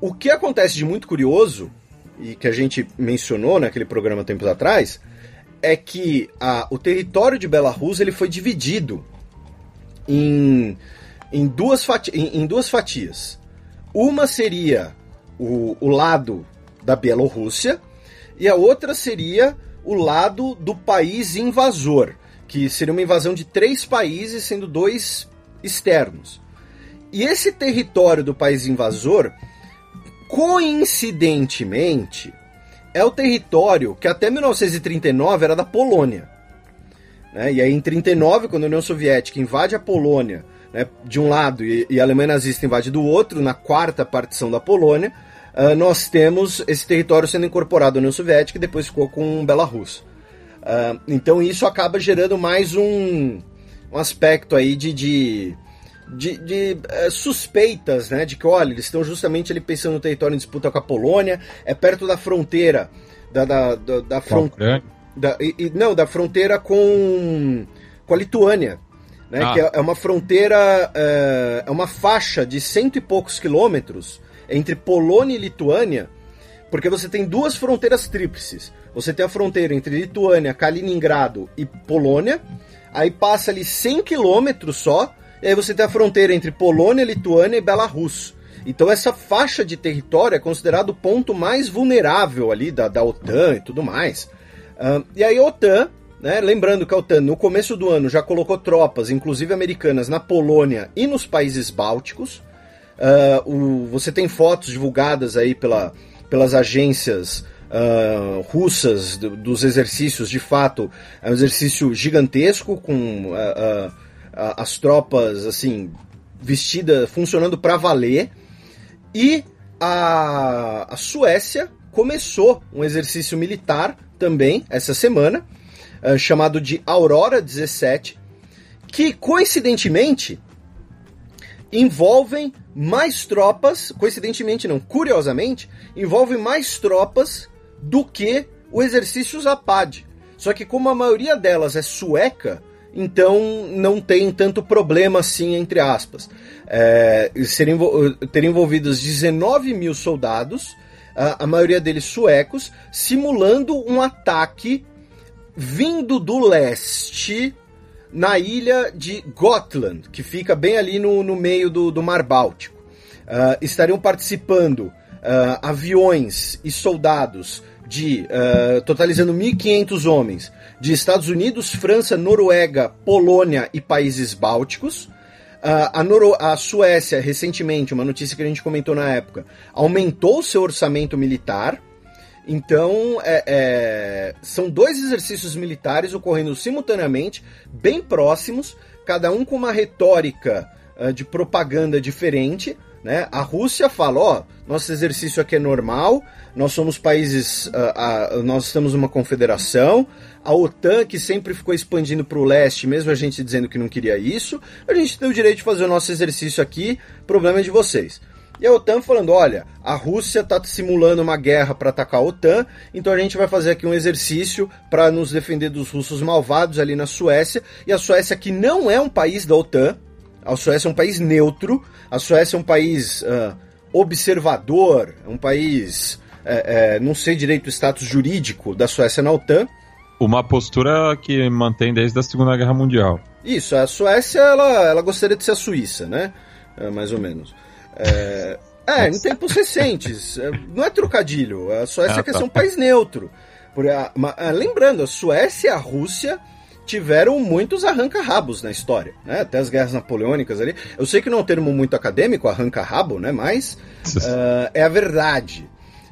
O que acontece de muito curioso, e que a gente mencionou naquele programa tempos atrás, é que a, o território de Belarus ele foi dividido em, em, duas, fati em, em duas fatias. Uma seria o, o lado da Bielorrússia e a outra seria o lado do país invasor, que seria uma invasão de três países, sendo dois externos. E esse território do país invasor, coincidentemente, é o território que até 1939 era da Polônia. Né? E aí, em 39, quando a União Soviética invade a Polônia né, de um lado e, e, a Alemanha nazista invade do outro, na quarta partição da Polônia, uh, nós temos esse território sendo incorporado à União Soviética e depois ficou com Belarus. Uh, então, isso acaba gerando mais um, um aspecto aí de, de de, de é, suspeitas, né? De que, olha, eles estão justamente ali pensando no território em disputa com a Polônia, é perto da fronteira da, da, da, da fronteira. E, não, da fronteira com, com a Lituânia. Né, ah. Que é, é uma fronteira, é, é uma faixa de cento e poucos quilômetros entre Polônia e Lituânia, porque você tem duas fronteiras tríplices. Você tem a fronteira entre Lituânia, Kaliningrado e Polônia, aí passa ali 100 quilômetros só e aí você tem a fronteira entre Polônia, Lituânia e Belarus. Então essa faixa de território é considerado o ponto mais vulnerável ali da, da OTAN e tudo mais. Uh, e aí a OTAN, né, lembrando que a OTAN no começo do ano já colocou tropas, inclusive americanas, na Polônia e nos países bálticos. Uh, o, você tem fotos divulgadas aí pela, pelas agências uh, russas do, dos exercícios. De fato, é um exercício gigantesco com as tropas assim vestidas, funcionando para valer. E a, a Suécia começou um exercício militar também essa semana, uh, chamado de Aurora 17, que coincidentemente envolvem mais tropas, coincidentemente não, curiosamente, envolve mais tropas do que o exercício Zapad. Só que como a maioria delas é sueca, então não tem tanto problema assim, entre aspas. É, serem, ter envolvidos 19 mil soldados, a, a maioria deles suecos, simulando um ataque vindo do leste na ilha de Gotland, que fica bem ali no, no meio do, do Mar Báltico. Uh, estariam participando uh, aviões e soldados de uh, totalizando 1.500 homens de Estados Unidos, França, Noruega, Polônia e países bálticos. Uh, a, Noro a Suécia, recentemente, uma notícia que a gente comentou na época, aumentou seu orçamento militar. Então, é, é, são dois exercícios militares ocorrendo simultaneamente, bem próximos, cada um com uma retórica uh, de propaganda diferente. Né? A Rússia fala: ó, nosso exercício aqui é normal, nós somos países, uh, nós estamos numa confederação. A OTAN, que sempre ficou expandindo para o leste, mesmo a gente dizendo que não queria isso, a gente tem o direito de fazer o nosso exercício aqui, problema é de vocês. E a OTAN falando: olha, a Rússia está simulando uma guerra para atacar a OTAN, então a gente vai fazer aqui um exercício para nos defender dos russos malvados ali na Suécia. E a Suécia, que não é um país da OTAN, a Suécia é um país neutro, a Suécia é um país uh, observador, é um país. É, é, não sei direito o status jurídico da Suécia na OTAN. Uma postura que mantém desde a Segunda Guerra Mundial. Isso, a Suécia ela, ela gostaria de ser a Suíça, né? É, mais ou menos. É, é em tempos recentes. É, não é trocadilho. A Suécia ah, quer tá. ser um país neutro. Por, a, a, lembrando, a Suécia e a Rússia tiveram muitos arranca-rabos na história, né? Até as guerras napoleônicas ali. Eu sei que não é um termo muito acadêmico, arranca-rabo, né? Mas uh, é a verdade.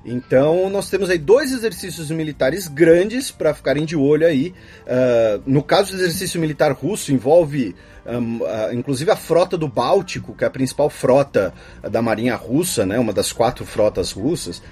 Então nós temos aí dois exercícios militares grandes para ficarem de olho aí. Uh, no caso do exercício militar russo envolve um, uh, inclusive a frota do Báltico, que é a principal frota da marinha russa, né? Uma das quatro frotas russas.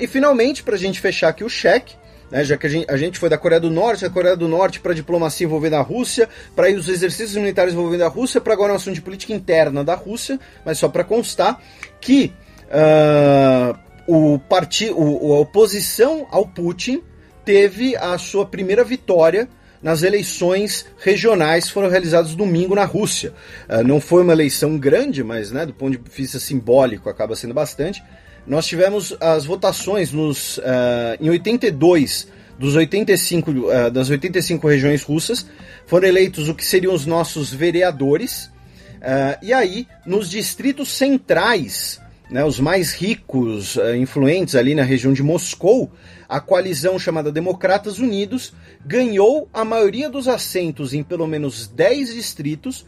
e finalmente, para a gente fechar aqui o cheque, né, já que a gente, a gente, foi da Coreia do Norte, da Coreia do Norte para diplomacia envolvendo a Rússia, para os exercícios militares envolvendo a Rússia, para agora um assunto de política interna da Rússia, mas só para constar que uh, o partido, a oposição ao Putin teve a sua primeira vitória nas eleições regionais que foram realizadas domingo na Rússia. Uh, não foi uma eleição grande, mas né, do ponto de vista simbólico acaba sendo bastante nós tivemos as votações nos, uh, em 82 dos 85, uh, eh, das 85 regiões russas, foram eleitos o que seriam os nossos vereadores, uh, e aí nos distritos centrais, né, os mais ricos, influentes ali na região de Moscou, a coalizão chamada Democratas Unidos ganhou a maioria dos assentos em pelo menos 10 distritos,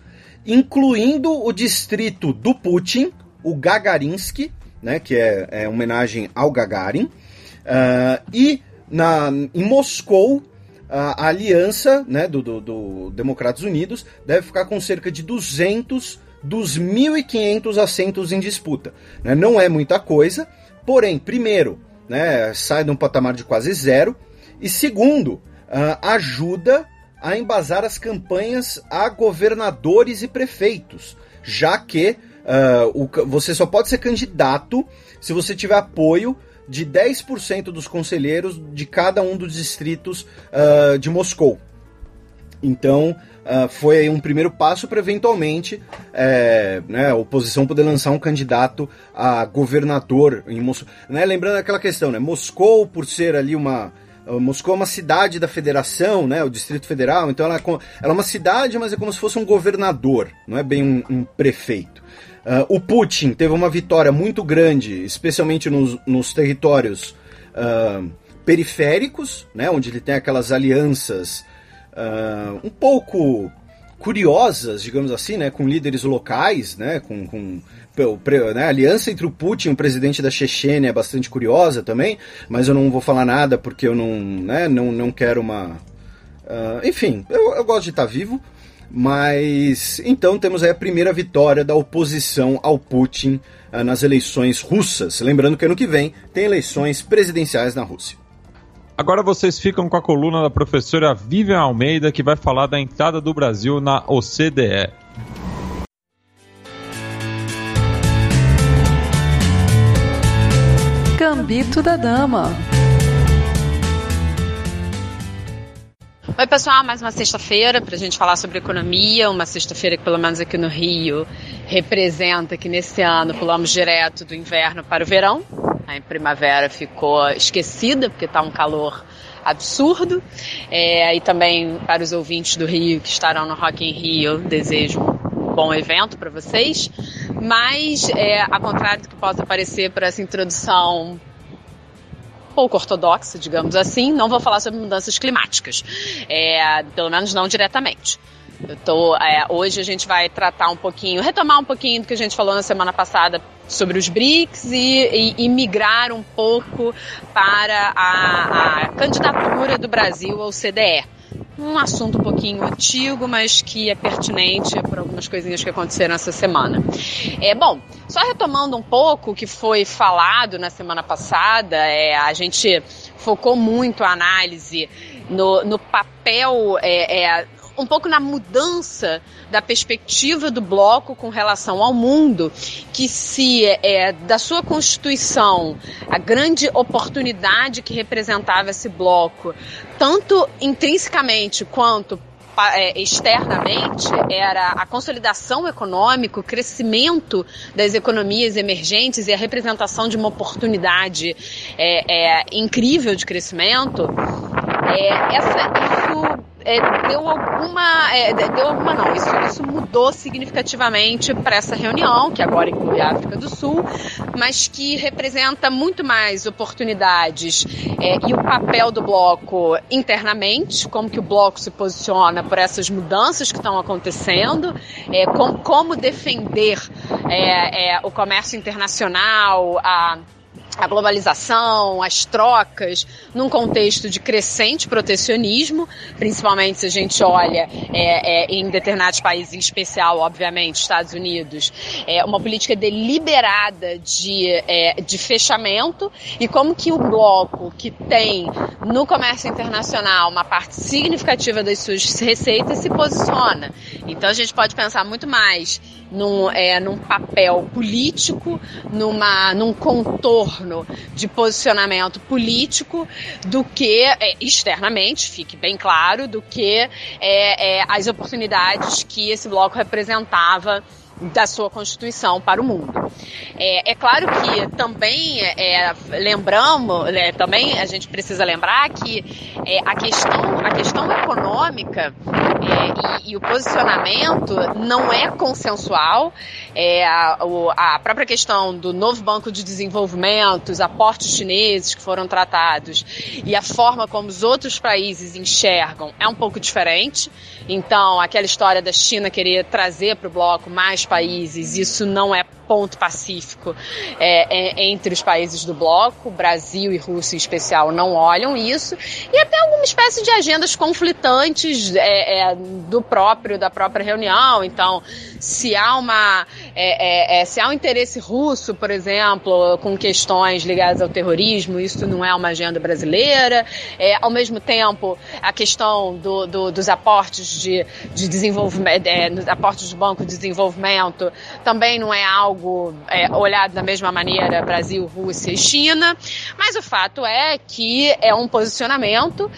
incluindo o distrito do Putin, o Gagarinsky, né, que é, é homenagem ao Gagarin. Uh, e na, em Moscou, a, a aliança né, do, do, do, Democratas Unidos deve ficar com cerca de 200 dos 1.500 assentos em disputa. Né? Não é muita coisa, porém, primeiro, né, sai de um patamar de quase zero, e segundo, uh, ajuda a embasar as campanhas a governadores e prefeitos, já que Uh, o, você só pode ser candidato se você tiver apoio de 10% dos conselheiros de cada um dos distritos uh, de Moscou. Então, uh, foi um primeiro passo para eventualmente é, né, a oposição poder lançar um candidato a governador em Moscou. Né, lembrando aquela questão, né, Moscou, por ser ali uma. Moscou é uma cidade da federação, né, o Distrito Federal, então ela é, ela é uma cidade, mas é como se fosse um governador, não é bem um, um prefeito. Uh, o Putin teve uma vitória muito grande, especialmente nos, nos territórios uh, periféricos, né, onde ele tem aquelas alianças uh, um pouco curiosas, digamos assim, né, com líderes locais, né, com, com né, a aliança entre o Putin e o presidente da Chechênia é bastante curiosa também, mas eu não vou falar nada porque eu não, né, não, não quero uma... Uh, enfim, eu, eu gosto de estar vivo, mas então temos aí a primeira vitória da oposição ao Putin uh, nas eleições russas. Lembrando que ano que vem tem eleições presidenciais na Rússia. Agora vocês ficam com a coluna da professora Vivian Almeida, que vai falar da entrada do Brasil na OCDE. Gambito da Dama. Oi, pessoal, mais uma sexta-feira para a gente falar sobre economia. Uma sexta-feira que, pelo menos aqui no Rio, representa que nesse ano pulamos direto do inverno para o verão. A primavera ficou esquecida porque está um calor absurdo. É, e também para os ouvintes do Rio que estarão no Rock in Rio, desejo um bom evento para vocês. Mas, é, a contrário do que possa parecer por essa introdução pouco ortodoxa, digamos assim, não vou falar sobre mudanças climáticas, é, pelo menos não diretamente. Eu tô, é, hoje a gente vai tratar um pouquinho, retomar um pouquinho do que a gente falou na semana passada sobre os BRICS e, e, e migrar um pouco para a, a candidatura do Brasil ao CDE um assunto um pouquinho antigo, mas que é pertinente por algumas coisinhas que aconteceram essa semana. É bom, só retomando um pouco o que foi falado na semana passada, é, a gente focou muito a análise no, no papel é, é, um pouco na mudança da perspectiva do bloco com relação ao mundo, que se é, da sua constituição a grande oportunidade que representava esse bloco, tanto intrinsecamente quanto é, externamente era a consolidação econômica, o crescimento das economias emergentes e a representação de uma oportunidade é, é, incrível de crescimento, é, essa, isso é, deu alguma. É, deu alguma não, isso, isso mudou significativamente para essa reunião, que agora inclui a África do Sul, mas que representa muito mais oportunidades é, e o papel do bloco internamente, como que o bloco se posiciona por essas mudanças que estão acontecendo, é, com, como defender é, é, o comércio internacional, a a globalização, as trocas, num contexto de crescente protecionismo, principalmente se a gente olha é, é, em determinados países, em especial, obviamente, Estados Unidos, é, uma política deliberada de, é, de fechamento e como que o bloco que tem no comércio internacional uma parte significativa das suas receitas se posiciona. Então a gente pode pensar muito mais num, é, num papel político, numa, num contorno de posicionamento político, do que é, externamente, fique bem claro, do que é, é as oportunidades que esse bloco representava da sua Constituição para o mundo. É, é claro que também é, lembramos, é, também a gente precisa lembrar que é, a, questão, a questão econômica é, e, e, o posicionamento não é consensual. É, a, a, própria questão do novo Banco de Desenvolvimento, os aportes chineses que foram tratados e a forma como os outros países enxergam é um pouco diferente. Então, aquela história da China querer trazer para o bloco mais países, isso não é ponto pacífico é, é, entre os países do bloco, Brasil e Rússia em especial não olham isso, e até alguma espécie de agendas conflitantes é, é do próprio da própria reunião. Então, se há uma é, é, se há um interesse russo, por exemplo, com questões ligadas ao terrorismo, isso não é uma agenda brasileira. Ao mesmo tempo, a questão do, do, dos aportes de, de desenvolvimento, aportes do Banco de Desenvolvimento, também não é algo é, olhado da mesma maneira Brasil, Rússia e China. Mas o fato é que é um posicionamento,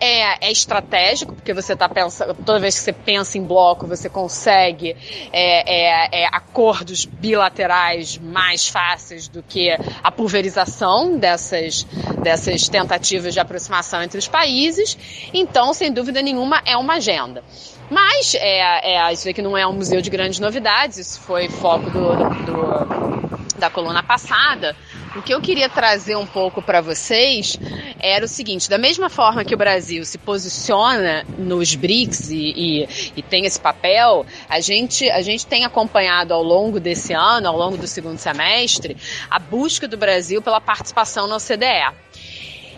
é, é estratégico, porque você está pensando, toda vez que você pensa em bloco, você consegue é, é, é, acordos bilaterais mais fáceis do que a pulverização dessas, dessas tentativas de aproximação entre os países. Então, sem dúvida nenhuma, é uma agenda. Mas é, é, isso aqui não é um museu de grandes novidades, isso foi foco do, do, da coluna passada. O que eu queria trazer um pouco para vocês era o seguinte: da mesma forma que o Brasil se posiciona nos BRICS e, e, e, tem esse papel, a gente, a gente tem acompanhado ao longo desse ano, ao longo do segundo semestre, a busca do Brasil pela participação na OCDE.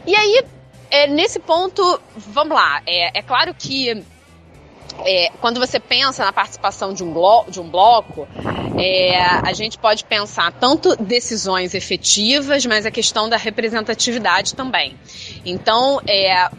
E aí, é, nesse ponto, vamos lá, é, é claro que é, quando você pensa na participação de um, blo de um bloco, é, a gente pode pensar tanto decisões efetivas, mas a questão da representatividade também. Então, é, a,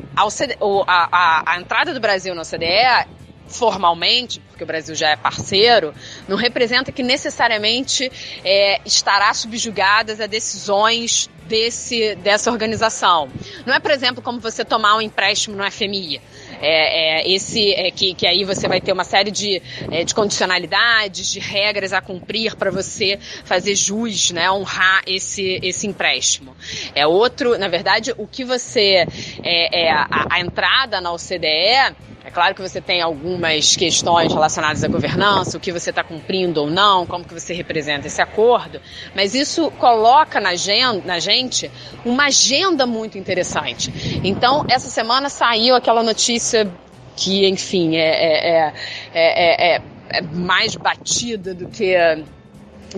a, a entrada do Brasil na OCDE formalmente, porque o Brasil já é parceiro, não representa que necessariamente é, estará subjugadas a decisões desse, dessa organização. Não é, por exemplo, como você tomar um empréstimo no FMI. É, é, esse é, que, que aí você vai ter uma série de, é, de condicionalidades, de regras a cumprir para você fazer jus, né, honrar esse, esse empréstimo. É outro, na verdade, o que você é, é a, a entrada na OCDE é claro que você tem algumas questões relacionadas à governança, o que você está cumprindo ou não, como que você representa esse acordo, mas isso coloca na, agenda, na gente uma agenda muito interessante. Então, essa semana saiu aquela notícia que, enfim, é, é, é, é mais batida do que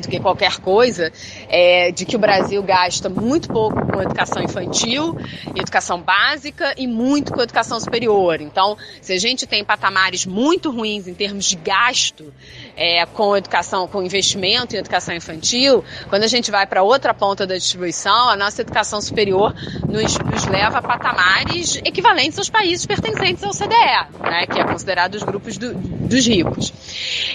do que qualquer coisa, é, de que o Brasil gasta muito pouco com educação infantil, educação básica e muito com educação superior. Então, se a gente tem patamares muito ruins em termos de gasto é, com educação, com investimento em educação infantil, quando a gente vai para outra ponta da distribuição, a nossa educação superior nos, nos leva a patamares equivalentes aos países pertencentes ao CDE, né, que é considerado os grupos do, dos ricos.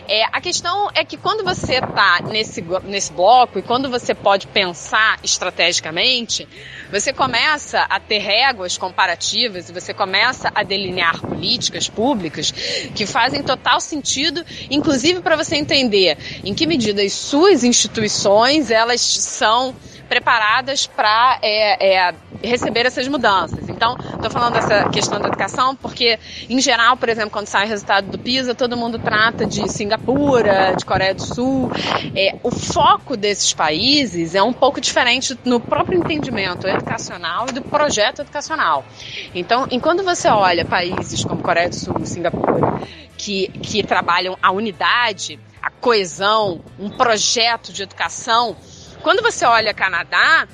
É, a questão é que quando você está nesse, nesse bloco e quando você pode pensar estrategicamente, você começa a ter réguas comparativas e você começa a delinear políticas públicas que fazem total sentido, inclusive para você entender. Em que medida as suas instituições elas são preparadas para é, é, receber essas mudanças. Então, estou falando dessa questão da educação porque, em geral, por exemplo, quando sai o resultado do PISA, todo mundo trata de Singapura, de Coreia do Sul. É, o foco desses países é um pouco diferente no próprio entendimento educacional e do projeto educacional. Então, enquanto você olha países como Coreia do Sul, Singapura, que, que trabalham a unidade, a coesão, um projeto de educação quando você olha Canadá,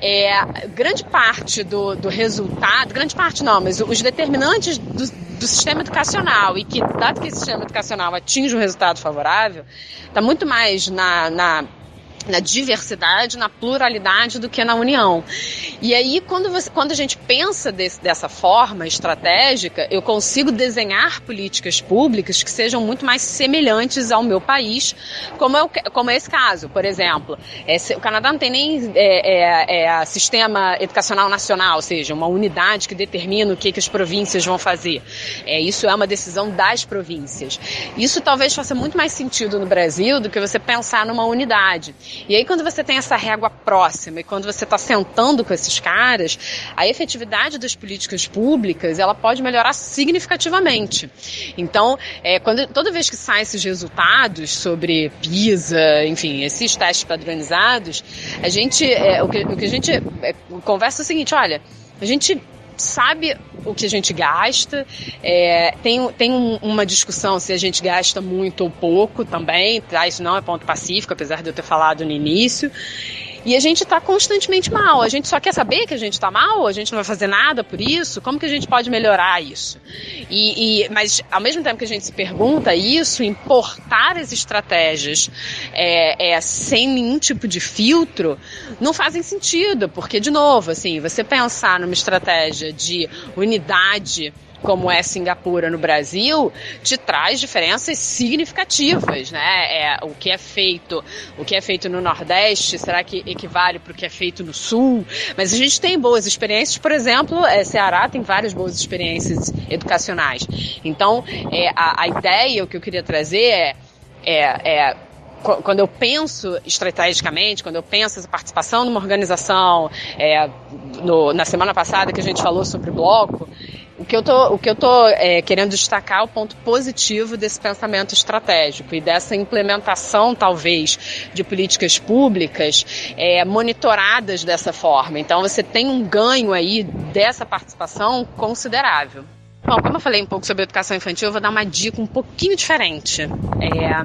é, grande parte do, do resultado, grande parte não, mas os determinantes do, do sistema educacional e que, dado que esse sistema educacional atinge um resultado favorável, está muito mais na, na na diversidade, na pluralidade do que na união. E aí, quando, você, quando a gente pensa desse, dessa forma estratégica, eu consigo desenhar políticas públicas que sejam muito mais semelhantes ao meu país, como é, o, como é esse caso. Por exemplo, é, o Canadá não tem nem é, é, é sistema educacional nacional, ou seja, uma unidade que determina o que, que as províncias vão fazer. É, isso é uma decisão das províncias. Isso talvez faça muito mais sentido no Brasil do que você pensar numa unidade. E aí, quando você tem essa régua próxima e quando você está sentando com esses caras, a efetividade das políticas públicas ela pode melhorar significativamente. Então, é, quando, toda vez que saem esses resultados sobre PISA, enfim, esses testes padronizados, a gente, é, o, que, o que a gente é, conversa é o seguinte: olha, a gente sabe o que a gente gasta. É, tem tem um, uma discussão se a gente gasta muito ou pouco também, tá? Isso não é ponto pacífico, apesar de eu ter falado no início. E a gente está constantemente mal. A gente só quer saber que a gente está mal, a gente não vai fazer nada por isso. Como que a gente pode melhorar isso? E, e mas ao mesmo tempo que a gente se pergunta isso, importar as estratégias é, é, sem nenhum tipo de filtro não fazem sentido, porque de novo, assim, você pensar numa estratégia de unidade como é Singapura no Brasil, te traz diferenças significativas, né? É, o que é feito, o que é feito no Nordeste, será que equivale para o que é feito no Sul? Mas a gente tem boas experiências, por exemplo, é, Ceará tem várias boas experiências educacionais. Então, é, a, a ideia, o que eu queria trazer é, é, é quando eu penso estrategicamente, quando eu penso essa participação numa organização, é, no, na semana passada que a gente falou sobre bloco, que eu tô, o que eu tô é, querendo destacar é o ponto positivo desse pensamento estratégico e dessa implementação, talvez, de políticas públicas é, monitoradas dessa forma. Então, você tem um ganho aí dessa participação considerável. Bom, como eu falei um pouco sobre educação infantil, eu vou dar uma dica um pouquinho diferente. É,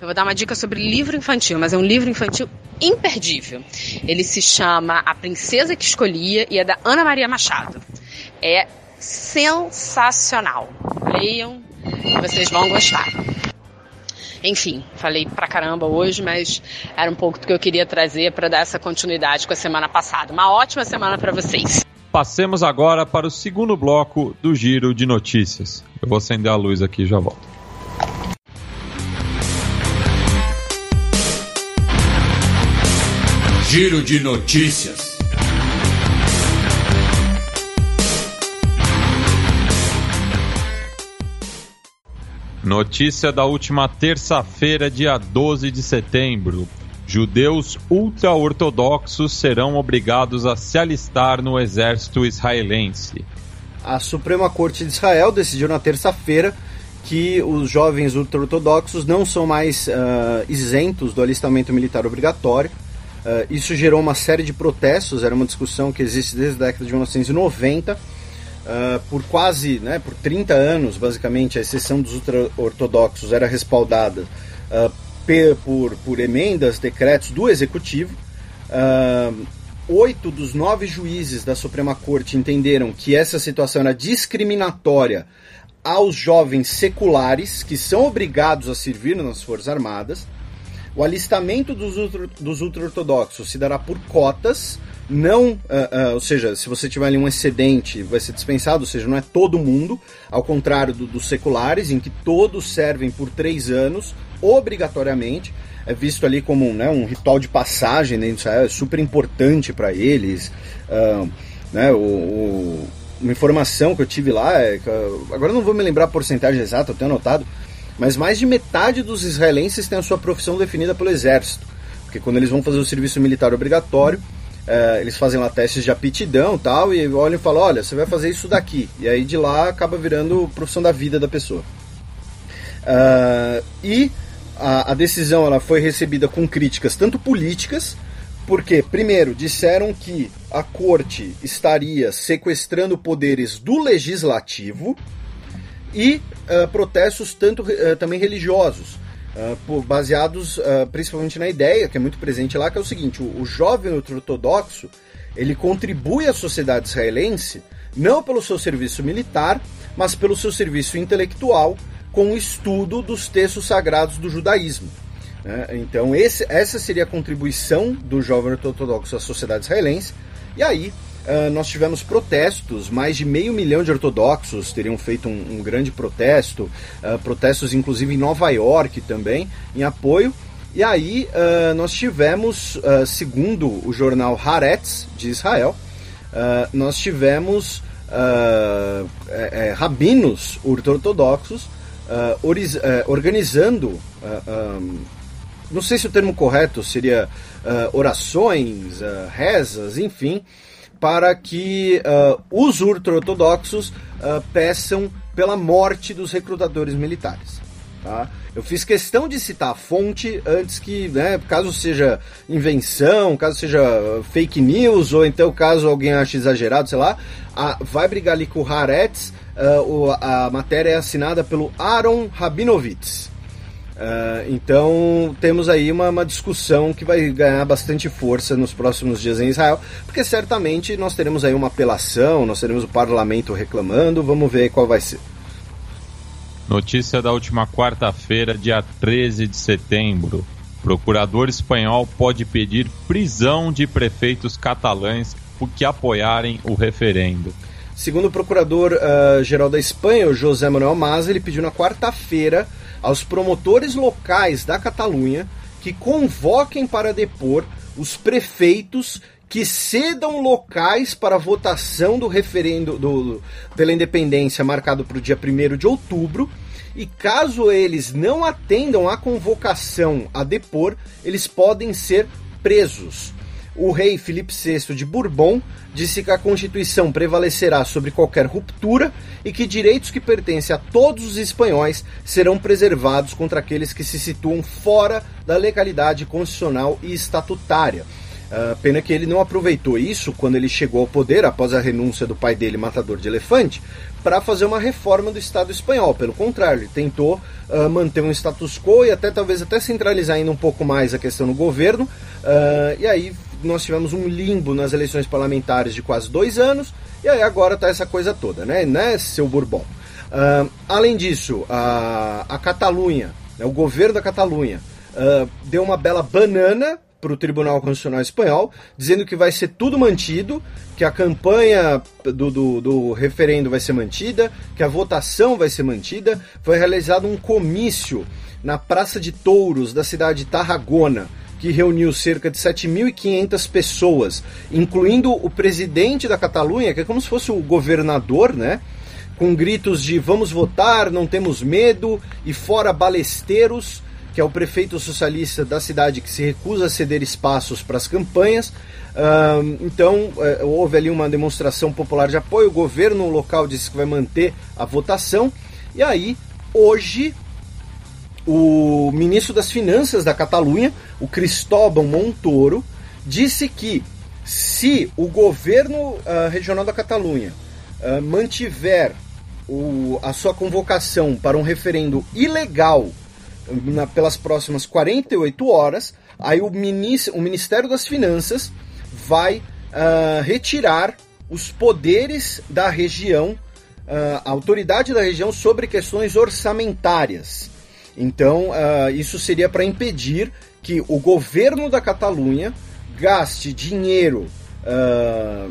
eu vou dar uma dica sobre livro infantil, mas é um livro infantil imperdível. Ele se chama A Princesa que Escolhia e é da Ana Maria Machado. É sensacional. Leiam e vocês vão gostar. Enfim, falei pra caramba hoje, mas era um pouco do que eu queria trazer para dar essa continuidade com a semana passada. Uma ótima semana para vocês. Passemos agora para o segundo bloco do Giro de Notícias. Eu vou acender a luz aqui e já volto. Giro de Notícias. Notícia da última terça-feira, dia 12 de setembro. Judeus ultra-ortodoxos serão obrigados a se alistar no exército israelense. A Suprema Corte de Israel decidiu na terça-feira que os jovens ultra-ortodoxos não são mais uh, isentos do alistamento militar obrigatório. Uh, isso gerou uma série de protestos, era uma discussão que existe desde a década de 1990. Uh, por quase, né, por 30 anos, basicamente, a exceção dos ultra-ortodoxos era respaldada por, por emendas, decretos do Executivo. Uh, oito dos nove juízes da Suprema Corte entenderam que essa situação era discriminatória aos jovens seculares que são obrigados a servir nas Forças Armadas. O alistamento dos, ultra, dos ultra-ortodoxos se dará por cotas, não, uh, uh, ou seja, se você tiver ali um excedente, vai ser dispensado, ou seja, não é todo mundo, ao contrário do, dos seculares, em que todos servem por três anos, obrigatoriamente. É visto ali como né, um ritual de passagem dentro de Israel, é super importante para eles. Uh, né, o, o, uma informação que eu tive lá, é agora não vou me lembrar a porcentagem exata, eu tenho anotado, mas mais de metade dos israelenses tem a sua profissão definida pelo exército. Porque quando eles vão fazer o serviço militar obrigatório, é, eles fazem lá testes de aptidão tal, e olham e falam, olha, você vai fazer isso daqui. E aí de lá acaba virando profissão da vida da pessoa. Uh, e a, a, decisão ela foi recebida com críticas tanto políticas, porque, primeiro, disseram que a corte estaria sequestrando poderes do legislativo e uh, protestos tanto uh, também religiosos uh, baseados uh, principalmente na ideia, que é muito presente lá, que é o seguinte: o, o jovem ortodoxo ele contribui à sociedade israelense não pelo seu serviço militar, mas pelo seu serviço intelectual com o estudo dos textos sagrados do judaísmo. Né? Então, esse, essa seria a contribuição do jovem ortodoxo à sociedade israelense. E aí, Uh, nós tivemos protestos, mais de meio milhão de ortodoxos teriam feito um, um grande protesto, uh, protestos inclusive em Nova York também, em apoio. E aí uh, nós tivemos, segundo o jornal Haaretz de Israel, nós tivemos é, é, rabinos ortodoxos organizando, um, não sei se o termo correto seria orações, rezas, enfim, para que uh, os ultra-ortodoxos uh, peçam pela morte dos recrutadores militares. Tá? Eu fiz questão de citar a fonte antes que, né, caso seja invenção, caso seja fake news, ou então caso alguém ache exagerado, sei lá, a, vai brigar ali com o Haaretz, uh, a matéria é assinada pelo Aaron Rabinovitz. Uh, então temos aí uma, uma, discussão que vai ganhar bastante força nos próximos dias em Israel, porque certamente nós teremos aí uma apelação, nós teremos o parlamento reclamando, vamos ver qual vai ser. Notícia da última quarta-feira, dia 13 de setembro. Procurador espanhol pode pedir prisão de prefeitos catalães por que apoiarem o referendo. Segundo o procurador-geral uh, da Espanha, José Manuel Mas, ele pediu na quarta-feira aos promotores locais da Catalunha que convoquem para depor os prefeitos que cedam locais para votação do referendo do, pela independência marcado para o dia 1 de outubro. E caso eles não atendam à convocação a depor, eles podem ser presos. O rei Filipe VI de Bourbon disse que a Constituição prevalecerá sobre qualquer ruptura e que direitos que pertencem a todos os espanhóis serão preservados contra aqueles que se situam fora da legalidade constitucional e estatutária. Uh, pena que ele não aproveitou isso quando ele chegou ao poder, após a renúncia do pai dele, matador de elefante, para fazer uma reforma do Estado espanhol. Pelo contrário, ele tentou uh, manter um status quo e até talvez até centralizar ainda um pouco mais a questão no governo. Uh, e aí nós tivemos um limbo nas eleições parlamentares de quase dois anos, e aí agora tá essa coisa toda, né, né seu Bourbon? além disso, a, a Catalunha, né, o governo da Catalunha, deu uma bela banana para o Tribunal Constitucional Espanhol, dizendo que vai ser tudo mantido, que a campanha do, do, do, referendo vai ser mantida, que a votação vai ser mantida. Foi realizado um comício na Praça de Touros da cidade de Tarragona, que reuniu cerca de 7.500 pessoas, incluindo o presidente da Catalunha, que é como se fosse o governador, né? Com gritos de vamos votar, não temos medo e fora balesteiros que é o prefeito socialista da cidade que se recusa a ceder espaços para as campanhas. Então, uh, houve ali uma demonstração popular de apoio. O governo local disse que vai manter a votação. E aí, hoje, o ministro das Finanças da Catalunha, o Cristóbal Montoro, disse que se o governo uh, regional da Catalunha ah, mantiver o, a sua convocação para um referendo ilegal na, pelas próximas 48 horas, aí o, o Ministério das Finanças vai uh, retirar os poderes da região, uh, a autoridade da região sobre questões orçamentárias. Então, uh, isso seria para impedir que o governo da Catalunha gaste dinheiro,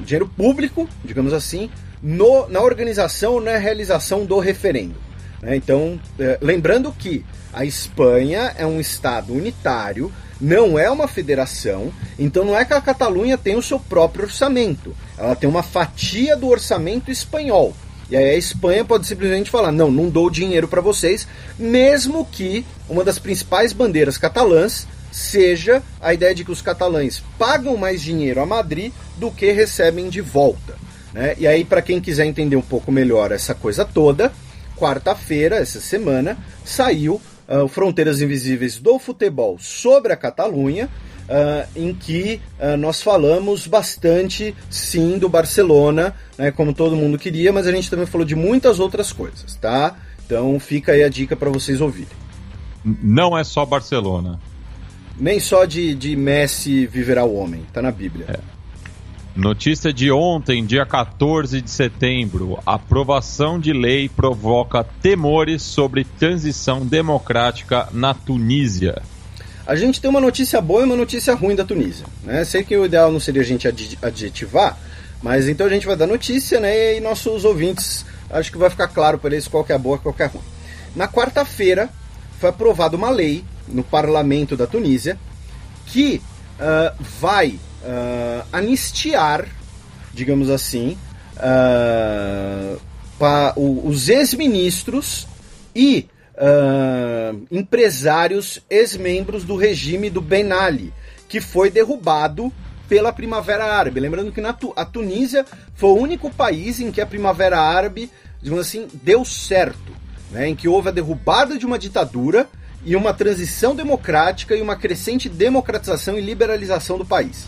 dinheiro público, digamos assim, no, na organização, na realização do referendo. Né? Então, eh, lembrando que a Espanha é um estado unitário, não é uma federação, então não é que a Catalunha tem o seu próprio orçamento. Ela tem uma fatia do orçamento espanhol. E aí a Espanha pode simplesmente falar: não, não dou dinheiro para vocês, mesmo que uma das principais bandeiras catalãs seja a ideia de que os catalães pagam mais dinheiro a Madrid do que recebem de volta. Né? E aí, para quem quiser entender um pouco melhor essa coisa toda, quarta-feira, essa semana, saiu uh, Fronteiras Invisíveis do Futebol sobre a Catalunha, uh, em que uh, nós falamos bastante, sim, do Barcelona, né, como todo mundo queria, mas a gente também falou de muitas outras coisas, tá? Então fica aí a dica para vocês ouvirem. Não é só Barcelona. Nem só de, de Messi viverá o homem, tá na Bíblia. É. Notícia de ontem, dia 14 de setembro. Aprovação de lei provoca temores sobre transição democrática na Tunísia. A gente tem uma notícia boa e uma notícia ruim da Tunísia. Né? Sei que o ideal não seria a gente adjetivar, mas então a gente vai dar notícia né? e nossos ouvintes acho que vai ficar claro para eles qual que é boa e qual que é ruim. Na quarta-feira foi aprovada uma lei no parlamento da Tunísia que uh, vai uh, anistiar, digamos assim, uh, pa, o, os ex-ministros e uh, empresários ex-membros do regime do Ben Ali, que foi derrubado pela Primavera Árabe. Lembrando que na, a Tunísia foi o único país em que a Primavera Árabe, digamos assim, deu certo, né, em que houve a derrubada de uma ditadura e uma transição democrática e uma crescente democratização e liberalização do país.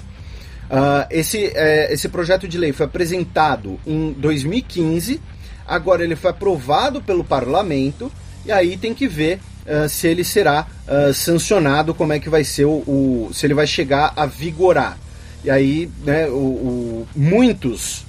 Uh, esse, é, esse projeto de lei foi apresentado em 2015, agora ele foi aprovado pelo parlamento, e aí tem que ver uh, se ele será uh, sancionado, como é que vai ser o, o, se ele vai chegar a vigorar. E aí, né, o, o muitos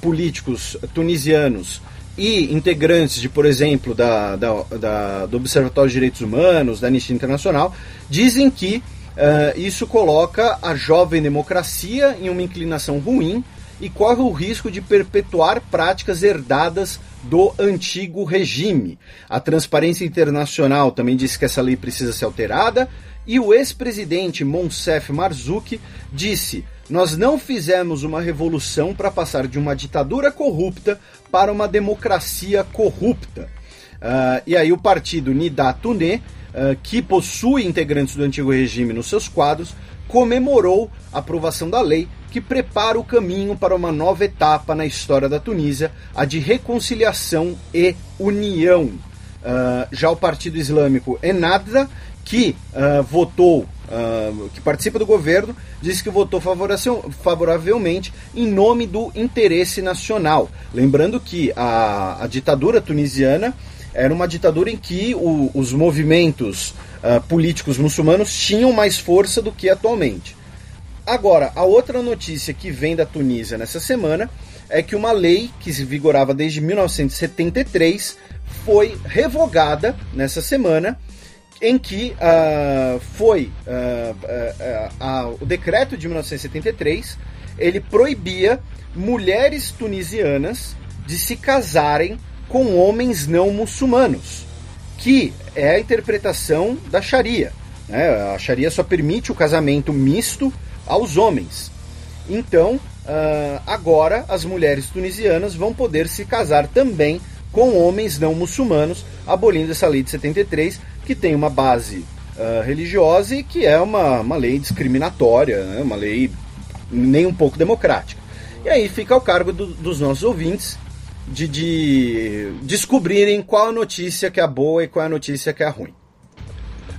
políticos tunisianos e integrantes de, por exemplo, da, da, da, do Observatório de Direitos Humanos, da Anistia Internacional, dizem que Uh, isso coloca a jovem democracia em uma inclinação ruim e corre o risco de perpetuar práticas herdadas do antigo regime. A Transparência Internacional também disse que essa lei precisa ser alterada e o ex-presidente Monsef Marzouki disse: Nós não fizemos uma revolução para passar de uma ditadura corrupta para uma democracia corrupta. Uh, e aí o partido Nida Tuné uh, que possui integrantes do antigo regime nos seus quadros, comemorou a aprovação da lei que prepara o caminho para uma nova etapa na história da Tunísia, a de reconciliação e união. Uh, já o Partido Islâmico Ennahda, que uh, votou, uh, que participa do governo, disse que votou favoravelmente em nome do interesse nacional. Lembrando que a, a ditadura tunisiana era uma ditadura em que o, os movimentos políticos muçulmanos tinham mais força do que atualmente. Agora, a outra notícia que vem da Tunísia nessa semana é que uma lei que se vigorava desde 1973 foi revogada nessa semana, em que uh, foi uh, uh, o decreto de 1973 ele proibia mulheres tunisianas de se casarem com homens não muçulmanos, que é a interpretação da Sharia. Né? A Sharia só permite o casamento misto aos homens. Então, uh, agora as mulheres tunisianas vão poder se casar também com homens não muçulmanos, abolindo essa lei de 73, que tem uma base uh, religiosa e que é uma, uma lei discriminatória, né? uma lei nem um pouco democrática. E aí fica ao cargo do, dos nossos ouvintes de, de descobrirem qual a notícia que é boa e qual a notícia que é ruim.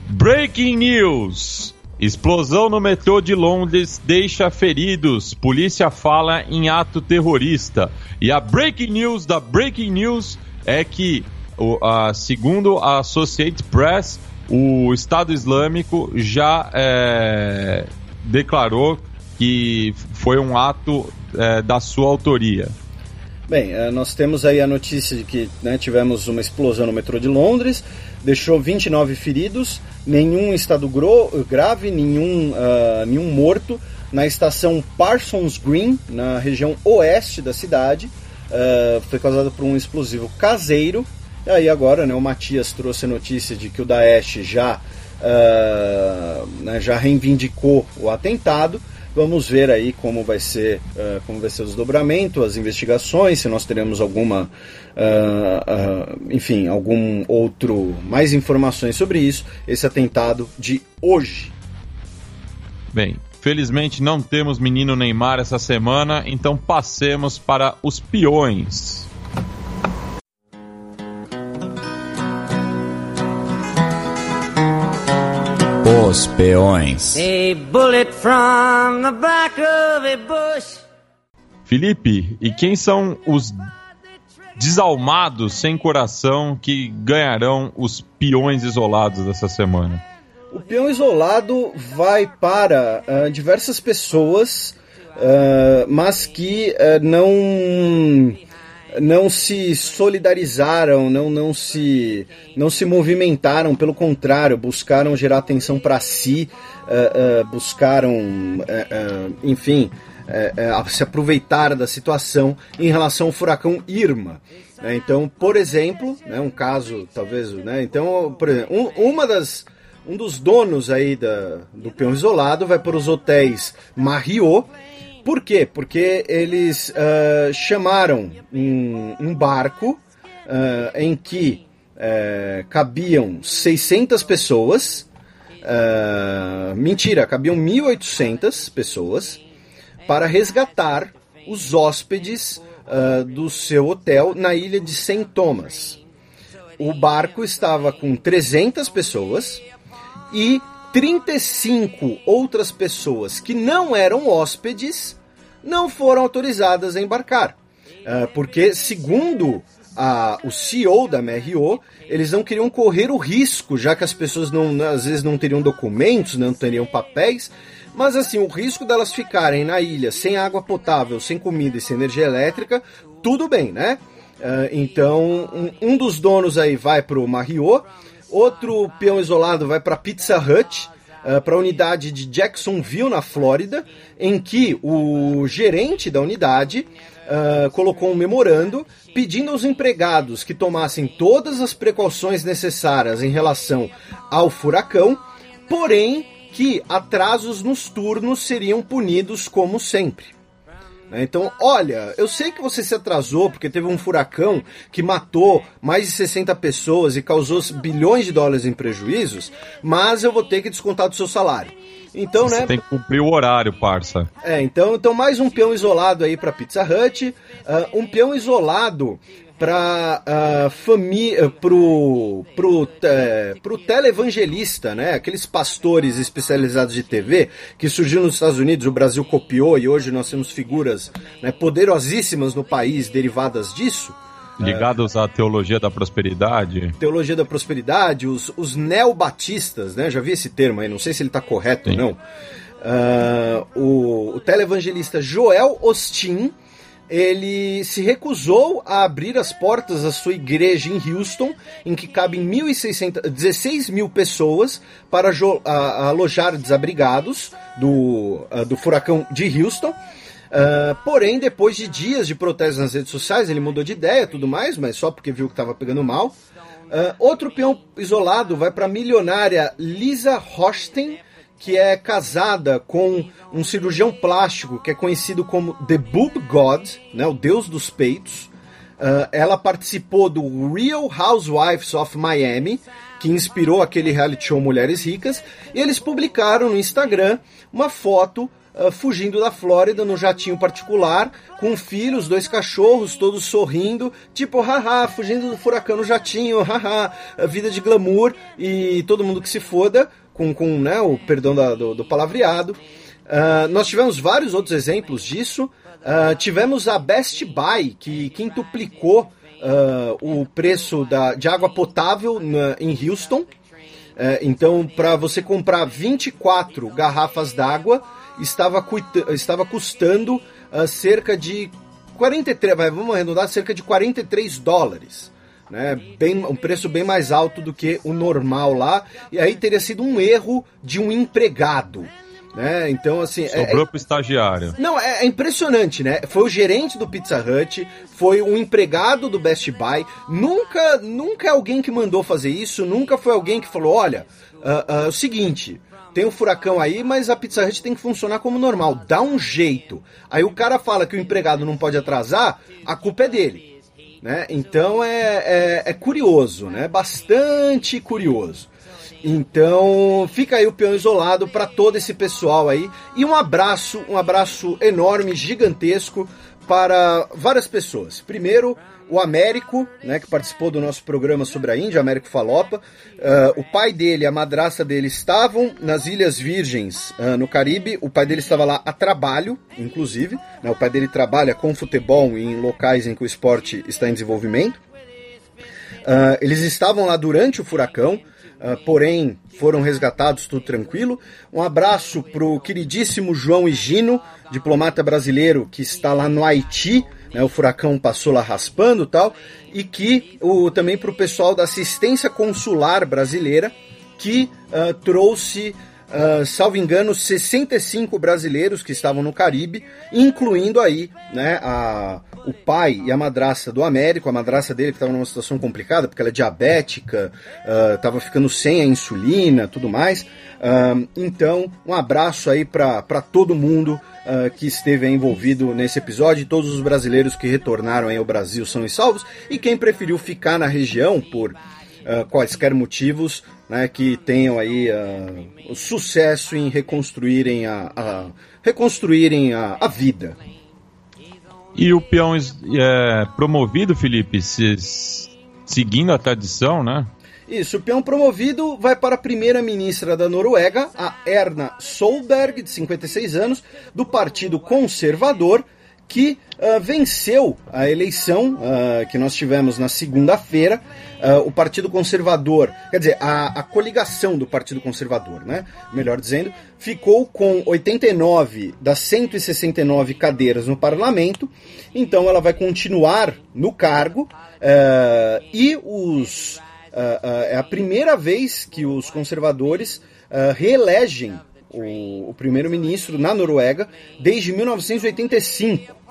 Breaking News! Explosão no metrô de Londres deixa feridos. Polícia fala em ato terrorista. E a breaking news da breaking news é que, segundo a Associated Press, o Estado Islâmico já é, declarou que foi um ato é, da sua autoria. Bem, é, nós temos aí a notícia de que né, tivemos uma explosão no metrô de Londres, deixou 29 feridos nenhum estado grave, nenhum, uh, nenhum morto na estação Parsons Green, na região oeste da cidade. Uh, foi causado por um explosivo caseiro. E aí agora né, o Matias trouxe a notícia de que o Daesh já, uh, né, já reivindicou o atentado. Vamos ver aí como vai ser, uh, como vai ser o desdobramento, as investigações, se nós teremos alguma, uh, uh, enfim, algum outro mais informações sobre isso, esse atentado de hoje. Bem, felizmente não temos menino Neymar essa semana, então passemos para os peões. A bush. Felipe, e quem são os desalmados sem coração que ganharão os peões isolados dessa semana? O peão isolado vai para uh, diversas pessoas, uh, mas que uh, não não se solidarizaram, não, não, se, não se movimentaram, pelo contrário, buscaram gerar atenção para si, uh, uh, buscaram, uh, enfim, se aproveitar da situação em relação ao furacão Irma. Né? Então, por exemplo, né, um caso, talvez, né, então, por exemplo, um, uma das, um dos donos aí da, do peão isolado vai para os hotéis Marriott, por quê? Porque eles uh, chamaram um, um barco uh, em que uh, cabiam 600 pessoas. mentira, cabiam 1.800 pessoas para resgatar os hóspedes do seu hotel na ilha de St. Thomas. O barco estava com 300 pessoas e 35 outras pessoas que não eram hóspedes não foram autorizadas a embarcar. Uh, porque, segundo a, o CEO da MRO, eles não queriam correr o risco, já que as pessoas não, às vezes não teriam documentos, não teriam papéis, mas assim, o risco delas ficarem na ilha sem água potável, sem comida e sem energia elétrica, tudo bem, né? Uh, então, um, um, dos donos aí vai para o Marriott, Outro peão isolado vai para Pizza Hut, uh, para a unidade de Jacksonville, na Flórida, em que o gerente da unidade uh, colocou um memorando pedindo aos empregados que tomassem todas as precauções necessárias em relação ao furacão, porém que atrasos nos turnos seriam punidos como sempre. Né? Então, olha, eu sei que você se atrasou porque teve um furacão que matou mais de 60 pessoas e causou bilhões de dólares em prejuízos, mas eu vou ter que descontar do seu salário. Então, Você né? tem que cumprir o horário, parça. É, então, então mais um peão isolado aí para Pizza Hut, uh, um peão isolado para uh, família, pro pro uh, pro televangelista, né? Aqueles pastores especializados de TV que surgiu nos Estados Unidos, o Brasil copiou e hoje nós temos figuras né, poderosíssimas no país derivadas disso. Ligados à teologia da prosperidade. Teologia da prosperidade, os, os neobatistas, né? Já vi esse termo aí, não sei se ele está correto Sim. ou não. Uh, o, o televangelista Joel Ostin, ele se recusou a abrir as portas da sua igreja em Houston, em que cabem 1.600, 16 mil pessoas, para jo- a- alojar desabrigados do, ah, do furacão de Houston. Ah, porém, depois de dias de protestos nas redes sociais, ele mudou de ideia tudo mais, mas só porque viu que estava pegando mal. Ah, outro peão isolado vai para a milionária Lisa Hochstein, que é casada com um cirurgião plástico que é conhecido como The Boob God, né, o deus dos peitos. Ah, ela participou do Real Housewives of Miami, que inspirou aquele reality show Mulheres Ricas, e eles publicaram no Instagram uma foto ah, fugindo da Flórida no jatinho particular, com um filho, os dois cachorros, todos sorrindo, tipo, haha, fugindo do furacão no jatinho, haha, vida de glamour e todo mundo que se foda, com, com né, o perdão da- do, do palavreado. Ah, nós tivemos vários outros exemplos disso. Ah, tivemos a Best Buy, que quintuplicou ah, o preço da, de água potável na- em Houston. É, então, para você comprar 24 garrafas d'água, estava, estava custando cerca de 43, vai, vamos arredondar, cerca de 43 dólares. Né? Bem, um preço bem mais alto do que o normal lá. E aí teria sido um erro de um empregado. Né? Então, assim. é- é- Sobrou pro estagiário. não, é, é impressionante, né? Foi o gerente do Pizza Hut, foi um empregado do Best Buy. Nunca, nunca é alguém que mandou fazer isso, nunca foi alguém que falou: olha, ah, ah, é o seguinte. Tem um furacão aí, mas a Pizza Hut tem que funcionar como normal. Dá um jeito. Aí o cara fala que o empregado não pode atrasar, a culpa é dele. Né? Então é, é, é curioso, né? Bastante curioso. Então, fica aí o peão isolado para todo esse pessoal aí. E um abraço, um abraço enorme, gigantesco para várias pessoas. Primeiro, o Américo, né, que participou do nosso programa sobre a Índia, Américo Falopa. Ah, o pai dele e a madrasta dele estavam nas Ilhas Virgens, ah, no Caribe. O pai dele estava lá a trabalho, inclusive. né, o pai dele trabalha com futebol em locais em que o esporte está em desenvolvimento. Ah, eles estavam lá durante o furacão, ah, porém foram resgatados, tudo tranquilo. Um abraço pro queridíssimo João Higino, diplomata brasileiro que está lá no Haiti. Né, o furacão passou lá raspando tal. E que o, também pro pessoal da assistência consular brasileira, que ah, trouxe, ah, salvo engano, 65 brasileiros que estavam no Caribe, incluindo aí né, a, o pai e a madrasta do Américo, a madrasta dele que estava numa situação complicada, porque ela é diabética, estava ficando sem a insulina, tudo mais. Ah, então, um abraço aí para todo mundo ah, que esteve envolvido nesse episódio, todos os brasileiros que retornaram aí ao Brasil são e salvos, e quem preferiu ficar na região por ah, quaisquer motivos, né, que tenham aí ah, sucesso em reconstruírem a, a- reconstruírem a, a vida. E o peão é, promovido, Felipe, se- seguindo a tradição, né? Isso, o peão promovido vai para a primeira-ministra da Noruega, a Erna Solberg, de 56 anos, do Partido Conservador, que ah, venceu a eleição ah, que nós tivemos na segunda-feira. Ah, o Partido Conservador, quer dizer, a, a coligação do Partido Conservador, né? Melhor dizendo, ficou com 89 das 169 cadeiras no parlamento, então ela vai continuar no cargo ah, e os ah, é a primeira vez que os conservadores reelegem o, o primeiro-ministro na Noruega desde 1985.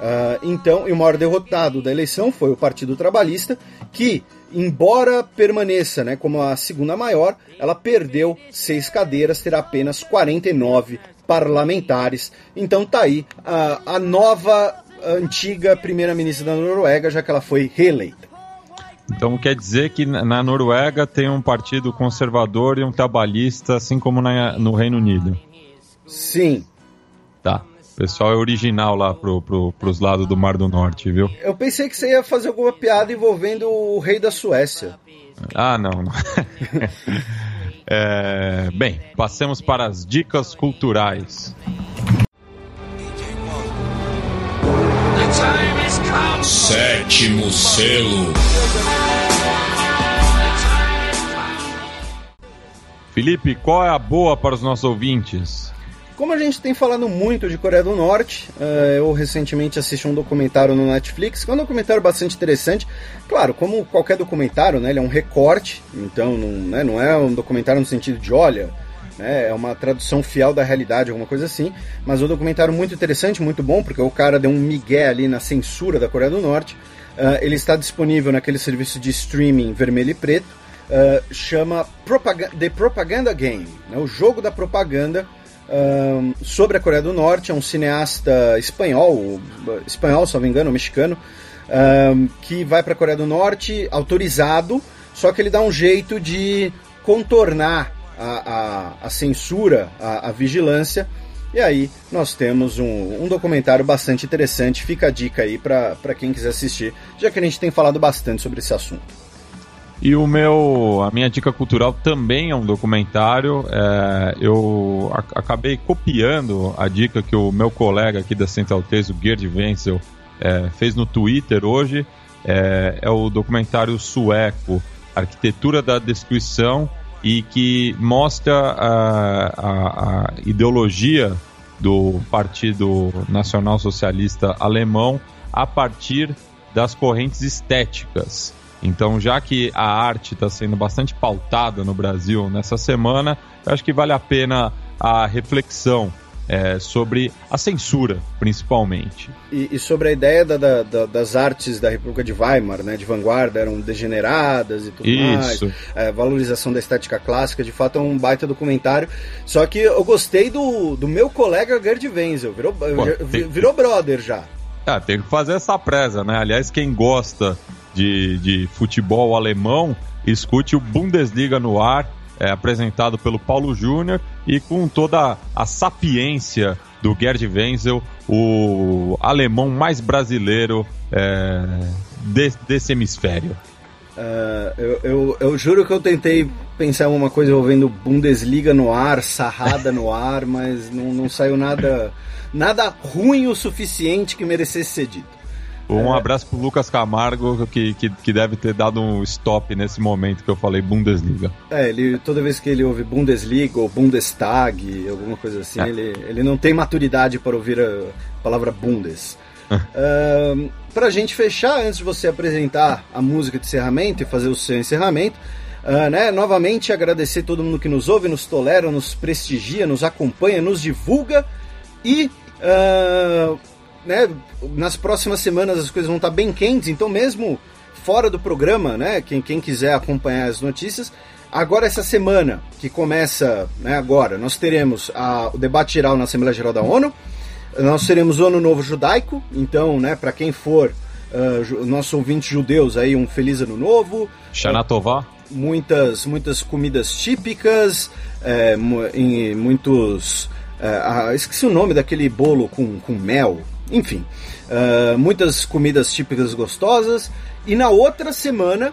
Ah, então, e o maior derrotado da eleição foi o Partido Trabalhista, que, embora permaneça né, como a segunda maior, ela perdeu seis cadeiras, terá apenas 49 parlamentares. Então tá aí a, a nova, antiga primeira-ministra da Noruega, já que ela foi reeleita. Então quer dizer que na na Noruega tem um partido conservador e um trabalhista, assim como na- no Reino Unido. Sim. Tá. O pessoal é original lá pro, pro, pros lados do Mar do Norte, viu? Eu pensei que você ia fazer alguma piada envolvendo o rei da Suécia. Ah, não, não. é, bem, passemos para as dicas culturais. Sétimo selo. Felipe, qual é a boa para os nossos ouvintes? Como a gente tem falado muito de Coreia do Norte, uh, eu recentemente assisti um documentário no Netflix, que é um documentário bastante interessante. Claro, como qualquer documentário, né, ele é um recorte, então não, né, não é um documentário no sentido de, olha, né, é uma tradução fiel da realidade, alguma coisa assim. Mas um documentário muito interessante, muito bom, porque o cara deu um migué ali na censura da Coreia do Norte. Uh, ele está disponível naquele serviço de streaming vermelho e preto. Uh, chama The Propaganda Game, né, o jogo da propaganda um, sobre a Coreia do Norte. É um cineasta espanhol, espanhol, se não me engano, mexicano, um, que vai para a Coreia do Norte autorizado, só que ele dá um jeito de contornar a, a, a censura, a, a, vigilância. E aí nós temos um, um, documentário bastante interessante. Fica a dica aí para quem quiser assistir, já que a gente tem falado bastante sobre esse assunto. E o meu, a minha dica cultural também é um documentário. É, eu acabei copiando a dica que o meu colega aqui da Central 3, o Gerd Wenzel, é, fez no Twitter hoje. É, é, o documentário sueco Arquitetura da Destruição e que mostra a, a, a ideologia do Partido Nacional Socialista Alemão a partir das correntes estéticas. Então, já que a arte está sendo bastante pautada no Brasil nessa semana, eu acho que vale a pena a reflexão é, sobre a censura, principalmente. E, e sobre a ideia da, da, da, das artes da República de Weimar, né, de vanguarda, eram degeneradas e tudo Isso. mais. É, valorização da estética clássica, de fato é um baita documentário. Só que eu gostei do, do meu colega Gerd Wenzel, virou, Pô, virou brother já. Ah, tem que fazer essa presa, né? Aliás, quem gosta de, de futebol alemão, escute o Bundesliga no ar, é, apresentado pelo Paulo Júnior e com toda a sapiência do Gerd Wenzel, o alemão mais brasileiro é, de, desse hemisfério. Uh, eu, eu, eu, juro que eu tentei pensar em uma coisa envolvendo Bundesliga no ar, Sarrada no ar, mas não, não saiu nada, nada ruim o suficiente que merecesse ser dito. Um é. abraço pro Lucas Camargo, que, que, que, deve ter dado um stop nesse momento que eu falei Bundesliga. É, ele, toda vez que ele ouve Bundesliga ou Bundestag, alguma coisa assim, é. ele, ele não tem maturidade para ouvir a palavra Bundes. uh, pra gente fechar, antes de você apresentar a música de encerramento e fazer o seu encerramento, Uh, né? Novamente agradecer todo mundo que nos ouve, nos tolera, nos prestigia, nos acompanha, nos divulga e uh, né, nas próximas semanas as coisas vão estar bem quentes, então mesmo fora do programa, né, quem, quem quiser acompanhar as notícias, agora essa semana, que começa né, agora, nós teremos a, o debate geral na Assembleia Geral da ONU, nós teremos o Ano Novo Judaico, então, né, para quem for uh, nossos ouvintes judeus aí, um feliz Ano Novo. Shana Tová. Muitas, muitas comidas típicas, é, em muitos... Uh, esqueci o nome daquele bolo com, com mel, enfim, uh, muitas comidas típicas gostosas. E na outra semana,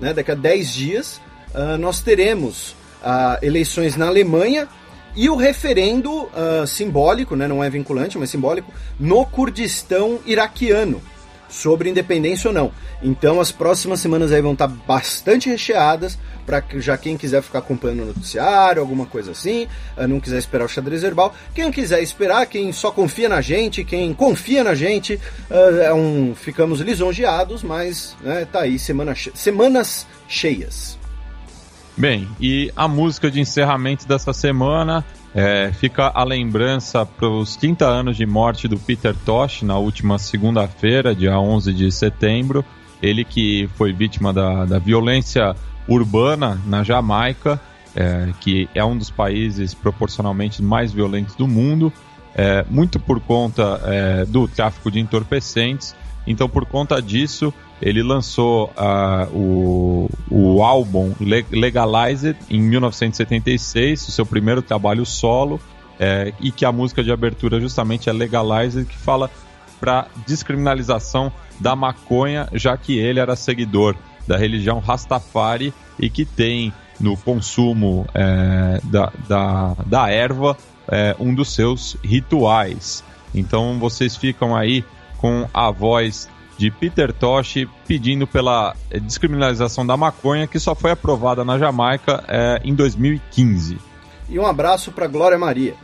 né, daqui a 10 dias, uh, nós teremos uh, eleições na Alemanha e o referendo simbólico, né, não é vinculante, mas simbólico, no Kurdistão iraquiano sobre independência ou não. Então as próximas semanas aí vão estar bastante recheadas para já quem quiser ficar acompanhando o noticiário, alguma coisa assim, eh, não quiser esperar o xadrez verbal, quem quiser esperar, quem só confia na gente, quem confia na gente, eh, é um, ficamos lisonjeados, mas né, tá aí semana, semanas cheias. Bem, e a música de encerramento dessa semana é, fica a lembrança para os 30 anos de morte do Peter Tosh na última segunda-feira, dia 11 de setembro. Ele que foi vítima da, da violência urbana na Jamaica, é, que é um dos países proporcionalmente mais violentos do mundo, é, muito por conta é, do tráfico de entorpecentes. Então, por conta disso, ele lançou uh, o, o álbum Legalized em 1976, o seu primeiro trabalho solo, é, e que a música de abertura justamente é Legalized, que fala para descriminalização da maconha, já que ele era seguidor da religião Rastafari e que tem no consumo é, da, da, da, erva é, um dos seus rituais. Então vocês ficam aí com a voz de Peter Tosh pedindo pela descriminalização da maconha que só foi aprovada na Jamaica é, em 2015. E um abraço para Glória Maria.